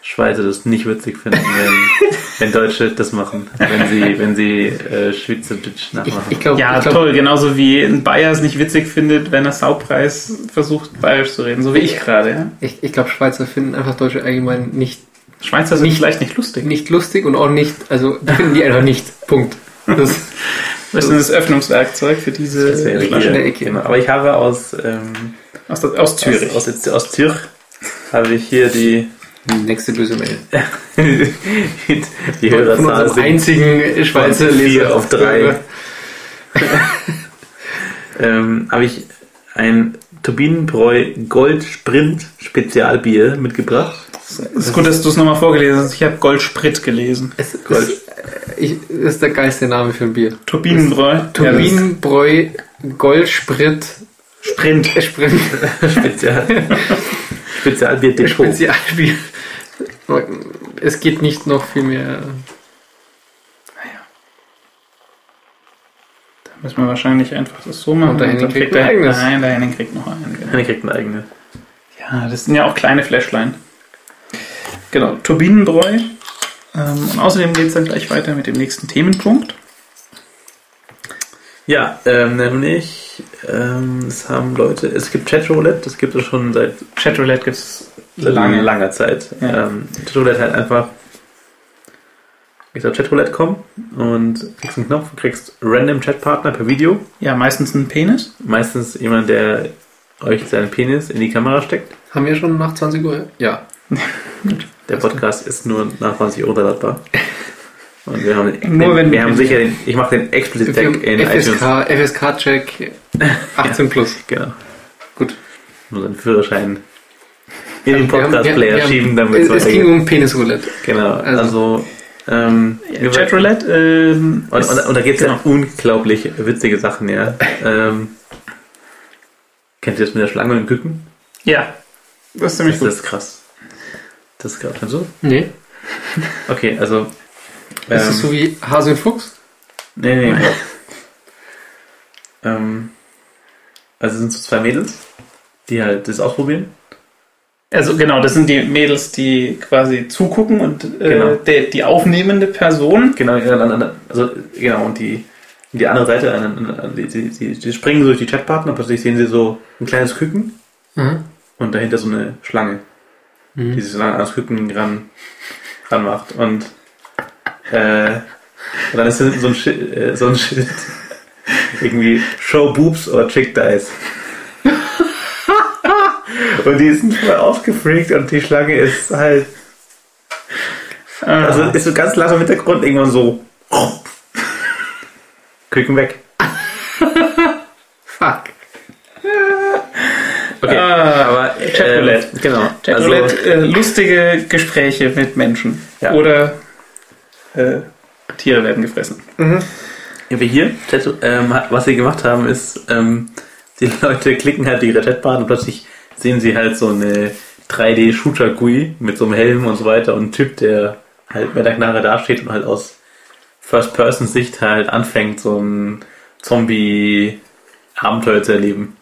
S3: Schweizer das nicht witzig finden, wenn, wenn Deutsche das machen, wenn sie, wenn sie äh, Schweizerdeutsch
S2: Ich,
S3: nachmachen.
S2: ich glaube,
S1: Ja,
S2: ich glaub,
S1: toll. Genauso wie ein Bayer es nicht witzig findet, wenn er Saupreis versucht, bayerisch zu reden. So wie ich gerade. Ja?
S2: ich, ich glaub, Schweizer finden einfach Deutsche allgemein nicht,
S1: Schweizer sind vielleicht nicht lustig.
S2: nicht lustig und auch nicht, also die finden die einfach nicht. Punkt. Das,
S1: Das ist das Öffnungswerkzeug für diese
S3: Das
S1: Flasche.
S2: in der
S3: hier,
S2: Ecke.
S3: genau. Aber ich habe aus, ähm,
S1: Aus, der- aus Zürich.
S3: Aus, aus, aus Zürich habe ich hier die,
S2: nächste böse Mail.
S3: die Hörerzahl sind
S2: einzigen Schweizer Leser
S3: auf drei. ähm, habe ich ein Turbinenbräu Gold Sprint Spezialbier mitgebracht.
S1: Es ist gut, dass du es nochmal vorgelesen hast. Ich habe Goldsprit gelesen.
S2: Es ist, äh, ich, das ist der geilste Name für ein Bier.
S1: Turbinenbräu.
S2: Turbinenbräu Goldsprit
S1: Sprint.
S2: Sprint
S3: Spezial, Spezialbier Depot.
S2: Spezialbier. Es geht nicht noch viel mehr.
S1: Da müssen wir wahrscheinlich einfach das so machen.
S2: Und der Henning kriegt
S1: der,
S2: ein eigenes.
S1: Nein, der Henning kriegt noch einen. Genau.
S3: Eine kriegt eine eigene.
S1: Ja, das sind ja auch kleine Fläschlein. Genau, Turbinenbräu. Ähm, und außerdem geht es dann gleich weiter mit dem nächsten Themenpunkt.
S3: Ja, ähm, nämlich, ähm, es haben Leute, es gibt Chatroulette, das gibt es schon seit
S1: Chatroulette gibt es
S3: langer, langer Zeit.
S1: Ja.
S3: Ähm, Chatroulette halt einfach, ich auf Chatroulette.com und kriegst einen Knopf, kriegst random Chatpartner per Video.
S1: Ja, meistens ein Penis.
S3: Meistens jemand, der euch seinen Penis in die Kamera steckt.
S2: Haben wir schon nach 20 Uhr? Ja.
S3: Der Podcast ist nur nach 20 Uhr runterladbar. Und wir haben,
S1: Nur wenn
S3: wir haben sicher den, ich mache den explicit Tag in iTunes.
S2: FSK, FSK-Check 18 plus.
S3: Genau.
S2: Gut.
S3: Nur seinen Führerschein in den Podcast-Player schieben, damit
S2: Es, es ging um Penisroulette.
S3: Genau,
S2: Also-
S3: also, ähm,
S1: Ja, Chatroulette. Ähm,
S3: und, und, und da gibt es
S1: genau.
S3: ja unglaublich witzige Sachen, ja. ähm, kennt ihr das mit der Schlange und Küken?
S1: Ja, das ist ziemlich
S3: Das
S1: gut.
S3: ist krass. Das ist gerade schon so.
S2: Nee.
S3: Okay, also.
S2: Das
S3: ähm,
S2: ist so wie Hase und Fuchs.
S3: Nee, nee. ähm, also es sind so zwei Mädels, die halt das ausprobieren.
S1: Also genau, das sind die Mädels, die quasi zugucken und äh,
S3: Genau.
S1: der, die aufnehmende Person.
S3: Genau, an- also genau, und die, die andere Seite, die, die, die, die springen so durch die Chatpartner, plötzlich sehen sie so ein kleines Küken
S2: Mhm.
S3: und dahinter so eine Schlange,
S2: Mhm.
S3: die sich so an das Küken ran, ran macht. Und, äh, und dann ist hinten so ein, Schild, äh, so ein Schild, irgendwie Show Boobs oder Chick Dies. und die sind voll aufgefreakt und die Schlange ist halt, also ist so ganz langsam im Hintergrund irgendwann so, Küken weg.
S2: Fuck.
S3: Okay,
S1: Ah,
S3: aber
S1: Chatroulette.
S3: Äh, genau.
S1: Chatroulette,
S3: Also,
S1: äh, lustige Gespräche mit Menschen.
S3: Ja.
S1: Oder äh, Tiere werden gefressen.
S3: wir hier, ähm, was sie gemacht haben, ist, ähm, die Leute klicken halt ihre Chatbahn und plötzlich sehen sie halt so eine 3D-Shooter-GUI mit so einem Helm und so weiter und ein Typ, der halt mit der Knarre dasteht und halt aus First-Person-Sicht halt anfängt, so ein Zombie-Abenteuer zu erleben.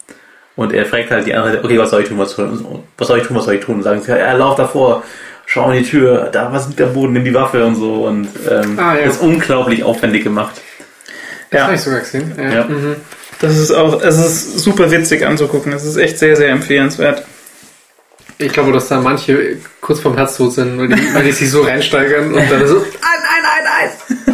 S3: Und er fragt halt die andere Seite, okay, was soll ich tun, was soll, was soll ich tun, was soll ich tun? Und sagen sie, ja, lauf davor, schau in die Tür, da was liegt am Boden, nimm die Waffe und so. Und ähm,
S2: Ah, ja.
S3: das ist unglaublich aufwendig gemacht.
S2: Das
S1: Ja.
S2: habe ich sogar gesehen. Ja.
S3: Ja.
S2: Mhm.
S1: Das ist auch, es ist super witzig anzugucken. Es ist echt sehr, sehr empfehlenswert.
S2: Ich glaube, dass da manche kurz vorm Herztod sind, weil die, weil die sich so reinsteigern und dann so, nein, nein,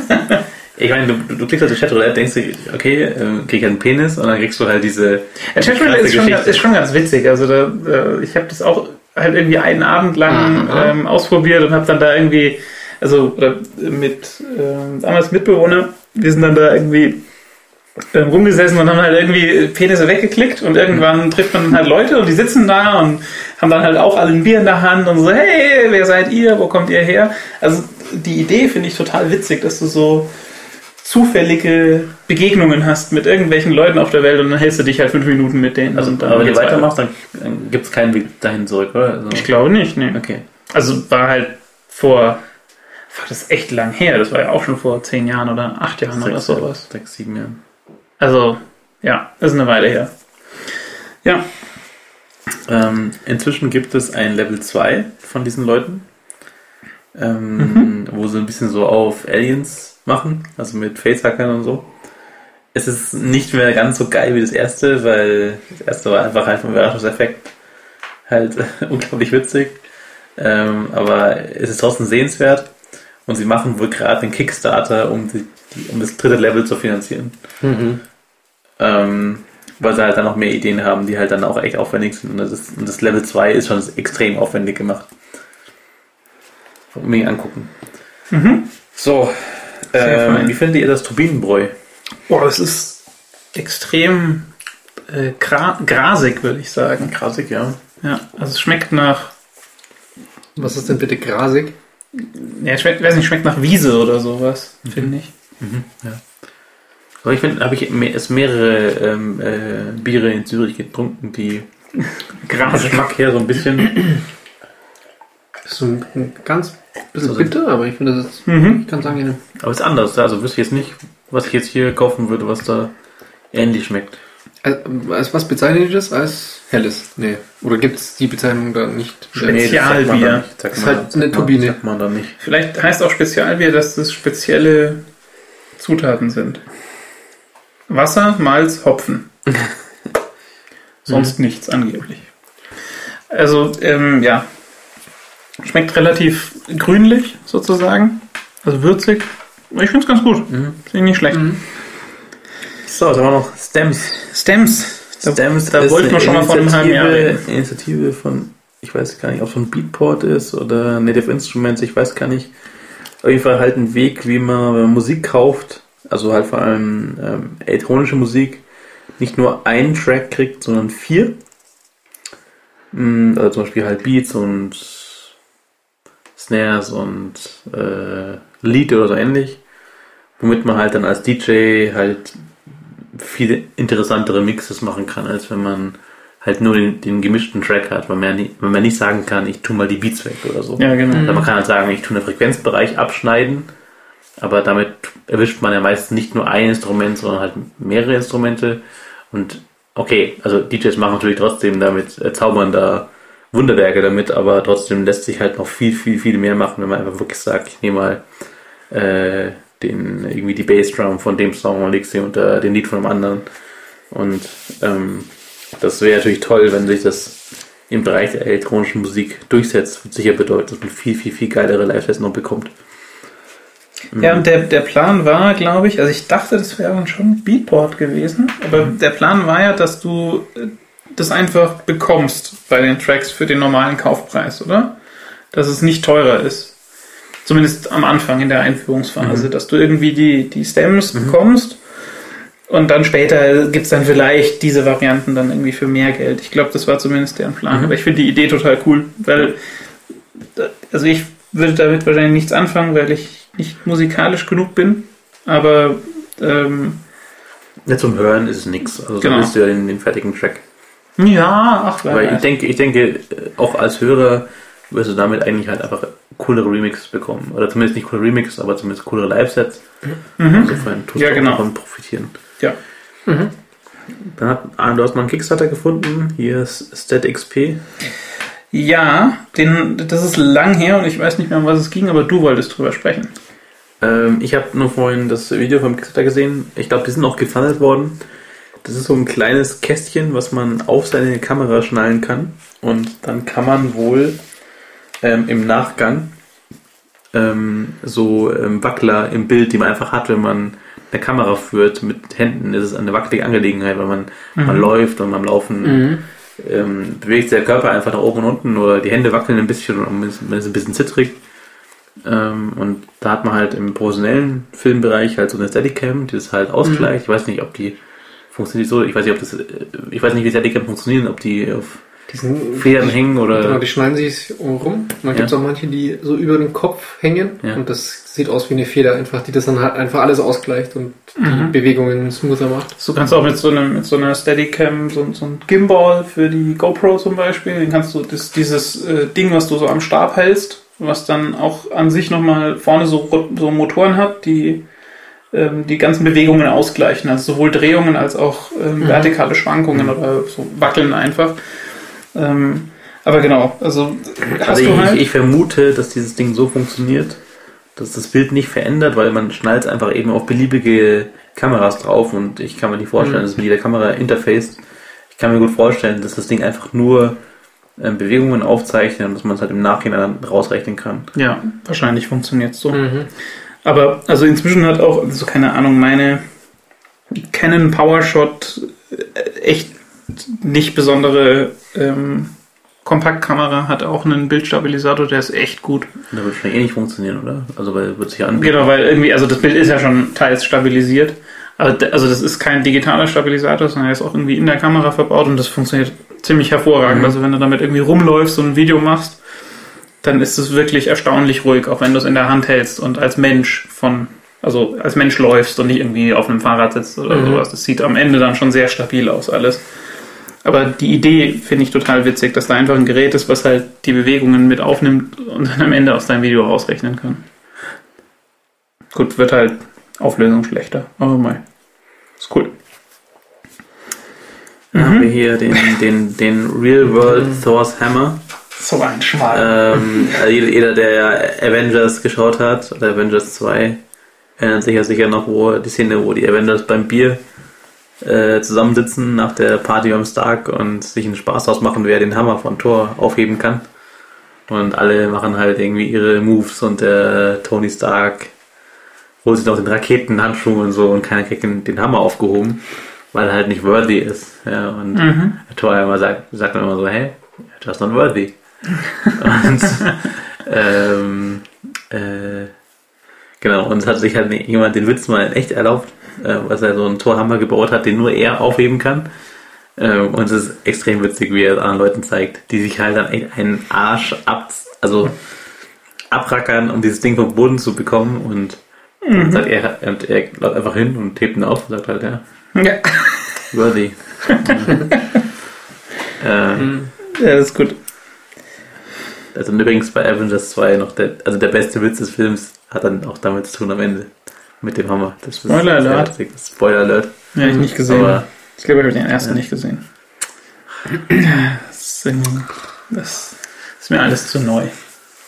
S2: nein, nein.
S3: Ich meine, du, du, du klickst auf die Chatroulette, denkst du, okay, äh, krieg ich einen Penis und dann kriegst du halt diese
S1: Ja, Chatroulette ist ist schon ganz witzig. Also da, äh, ich habe das auch halt irgendwie einen Abend lang ähm, ausprobiert und habe dann da irgendwie also oder mit äh, damals Mitbewohner, wir sind dann da irgendwie ähm, rumgesessen und haben halt irgendwie Penisse weggeklickt und irgendwann trifft man halt Leute und die sitzen da und haben dann halt auch alle ein Bier in der Hand und so, hey, wer seid ihr, wo kommt ihr her? Also die Idee finde ich total witzig, dass du so zufällige Begegnungen hast mit irgendwelchen Leuten auf der Welt und dann hältst du dich halt fünf Minuten mit denen.
S3: Also, aber wenn du
S1: weiter.
S3: weitermachst, dann, gibt es keinen Weg dahin zurück, oder? Also,
S1: Ich glaube nicht, nee.
S3: okay.
S1: Also war halt vor, das ist echt lang her, das war ja auch schon vor zehn Jahren oder acht Jahren oder
S3: Sechs,
S1: sowas.
S3: sechs, sieben Jahre.
S1: Also, ja, das ist eine Weile her. Ja,
S3: Ähm, inzwischen gibt es ein Level 2 von diesen Leuten, ähm, wo sie ein bisschen so auf Aliens machen, also mit Facehackern und so. Es ist nicht mehr ganz so geil wie das erste, weil das erste war einfach halt vom Überraschungseffekt halt unglaublich witzig. Ähm, aber es ist trotzdem sehenswert und sie machen wohl gerade den Kickstarter, um, die, die, um das dritte Level zu finanzieren.
S2: Mhm.
S3: Ähm, weil sie halt dann noch mehr Ideen haben, die halt dann auch echt aufwendig sind. Und das, ist, und das Level 2 ist schon extrem aufwendig gemacht. Unbedingt angucken. So,
S1: Sehr
S3: ähm, wie findet ihr das Turbinenbräu?
S1: boah, das ist extrem äh, gra grasig, würde ich sagen.
S3: Krassig, ja.
S1: Ja, also es schmeckt nach,
S2: Was ist denn bitte grasig?
S1: ja, es schmeckt, weiß nicht, schmeckt nach Wiese oder sowas, finde ich.
S3: Aber ich finde, habe ich es mehrere ähm, äh, Biere in Zürich getrunken, die vom
S1: Grasig.
S3: Geschmack her so ein bisschen.
S2: Das ist so ein ganz bisschen
S3: Also-
S2: bitter, aber ich finde, das ist,
S1: Mhm.
S2: ich kann sagen,
S3: Aber es ist anders. Also wüsste ich jetzt nicht, was ich jetzt hier kaufen würde, was da ähnlich schmeckt.
S2: als, als was bezeichnet ihr das? Als helles? Nee. Oder gibt es die Bezeichnung da nicht?
S1: Speziell.
S3: das sagt man
S1: Spezialbier.
S3: da nicht. Sagt
S2: Ist
S3: man-
S2: halt eine Turbine.
S3: Sagt man da nicht.
S1: Vielleicht heißt auch Spezialbier, dass das spezielle Zutaten sind. Wasser, Malz, Hopfen. Sonst nichts angeblich. Also, ähm, ja. Schmeckt relativ grünlich sozusagen. Also würzig. Ich finde es ganz gut.
S3: Mhm.
S1: Finde ich nicht schlecht.
S3: So, da haben wir noch Stems.
S1: Stems. Da,
S3: Stems
S1: da
S3: ist
S1: wollten wir schon mal vor einem halben Jahr
S3: Initiative-
S1: reden.
S3: Initiative von, ich weiß gar nicht, ob es von Beatport ist oder Native Instruments, ich weiß gar nicht. Auf jeden Fall halt ein Weg, wie man, wenn man Musik kauft, also halt vor allem ähm, elektronische Musik, nicht nur einen Track kriegt, sondern vier. Mm, Also zum Beispiel halt Beats und Snares und äh, Lied oder so ähnlich. Womit man halt dann als DJ halt viel interessantere Mixes machen kann, als wenn man halt nur den, den gemischten Track hat, weil man, ja nie, weil man nicht sagen kann, ich tue mal die Beats weg oder so.
S1: Ja, genau.
S3: Also man kann halt sagen, ich tue einen Frequenzbereich abschneiden, aber damit erwischt man ja meistens nicht nur ein Instrument, sondern halt mehrere Instrumente. Und okay, also DJs machen natürlich trotzdem damit, äh, zaubern da Wunderwerke damit, aber trotzdem lässt sich halt noch viel, viel, viel mehr machen, wenn man einfach wirklich sagt, ich nehme mal äh, den, irgendwie die Bassdrum von dem Song und leg sie unter den Lied von einem anderen. Und ähm, das wäre natürlich toll, wenn sich das im Bereich der elektronischen Musik durchsetzt. Wird sicher bedeutet, dass man viel, viel, viel geilere Live-Sets noch bekommt.
S1: Ja, und der, der Plan war, glaube ich, also ich dachte, das wäre dann schon Beatport gewesen, aber der Plan war ja, dass du äh, das einfach bekommst bei den Tracks für den normalen Kaufpreis, oder? Dass es nicht teurer ist. Zumindest am Anfang in der Einführungsphase, dass du irgendwie die, die Stems bekommst und dann später gibt's dann vielleicht diese Varianten dann irgendwie für mehr Geld. Ich glaube, das war zumindest deren Plan.
S3: Mhm.
S1: Aber ich finde die Idee total cool, weil also ich würde damit wahrscheinlich nichts anfangen, weil ich nicht musikalisch genug bin. Aber ähm,
S3: Ja, zum Hören ist es nichts. Also
S1: Genau.
S3: du ja den, den fertigen Track.
S1: Ja, ach,
S3: Weil ich denke, ich denke, äh, auch als Hörer wirst du damit eigentlich halt einfach coolere Remixes bekommen. Oder zumindest nicht coole Remixes, aber zumindest coolere Live-Sets. Insofern tust
S1: Ja,
S3: du
S1: genau.
S3: davon profitieren.
S1: Ja.
S3: Dann hat, ah, du hast mal einen Kickstarter gefunden. Hier ist StatXP.
S1: ja, den, das ist lang her und ich weiß nicht mehr, um was es ging, aber du wolltest drüber sprechen.
S3: Ähm, ich habe nur vorhin das Video vom Kickstarter gesehen. Ich glaube, die sind auch gefundet worden. Das ist so ein kleines Kästchen, was man auf seine Kamera schnallen kann. Und dann kann man wohl ähm, im Nachgang ähm, so ähm, Wackler im Bild, die man einfach hat, wenn man eine Kamera führt mit Händen, ist es eine wackelige Angelegenheit, weil man, man läuft und beim Laufen ähm, bewegt sich der Körper einfach nach oben und unten oder die Hände wackeln ein bisschen und man ist, man ist ein bisschen zittrig. Ähm, und da hat man halt im professionellen Filmbereich halt so eine Steadicam, die das halt ausgleicht. Ich weiß nicht, ob die funktioniert so, ich weiß nicht, ob das, äh, ich weiß nicht, wie Steadicam funktionieren, ob die auf
S2: Diesen
S3: Federn hängen oder.
S2: Genau, die schneiden sich rum. Dann
S3: Ja.
S2: gibt es auch manche, die so über den Kopf hängen.
S3: Ja.
S2: Und das sieht aus wie eine Feder einfach, die das dann halt einfach alles ausgleicht und die Bewegungen smoother macht.
S1: So kannst du auch mit so, einem, mit so einer Steadicam, so, so ein Gimbal für die GoPro zum Beispiel, den kannst du das, dieses äh, Ding, was du so am Stab hältst, was dann auch an sich nochmal vorne so, so Motoren hat, die ähm, die ganzen Bewegungen ausgleichen, also sowohl Drehungen als auch ähm, vertikale Schwankungen oder so Wackeln einfach. Ähm, aber genau, also hast
S3: Also
S1: du halt.
S3: ich, ich vermute, dass dieses Ding so funktioniert, dass das Bild nicht verändert, weil man schnallt einfach eben auf beliebige Kameras drauf und ich kann mir nicht vorstellen, dass mit jeder Kamera interfaced. Ich kann mir gut vorstellen, dass das Ding einfach nur ähm, Bewegungen aufzeichnet und dass man es halt im Nachhinein dann rausrechnen kann.
S1: ja, wahrscheinlich funktioniert so.
S2: Mhm.
S1: Aber also inzwischen hat auch, also keine Ahnung, meine Canon PowerShot äh, echt nicht besondere ähm, Kompaktkamera, hat auch einen Bildstabilisator, der ist echt gut.
S3: Da wird wahrscheinlich eh nicht funktionieren, oder? Also weil wird sich ja anbieten.
S1: Genau, weil irgendwie, also das Bild ist ja schon teils stabilisiert. Aber also das ist kein digitaler Stabilisator, sondern er ist auch irgendwie in der Kamera verbaut und das funktioniert ziemlich hervorragend.
S3: Mhm.
S1: Also wenn du damit irgendwie rumläufst und ein Video machst, dann ist es wirklich erstaunlich ruhig, auch wenn du es in der Hand hältst und als Mensch von, also als Mensch läufst und nicht irgendwie auf einem Fahrrad sitzt oder
S2: Mhm.
S1: sowas. Das sieht am Ende dann schon sehr stabil aus alles. Aber die Idee finde ich total witzig, dass da einfach ein Gerät ist, was halt die Bewegungen mit aufnimmt und dann am Ende aus deinem Video rausrechnen kann. Gut, wird halt Auflösung schlechter, aber mal. Ist cool.
S3: Dann haben wir hier den, den, den Real World Thor's Hammer.
S1: So ein Schmal.
S3: Ähm, also jeder, der Avengers geschaut hat, oder Avengers 2, erinnert sich ja sicher noch, wo die Szene, wo die Avengers beim Bier äh, zusammensitzen nach der Party beim Stark und sich einen Spaß ausmachen, wer den Hammer von Thor aufheben kann. Und alle machen halt irgendwie ihre Moves und der Tony Stark holt sich noch den Raketenhandschuh und so und keiner kriegt den, den Hammer aufgehoben, weil er halt nicht worthy ist. Ja, und
S1: Mhm.
S3: Thor immer sagt, sagt dann immer so, hey, just not worthy. Und ähm, äh, genau, und es hat sich halt jemand den Witz mal in echt erlaubt, äh, was er so einen Torhammer gebaut hat, den nur er aufheben kann. Ähm, und es ist extrem witzig, wie er es anderen Leuten zeigt, die sich halt dann echt einen Arsch ab, also abrackern, um dieses Ding vom Boden zu bekommen und dann sagt er, und er läuft einfach hin und hebt ihn auf und sagt halt, ja,
S1: Ja.
S3: worthy. ähm,
S1: ja, das ist gut.
S3: Also übrigens bei Avengers 2 noch der, also der beste Witz des Films hat dann auch damit zu tun am Ende. Mit dem Hammer. Das ist
S1: Spoiler Alert.
S3: witzig. Spoiler Alert.
S1: Ja, ich nicht gesehen.
S3: Aber
S1: ich glaube, ich habe den ersten
S3: Ja.
S1: nicht gesehen. Das ist, irgendwie- das ist mir alles zu neu.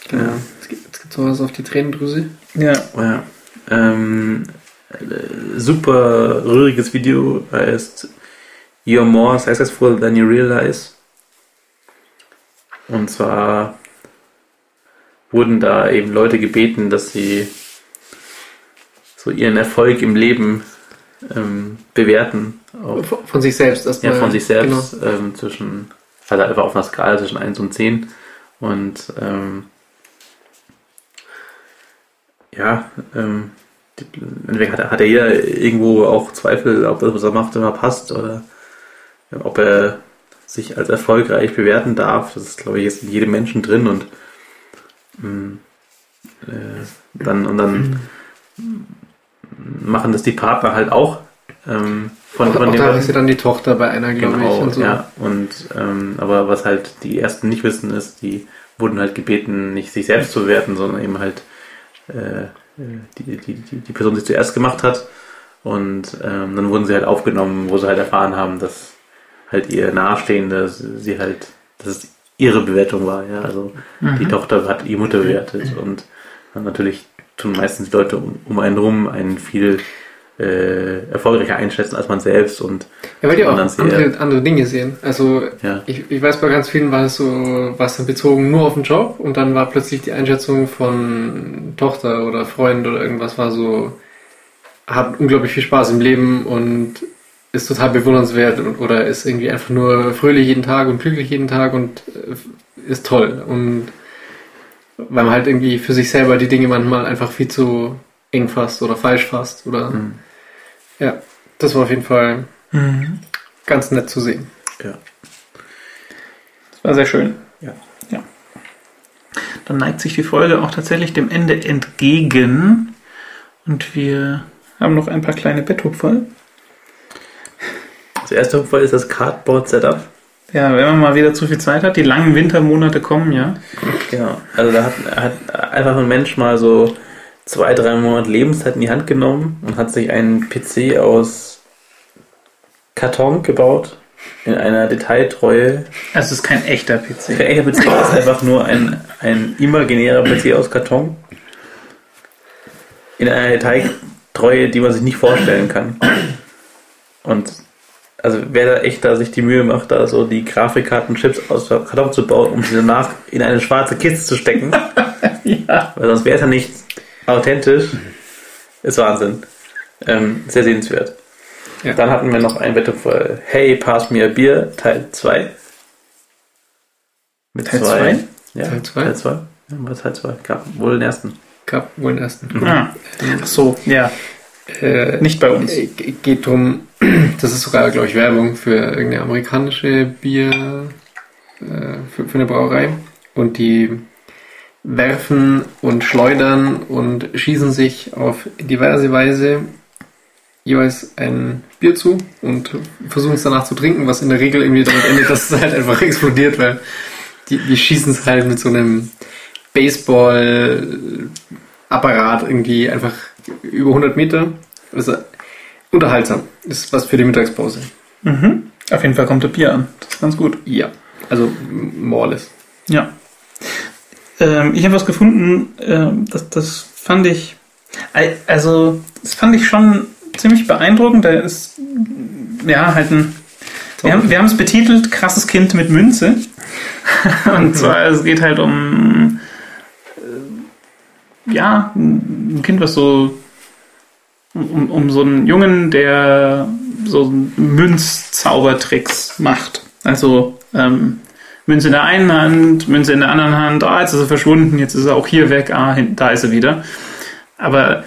S2: Genau. Jetzt gibt jetzt gibt's noch was auf die Tränendrüse.
S1: Ja.
S3: ja. Ähm, äh, super rühriges Video heißt You're more successful than you realize. Und zwar wurden da eben Leute gebeten, dass sie so ihren Erfolg im Leben ähm, bewerten. Auf,
S2: Von von sich selbst
S3: ja,
S2: erstmal.
S3: von sich
S2: Genau.
S3: selbst ähm, zwischen, also einfach auf einer Skala zwischen 1 und 10. Und ähm, ja, ähm, hat, er- hat er hier irgendwo auch Zweifel, ob das, was er macht, immer passt oder ja, ob er sich als erfolgreich bewerten darf. Das ist, glaube ich, jetzt in jedem Menschen drin und äh, dann und dann machen das die Partner halt auch. Ähm, von, von
S2: auch
S3: dem
S2: da ist ja dann die Tochter bei einer, glaube
S3: Genau,
S2: ich. Und so.
S3: ja. Und ähm, aber was halt die ersten nicht wissen, ist, die wurden halt gebeten, nicht sich selbst zu bewerten, sondern eben halt äh, die, die, die, die Person, die es zuerst gemacht hat. Und ähm, dann wurden sie halt aufgenommen, wo sie halt erfahren haben, dass halt ihr Nahestehende sie halt, dass es ihre Bewertung war, ja. Also die Tochter hat die Mutter bewertet und natürlich tun meistens die Leute um, um einen rum einen viel äh, erfolgreicher einschätzen als man selbst und
S2: Ja, weil die auch andere, andere Dinge sehen. Also
S3: ja.
S2: ich, ich weiß bei ganz vielen war es so, war es dann bezogen nur auf den Job und dann war plötzlich die Einschätzung von Tochter oder Freund oder irgendwas war so, hat unglaublich viel Spaß im Leben und ist total bewundernswert und- oder ist irgendwie einfach nur fröhlich jeden Tag und glücklich jeden Tag und äh, ist toll. Und weil man halt irgendwie für sich selber die Dinge manchmal einfach viel zu eng fasst oder falsch fasst oder
S3: Mhm.
S2: ja, das war auf jeden Fall ganz nett zu sehen.
S3: Ja.
S1: Das war sehr schön.
S3: Ja.
S1: ja. Dann neigt sich die Folge auch tatsächlich dem Ende entgegen. Und wir haben noch ein paar kleine Betthupferl.
S3: Das erste Fall ist das Cardboard-Setup.
S1: Ja, wenn man mal wieder zu viel Zeit hat, die langen Wintermonate kommen, ja.
S3: Genau. Also da hat, hat einfach ein Mensch mal so zwei, drei Monate Lebenszeit in die Hand genommen und hat sich einen PC aus Karton gebaut. In einer Detailtreue.
S1: Also es ist kein echter PC.
S3: Der echte PC ist einfach nur ein, ein imaginärer PC aus Karton. In einer Detailtreue, die man sich nicht vorstellen kann. Und also wer da echt da sich die Mühe macht, da so die Grafikkarten-Chips aus Karton zu bauen, um sie danach in eine schwarze Kiste zu stecken,
S1: Ja.
S3: weil sonst wäre es ja nicht authentisch, ist Wahnsinn. Ähm, sehr sehenswert.
S2: Ja.
S3: Dann hatten wir noch ein Wettbewerb Hey, pass mir Bier, Teil 2. Mit
S1: Teil
S3: zwei-
S1: zwei?
S3: Ja,
S2: Teil zwei?
S3: Teil 2. Ja, war Teil 2. Gab wohl den ersten.
S2: Gab wohl den ersten.
S1: Ah. Ach so, ja.
S2: Äh,
S1: Nicht bei uns.
S2: äh, geht drum, das ist sogar, glaube ich, Werbung für irgendeine amerikanische Bier, äh, für, für eine Brauerei. Und die werfen und schleudern und schießen sich auf diverse Weise jeweils ein Bier zu und versuchen es danach zu trinken, was in der Regel irgendwie damit endet, dass es halt einfach explodiert, weil die, die schießen es halt mit so einem Baseball-Apparat irgendwie einfach über 100 Meter. Also unterhaltsam. Ist was für die Mittagspause.
S1: Mhm. Auf jeden Fall kommt das Bier an. Das ist ganz gut.
S2: Ja. Also Morles.
S1: Ja. Ähm, ich habe was gefunden, ähm, das, das fand ich, also, das fand ich schon ziemlich beeindruckend. Da ist, ja, halt ein, wir haben, wir haben es betitelt, krasses Kind mit Münze. Und zwar, es geht halt um, ja, ein Kind, was so, um, um so einen Jungen, der so Münzzaubertricks macht. Also, ähm, Münze in der einen Hand, Münze in der anderen Hand, ah, jetzt ist er verschwunden, jetzt ist er auch hier weg, ah, da ist er wieder. Aber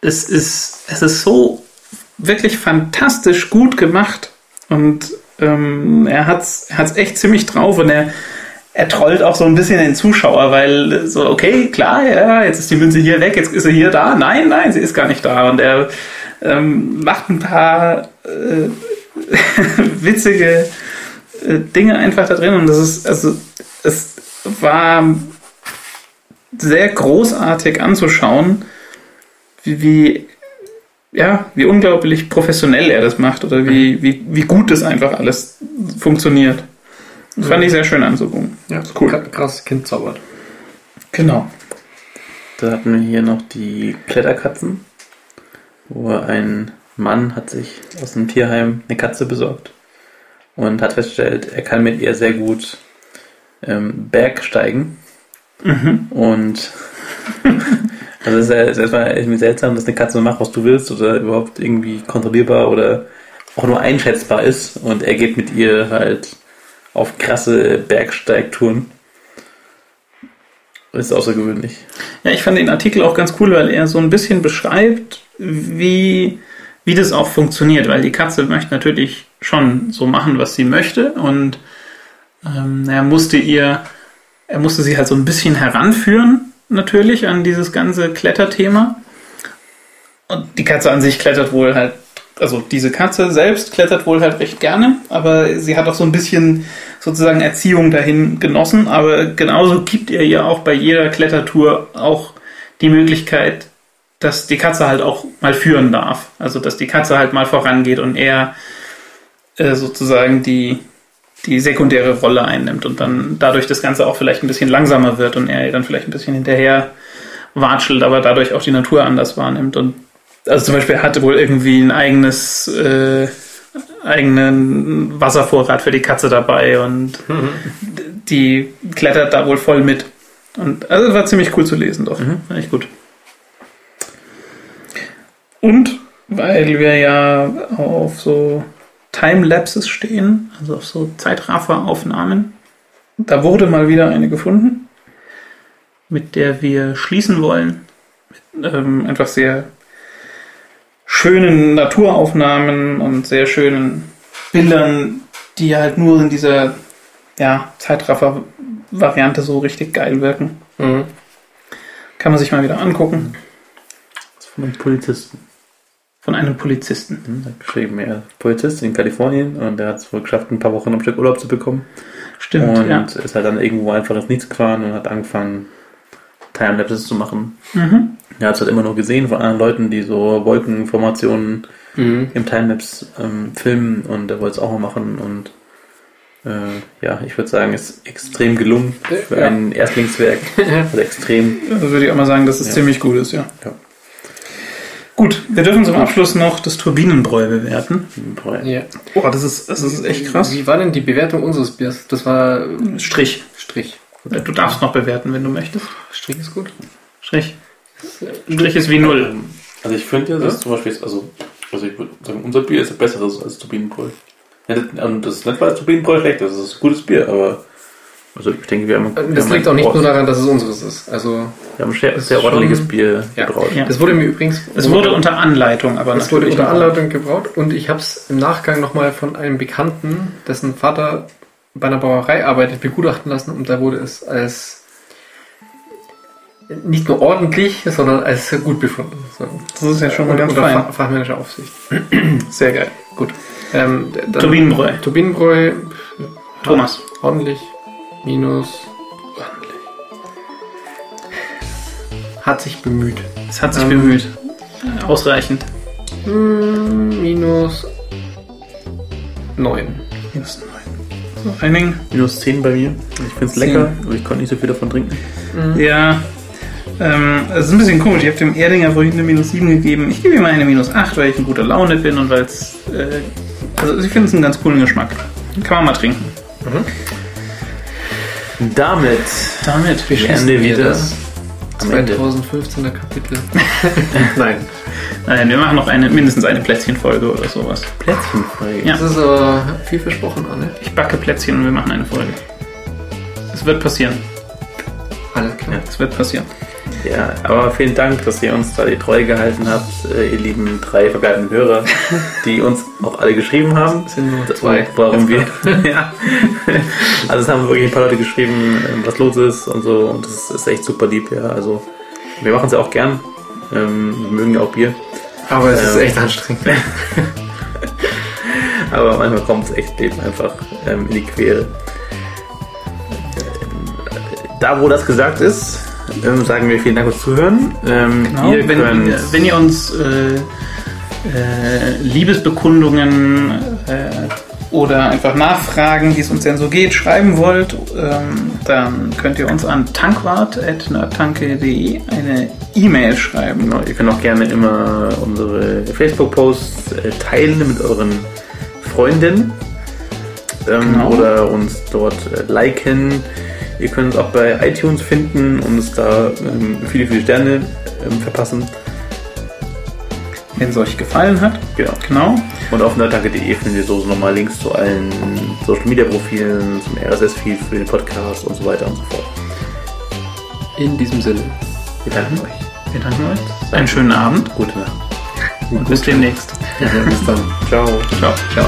S1: es ist, es ist so wirklich fantastisch gut gemacht und ähm, er hat's, er hat's echt ziemlich drauf und er, er trollt auch so ein bisschen den Zuschauer, weil so, okay, klar, ja, jetzt ist die Münze hier weg, jetzt ist er hier da. Nein, nein, sie ist gar nicht da. Und er ähm, macht ein paar äh, witzige äh, Dinge einfach da drin und das ist, also, es war sehr großartig anzuschauen, wie, wie, ja, wie unglaublich professionell er das macht oder wie, wie, wie gut das einfach alles funktioniert. Das fand ich sehr schön anzugucken.
S2: Ja,
S1: ist cool.
S2: Kra- Krass, Kind zaubert.
S1: Genau.
S3: Da hatten wir hier noch die Kletterkatzen, wo ein Mann hat sich aus dem Tierheim eine Katze besorgt und hat festgestellt, er kann mit ihr sehr gut ähm, Bergsteigen. Und also es ist, ja- ist erstmal irgendwie seltsam, dass eine Katze macht, was du willst oder überhaupt irgendwie kontrollierbar oder auch nur einschätzbar ist. Und er geht mit ihr halt auf krasse Bergsteigtouren. Das ist außergewöhnlich.
S1: Ja, ich fand den Artikel auch ganz cool, weil er so ein bisschen beschreibt, wie, wie das auch funktioniert, weil die Katze möchte natürlich schon so machen, was sie möchte und ähm, er musste ihr, er musste sie halt so ein bisschen heranführen, natürlich, an dieses ganze Kletterthema. Und die Katze an sich klettert wohl halt, also diese Katze selbst klettert wohl halt recht gerne, aber sie hat auch so ein bisschen sozusagen Erziehung dahin genossen, aber genauso gibt ihr ja auch bei jeder Klettertour auch die Möglichkeit, dass die Katze halt auch mal führen darf. Also dass die Katze halt mal vorangeht und er äh, sozusagen die, die sekundäre Rolle einnimmt und dann dadurch das Ganze auch vielleicht ein bisschen langsamer wird und er dann vielleicht ein bisschen hinterher watschelt, aber dadurch auch die Natur anders wahrnimmt. Und also zum Beispiel er hatte wohl irgendwie ein eigenes äh, eigenen Wasservorrat für die Katze dabei und die klettert da wohl voll mit. Und also war ziemlich cool zu lesen doch. War echt gut. Und weil wir ja auf so Timelapses stehen, also auf so Zeitrafferaufnahmen, da wurde mal wieder eine gefunden. mit der wir schließen wollen. Mit, ähm, einfach sehr schönen Naturaufnahmen und sehr schönen Bildern, die halt nur in dieser ja, Zeitraffer-Variante so richtig geil wirken.
S2: Mhm.
S1: Kann man sich mal wieder angucken.
S3: Von einem Polizisten.
S1: Von einem Polizisten.
S3: Hm, hat geschrieben, er ist Polizist in Kalifornien und er hat es wohl geschafft, ein paar Wochen am Stück Urlaub zu bekommen.
S1: Stimmt,
S3: und
S1: ja.
S3: ist halt dann irgendwo einfach ins Nichts gefahren und hat angefangen, Timelapses zu machen.
S1: Mhm.
S3: Er hat es halt immer nur gesehen von anderen Leuten, die so Wolkenformationen
S2: Mhm.
S3: im Timelapse ähm, filmen und er wollte es auch mal machen und äh, ja, ich würde sagen, ist extrem gelungen für
S2: Ja.
S3: ein Erstlingswerk. Also extrem.
S1: Also würde ich auch mal sagen, dass es
S3: Ja.
S1: ziemlich gut ist, ja.
S3: Ja.
S1: Gut, wir dürfen zum Abschluss noch das Turbinenbräu bewerten.
S2: Ja.
S1: Boah, das ist, das ist echt krass.
S2: Wie war denn die Bewertung unseres Biers? Das war
S1: Strich.
S2: Strich.
S1: Du darfst noch bewerten, wenn du möchtest.
S2: Strich ist gut.
S1: Strich. Strich ist wie null.
S3: Also ich finde,
S2: Ja?
S3: das ist zum Beispiel, also, also ich würde sagen, unser Bier ist besseres als Turbinenbräu. Ja, das- Und das ist nicht, weil das Turbinenbräu schlecht ist, das ist ein gutes Bier, aber also ich denke, wir haben, wir
S2: Das
S3: haben
S2: liegt auch nicht nur daran, dass es unseres ist. Also,
S3: wir haben ein sehr, sehr ordentliches
S2: schon-
S3: Bier
S2: Ja.
S3: gebraut.
S1: Ja.
S2: das wurde mir übrigens.
S1: Es wurde unter Anleitung, aber
S2: Es wurde unter Anleitung gebraut und ich habe es im Nachgang nochmal von einem Bekannten, dessen Vater bei einer Brauerei arbeitet, begutachten lassen und da wurde es als nicht nur ordentlich, sondern als gut befunden. So.
S1: Das ist ja schon mal
S2: Unter-
S1: ganz
S2: unter
S1: fein.
S2: Fach- fachmännischer Aufsicht.
S1: Sehr geil.
S2: Gut. Ähm,
S1: Turbinenbräu.
S2: Turbinenbräu.
S1: Thomas.
S2: Ordentlich. Minus. Hat sich bemüht.
S1: Es hat sich
S2: Ähm,
S1: bemüht. Ausreichend.
S2: Hm, minus 9.
S1: Minus neun. So, einigen.
S3: Minus 10 bei mir. Ich finde es lecker, aber ich konnte nicht so viel davon trinken.
S1: Ja. Ähm, es ist ein bisschen komisch. Ich habe dem Erdinger vorhin eine minus 7 gegeben. Ich gebe ihm eine minus 8, weil ich in guter Laune bin und weil es. Äh, also ich finde es einen ganz coolen Geschmack. Kann man mal trinken.
S3: Damit
S1: Damit
S3: wären wir wieder
S2: das
S3: Ende.
S2: 2015er Kapitel. Nein.
S1: Nein, wir machen noch eine, mindestens eine Plätzchenfolge oder sowas.
S3: Plätzchenfolge.
S1: Ja.
S2: Das ist aber viel versprochen, Anne.
S1: Ich backe Plätzchen und wir machen eine Folge. Es wird passieren.
S2: Alles klar.
S1: Es wird passieren.
S3: Ja, aber vielen Dank, dass ihr uns da die Treue gehalten habt, äh, ihr lieben drei verbleibenden Hörer, die uns auch alle geschrieben haben.
S2: Es sind nur zwei.
S3: Warum wir. ja. Also es haben wirklich ein paar Leute geschrieben, ähm, was los ist und so. Und das ist echt super lieb, ja. Also wir machen es ja auch gern. Ähm, wir mögen ja auch Bier.
S2: Aber es ist
S3: Ähm.
S2: echt anstrengend.
S3: Aber manchmal kommt es echt eben einfach ähm, in die Quere. Da, wo das gesagt ist, ähm, sagen wir vielen Dank fürs Zuhören. Ähm,
S1: Genau,
S3: ihr
S1: wenn,
S3: könnt,
S1: wenn ihr uns äh, äh, Liebesbekundungen äh, oder einfach Nachfragen, wie es uns denn so geht, schreiben wollt, ähm, dann könnt ihr uns an tankwart.nerdtanke.de eine E-Mail schreiben.
S3: Genau, ihr könnt auch gerne immer unsere Facebook-Posts äh, teilen mit euren Freunden ähm,
S1: Genau.
S3: oder uns dort äh, liken. Ihr könnt uns auch bei iTunes finden und uns da ähm, viele, viele Sterne ähm, verpassen.
S1: Wenn es euch gefallen hat.
S3: Genau.
S1: Genau.
S3: Und auf nerdtanke.de finden wir so nochmal Links zu allen Social Media Profilen, zum RSS-Feed für den Podcast und so weiter und so fort.
S2: In diesem Sinne.
S3: Wir danken euch.
S1: Wir danken euch. Einen schönen Abend
S3: Gute Nacht.
S1: und bis demnächst.
S2: Bis dann.
S3: Ciao.
S1: Ciao.
S2: Ciao.